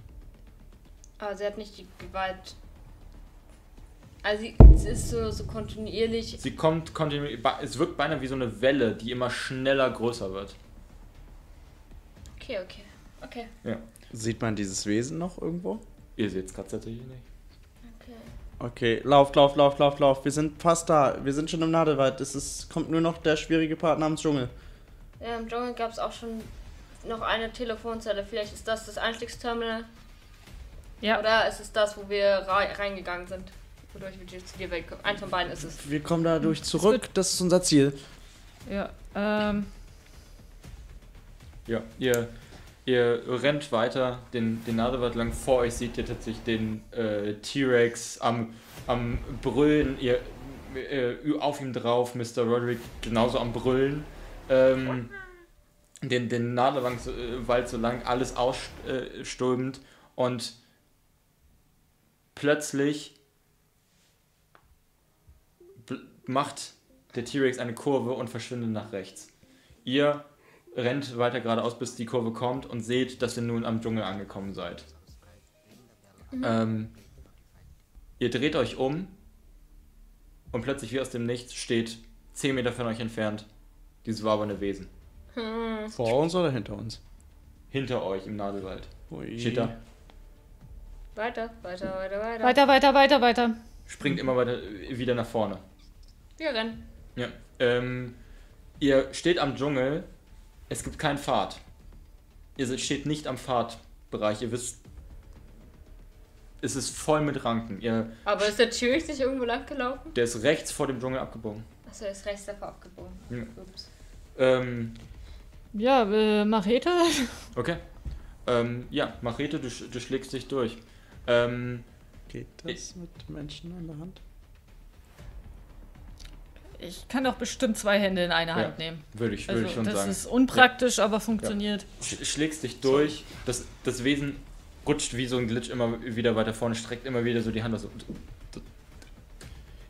Aber sie hat nicht die Gewalt. Also sie, sie ist so, so kontinuierlich. Sie kommt kontinuierlich, es wirkt beinahe wie so eine Welle, die immer schneller größer wird. Okay, okay. Okay. Ja. Sieht man dieses Wesen noch irgendwo? Ihr seht es gerade tatsächlich nicht. Okay. Okay, lauf, lauf, lauf, lauf, lauf. Wir sind fast da. Wir sind schon im Nadelwald. Es ist, kommt nur noch der schwierige Part namens Dschungel. Ja, im Dschungel gab es auch schon noch eine Telefonzelle. Vielleicht ist das das Einstiegsterminal. Ja. Oder ist es das, wo wir rei- reingegangen sind? Wodurch wir zu dir wegkommen. Eins von beiden ist es. Wir kommen dadurch zurück. Das ist unser Ziel. Ja, ähm, Ja, ihr, ihr rennt weiter den, den Nadelwald lang. Vor euch seht ihr tatsächlich den äh, T-Rex am, am Brüllen. Ihr, äh, auf ihm drauf, Mr. Roderick genauso am Brüllen. Ähm, den, den Nadelwald so, äh, Wald so lang, alles ausstürmend. Und plötzlich macht der T-Rex eine Kurve und verschwindet nach rechts. Ihr rennt weiter geradeaus, bis die Kurve kommt und seht, dass ihr nun am Dschungel angekommen seid. Ähm, ihr dreht euch um und plötzlich wie aus dem Nichts steht 10 Meter von euch entfernt dieses wabernde Wesen. Vor uns oder hinter uns? Hinter euch im Nadelwald. Ui. Steht da. Weiter, weiter, weiter, weiter. weiter, weiter, weiter, weiter. Springt immer weiter wieder nach vorne. Wir rennen. Ja. Ähm, ihr steht am Dschungel. Es gibt keinen Pfad. Ihr steht nicht am Pfadbereich. Ihr wisst, es ist voll mit Ranken. Ihr, Aber ist der T-Rex nicht irgendwo lang gelaufen? der ist rechts vor dem Dschungel abgebogen. Achso, er ist rechts davor abgebogen. Ja. Ups. Ähm, Ja, äh, Machete. *laughs* okay. Ähm, ja, Machete, du, sch- du schlägst dich durch. Ähm, Geht das mit Menschen an der Hand? Ich kann doch bestimmt zwei Hände in eine Ja. Hand nehmen. würde ich, würde Also, ich schon das sagen. ist unpraktisch, aber funktioniert. Sch schlägst dich durch. Das, das Wesen rutscht wie so ein Glitch immer wieder weiter vorne, streckt immer wieder so die Hand aus.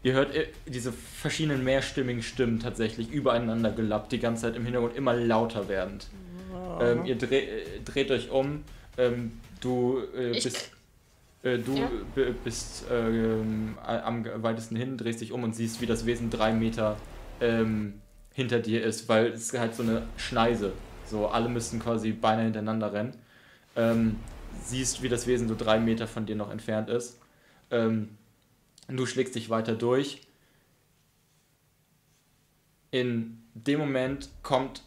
Ihr hört äh, diese verschiedenen mehrstimmigen Stimmen tatsächlich übereinander gelappt, die ganze Zeit im Hintergrund immer lauter werdend. Ähm, ihr dreh, äh, dreht euch um. Ähm, du äh, Ich- bist, äh, du Ja. bist a- am weitesten hin, drehst dich um und siehst, wie das Wesen drei Meter ähm, hinter dir ist, weil es ist halt so eine Schneise. So, alle müssten quasi beinahe hintereinander rennen. Ähm, siehst, wie das Wesen so drei Meter von dir noch entfernt ist. Ähm, du schlägst dich weiter durch. In dem Moment kommt,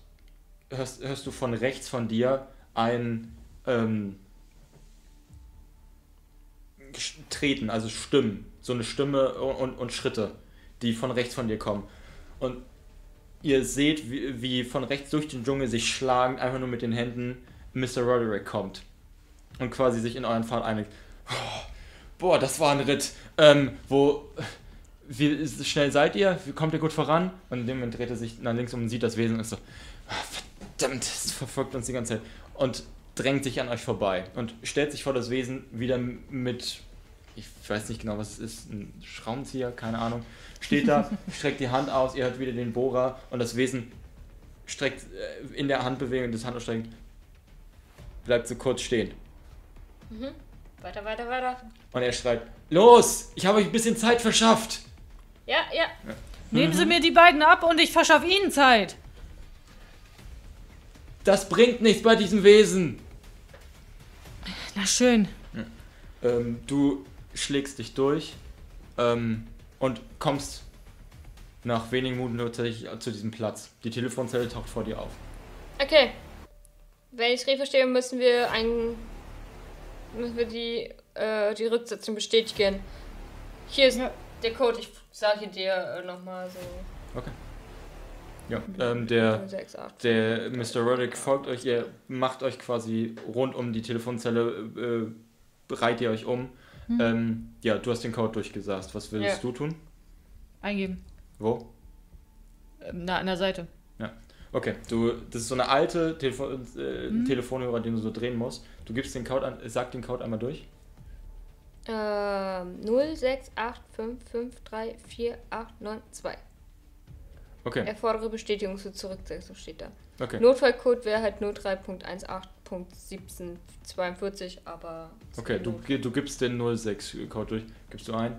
hörst, hörst du von rechts von dir ein ähm, Treten, also Stimmen, so eine Stimme und, und, Schritte, die von rechts von dir kommen. Und ihr seht, wie, wie von rechts durch den Dschungel sich schlagend, einfach nur mit den Händen, Mr. Roderick kommt. Und quasi sich in euren Pfad einlegt. Oh, boah, das war ein Ritt. Ähm, wo. Wie schnell seid ihr? Wie kommt ihr gut voran? Und in dem Moment dreht er sich nach links um und sieht das Wesen und ist so. "Ah, Verdammt, es verfolgt uns die ganze Zeit. Und drängt sich an euch vorbei und stellt sich vor das Wesen wieder mit, ich weiß nicht genau, was es ist, ein Schraubenzieher, keine Ahnung, steht da, *laughs* streckt die Hand aus, ihr hört wieder den Bohrer und das Wesen streckt äh, in der Handbewegung des Handausstreckens, bleibt so kurz stehen. Weiter, weiter, weiter. Und er schreit, los, ich habe euch ein bisschen Zeit verschafft. Ja, ja. Nehmen Sie mir die beiden ab und ich verschaffe Ihnen Zeit. Das bringt nichts bei diesem Wesen. Na schön. Ähm, du schlägst dich durch ähm, und kommst nach wenigen Minuten tatsächlich zu diesem Platz. Die Telefonzelle taucht vor dir auf. Okay. Wenn ich es richtig verstehe, müssen wir ein, müssen wir die, äh, die Rücksetzung bestätigen. Hier ist der Code. Ich sage dir äh, nochmal so. Okay. Ja, ähm, der, 6, 8. der Mr. Roddick folgt euch, ihr macht euch quasi rund um die Telefonzelle, äh, bereit ihr euch um. Ähm, ja, du hast den Code durchgesagt. Was willst Ja. du tun? Eingeben. Wo? Ähm, Na, an der Seite. Okay, du, das ist so eine alte Telefon, äh, Telefonhörer, den du so drehen musst. Du gibst den Code an, sag den Code einmal durch. Ähm, 0, 6, 8, 5, 5, 3, 4, 8, 9, 2. Okay, Erfordere Bestätigung zur Zurücksetzung steht da. okay. Notfallcode wäre halt 03.18.1742, aber. es Okay, du, du gibst den 06-Code durch. Gibst du ein.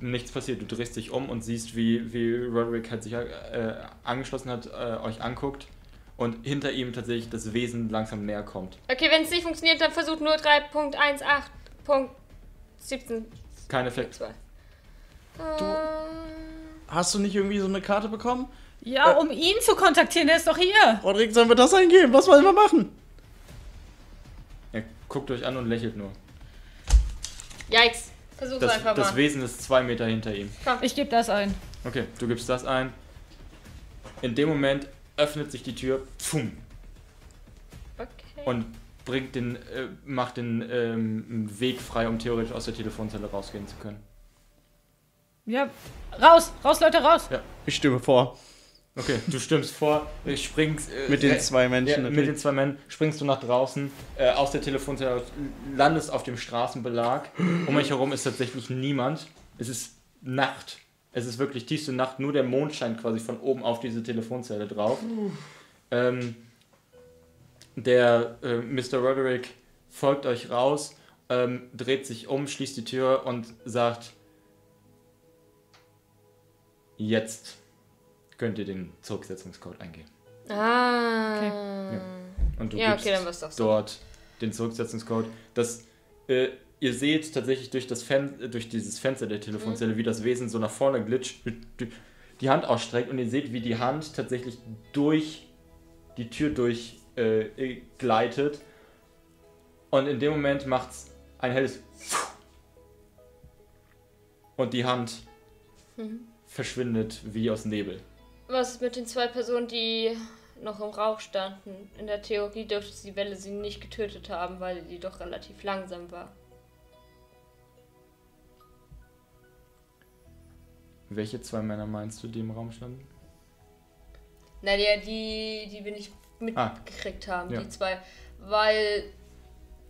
Nichts passiert. Du drehst dich um und siehst, wie, wie Roderick halt sich äh, angeschlossen hat, äh, euch anguckt und hinter ihm tatsächlich das Wesen langsam näher kommt. Okay, wenn es nicht funktioniert, dann versucht 03.18.1742. Kein Effekt. Hast du nicht irgendwie so eine Karte bekommen? Ja, um ihn zu kontaktieren, der ist doch hier. Roderick, sollen wir das eingeben? Was wollen wir machen? Er guckt euch an und lächelt nur. Yikes. Versuch's Das, einfach das mal. Wesen ist zwei Meter hinter ihm. Ich gebe das ein. Okay, du gibst das ein. In dem Moment öffnet sich die Tür pfum, Okay. und bringt den, äh, macht den ähm, Weg frei, um theoretisch aus der Telefonzelle rausgehen zu können. Ja, raus, raus, Leute, raus. Ich stimme vor. Okay, du stimmst vor, springst äh, Mit den zwei ja, Menschen mit den zwei Männern springst du nach draußen äh, aus der Telefonzelle, landest auf dem Straßenbelag. Um euch herum ist tatsächlich niemand. Es ist Nacht. Es ist wirklich tiefste Nacht. Nur der Mond scheint quasi von oben auf diese Telefonzelle drauf. Ähm, der äh, Mr. Roderick folgt euch raus, ähm, dreht sich um, schließt die Tür und sagt: Jetzt könnt ihr den Zurücksetzungscode eingeben. Ah. Und du Ja, gibst okay, dann war's doch so. dort den Zurücksetzungscode. Das, äh, ihr seht tatsächlich durch, das Fen äh, durch dieses Fenster der Telefonzelle, wie das Wesen so nach vorne glitscht, die- Hand ausstreckt und ihr seht, wie die Hand tatsächlich durch die Tür durch äh, äh, gleitet. Und in dem Moment macht's ein helles und die Hand Mhm. verschwindet wie aus Nebel. Was ist mit den zwei Personen, die noch im Rauch standen? In der Theorie dürfte die Welle sie nicht getötet haben, weil die doch relativ langsam war. Welche zwei Männer meinst du, die im Raum standen? Naja, die, die wir nicht Ah. mitgekriegt haben, Ja. die zwei. Weil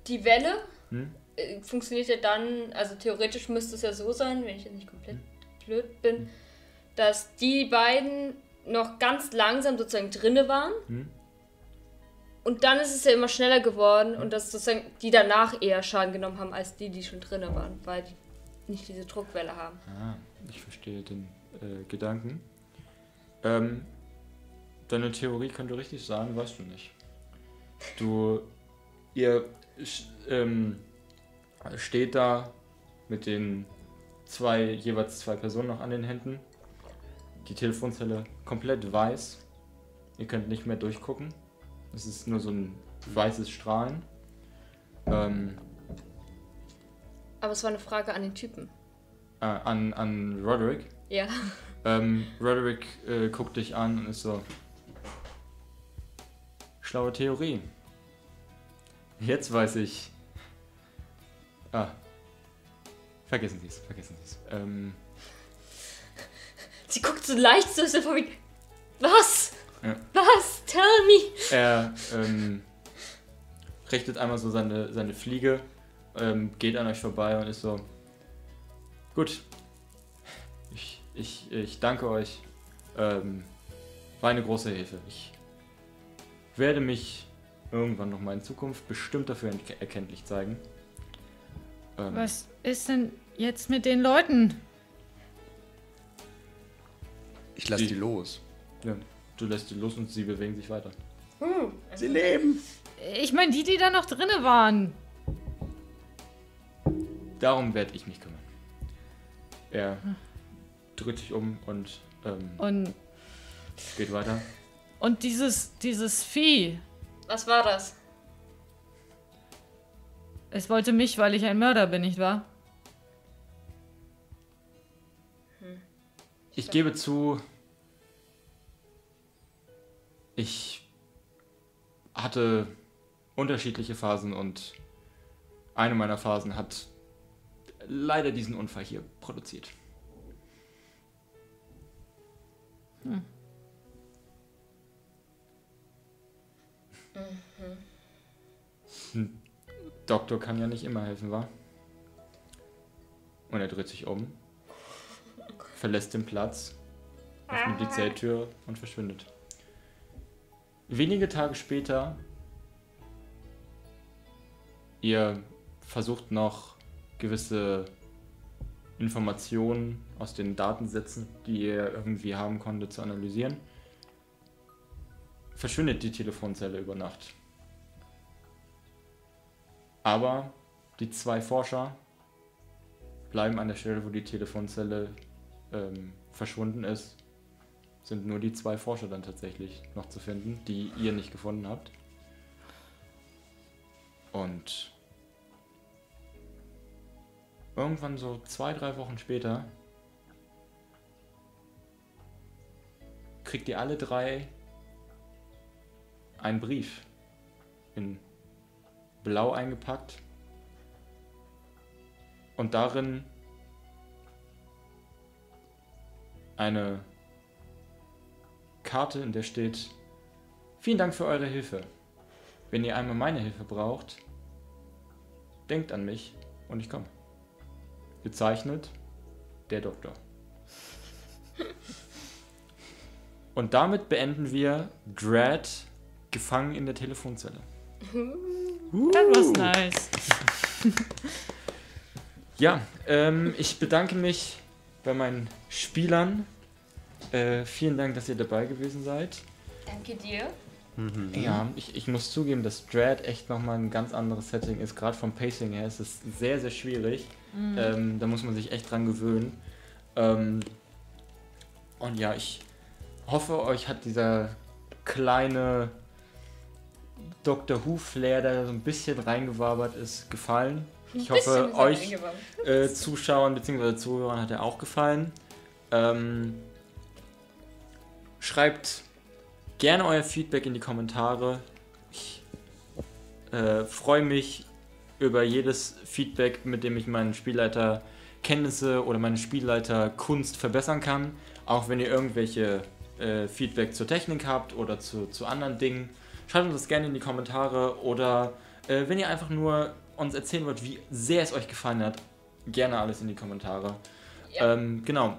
die Welle Hm? äh, funktioniert ja dann, also theoretisch müsste es ja so sein, wenn ich jetzt nicht komplett blöd bin, dass die beiden noch ganz langsam sozusagen drinne waren. Hm? Und dann ist es ja immer schneller geworden und dass sozusagen die danach eher Schaden genommen haben als die, die schon drinne waren, weil die nicht diese Druckwelle haben. Ah, ich verstehe den äh, Gedanken. Ähm, deine Theorie könnte richtig sein, weißt du nicht. Du, ihr ähm, steht da mit den zwei, jeweils zwei Personen noch an den Händen. Die Telefonzelle komplett weiß. Ihr könnt nicht mehr durchgucken. Es ist nur so ein weißes Strahlen. Ähm, Aber es war eine Frage an den Typen. äh, an, an Roderick. Ja. Ähm, Roderick äh, guckt dich an und ist so. Schlaue Theorie. Jetzt weiß ich. Ah. Vergessen Sie es, vergessen Sie es. Ähm, Sie guckt so leicht so, so von wie, Was? Ja. Was? Tell me! er ähm, richtet einmal so seine, seine Fliege, ähm, geht an euch vorbei und ist so. Gut. Ich, ich, ich danke euch. Ähm, war eine große Hilfe. Ich werde mich irgendwann nochmal in Zukunft bestimmt dafür erk- erkenntlich zeigen. Ähm, Was ist denn jetzt mit den Leuten? Ich lasse Die- die los. Ja, du lässt sie los und sie bewegen sich weiter. Hm. Sie leben. Ich meine, die, die da noch drinne waren. Darum werde ich mich kümmern. Er dreht sich um und ähm, Und, geht weiter. und dieses, dieses Vieh, Was war das? es wollte mich, weil ich ein Mörder bin, nicht wahr? Ich gebe zu, ich hatte unterschiedliche Phasen und eine meiner Phasen hat leider diesen Unfall hier produziert. Ein Doktor kann ja nicht immer helfen, wa? Und er dreht sich um, verlässt den Platz öffnet die Zelttür und verschwindet. Wenige Tage später, ihr versucht noch gewisse Informationen aus den Datensätzen, die ihr irgendwie haben konntet, zu analysieren. Verschwindet die Telefonzelle über Nacht. Aber die zwei Forscher bleiben an der Stelle, wo die Telefonzelle ähm, verschwunden ist. Sind nur die zwei Forscher dann tatsächlich noch zu finden, die ihr nicht gefunden habt. Und irgendwann so zwei, drei Wochen später kriegt ihr alle drei einen Brief in blau eingepackt und darin eine Karte, in der steht, vielen Dank für eure Hilfe. Wenn ihr einmal meine Hilfe braucht, denkt an mich und ich komme. Gezeichnet, der Doktor. Und damit beenden wir Dread gefangen in der Telefonzelle. Das war nice. Ja, ähm, ich bedanke mich bei meinen Spielern. Äh, vielen Dank, dass ihr dabei gewesen seid. Danke dir. Ja, ich, ich muss zugeben, dass Dread echt nochmal ein ganz anderes Setting ist. Gerade vom Pacing her ist es sehr, sehr schwierig. Ähm, da muss man sich echt dran gewöhnen. Ähm, und ja, ich hoffe, euch hat dieser kleine Doctor Who-Flair, der so ein bisschen reingewabert ist, gefallen. Ich hoffe, euch äh, Zuschauern bzw. Zuhörern hat er auch gefallen. Ähm, schreibt gerne euer Feedback in die Kommentare. Ich äh, freue mich über jedes Feedback, mit dem ich meinen Spielleiter Kenntnisse oder meine Spielleiter Kunst verbessern kann. Auch wenn ihr irgendwelche äh, Feedback zur Technik habt oder zu, zu anderen Dingen, schreibt uns das gerne in die Kommentare oder äh, wenn ihr einfach nur uns erzählen wollt, wie sehr es euch gefallen hat, gerne alles in die Kommentare. Ja. Ähm, genau.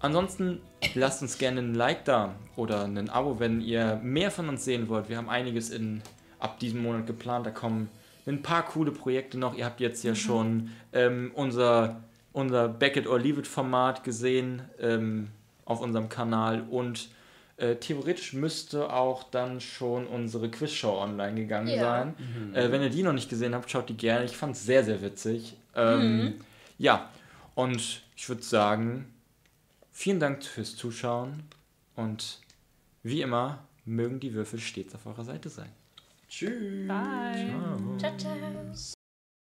Ansonsten lasst uns gerne ein Like da oder ein Abo, wenn ihr mehr von uns sehen wollt. Wir haben einiges in, ab diesem Monat geplant. Da kommen ein paar coole Projekte noch. Ihr habt jetzt ja schon ähm, unser, unser Back It or Leave It Format gesehen ähm, auf unserem Kanal und äh, theoretisch müsste auch dann schon unsere Quizshow online gegangen Ja. sein. Äh, wenn ihr die noch nicht gesehen habt, schaut die gerne. Ich fand es sehr, sehr witzig. Ähm, Ja, und ich würde sagen, vielen Dank fürs Zuschauen und wie immer mögen die Würfel stets auf eurer Seite sein. Tschüss. Bye. Ciao. Ciao, ciao.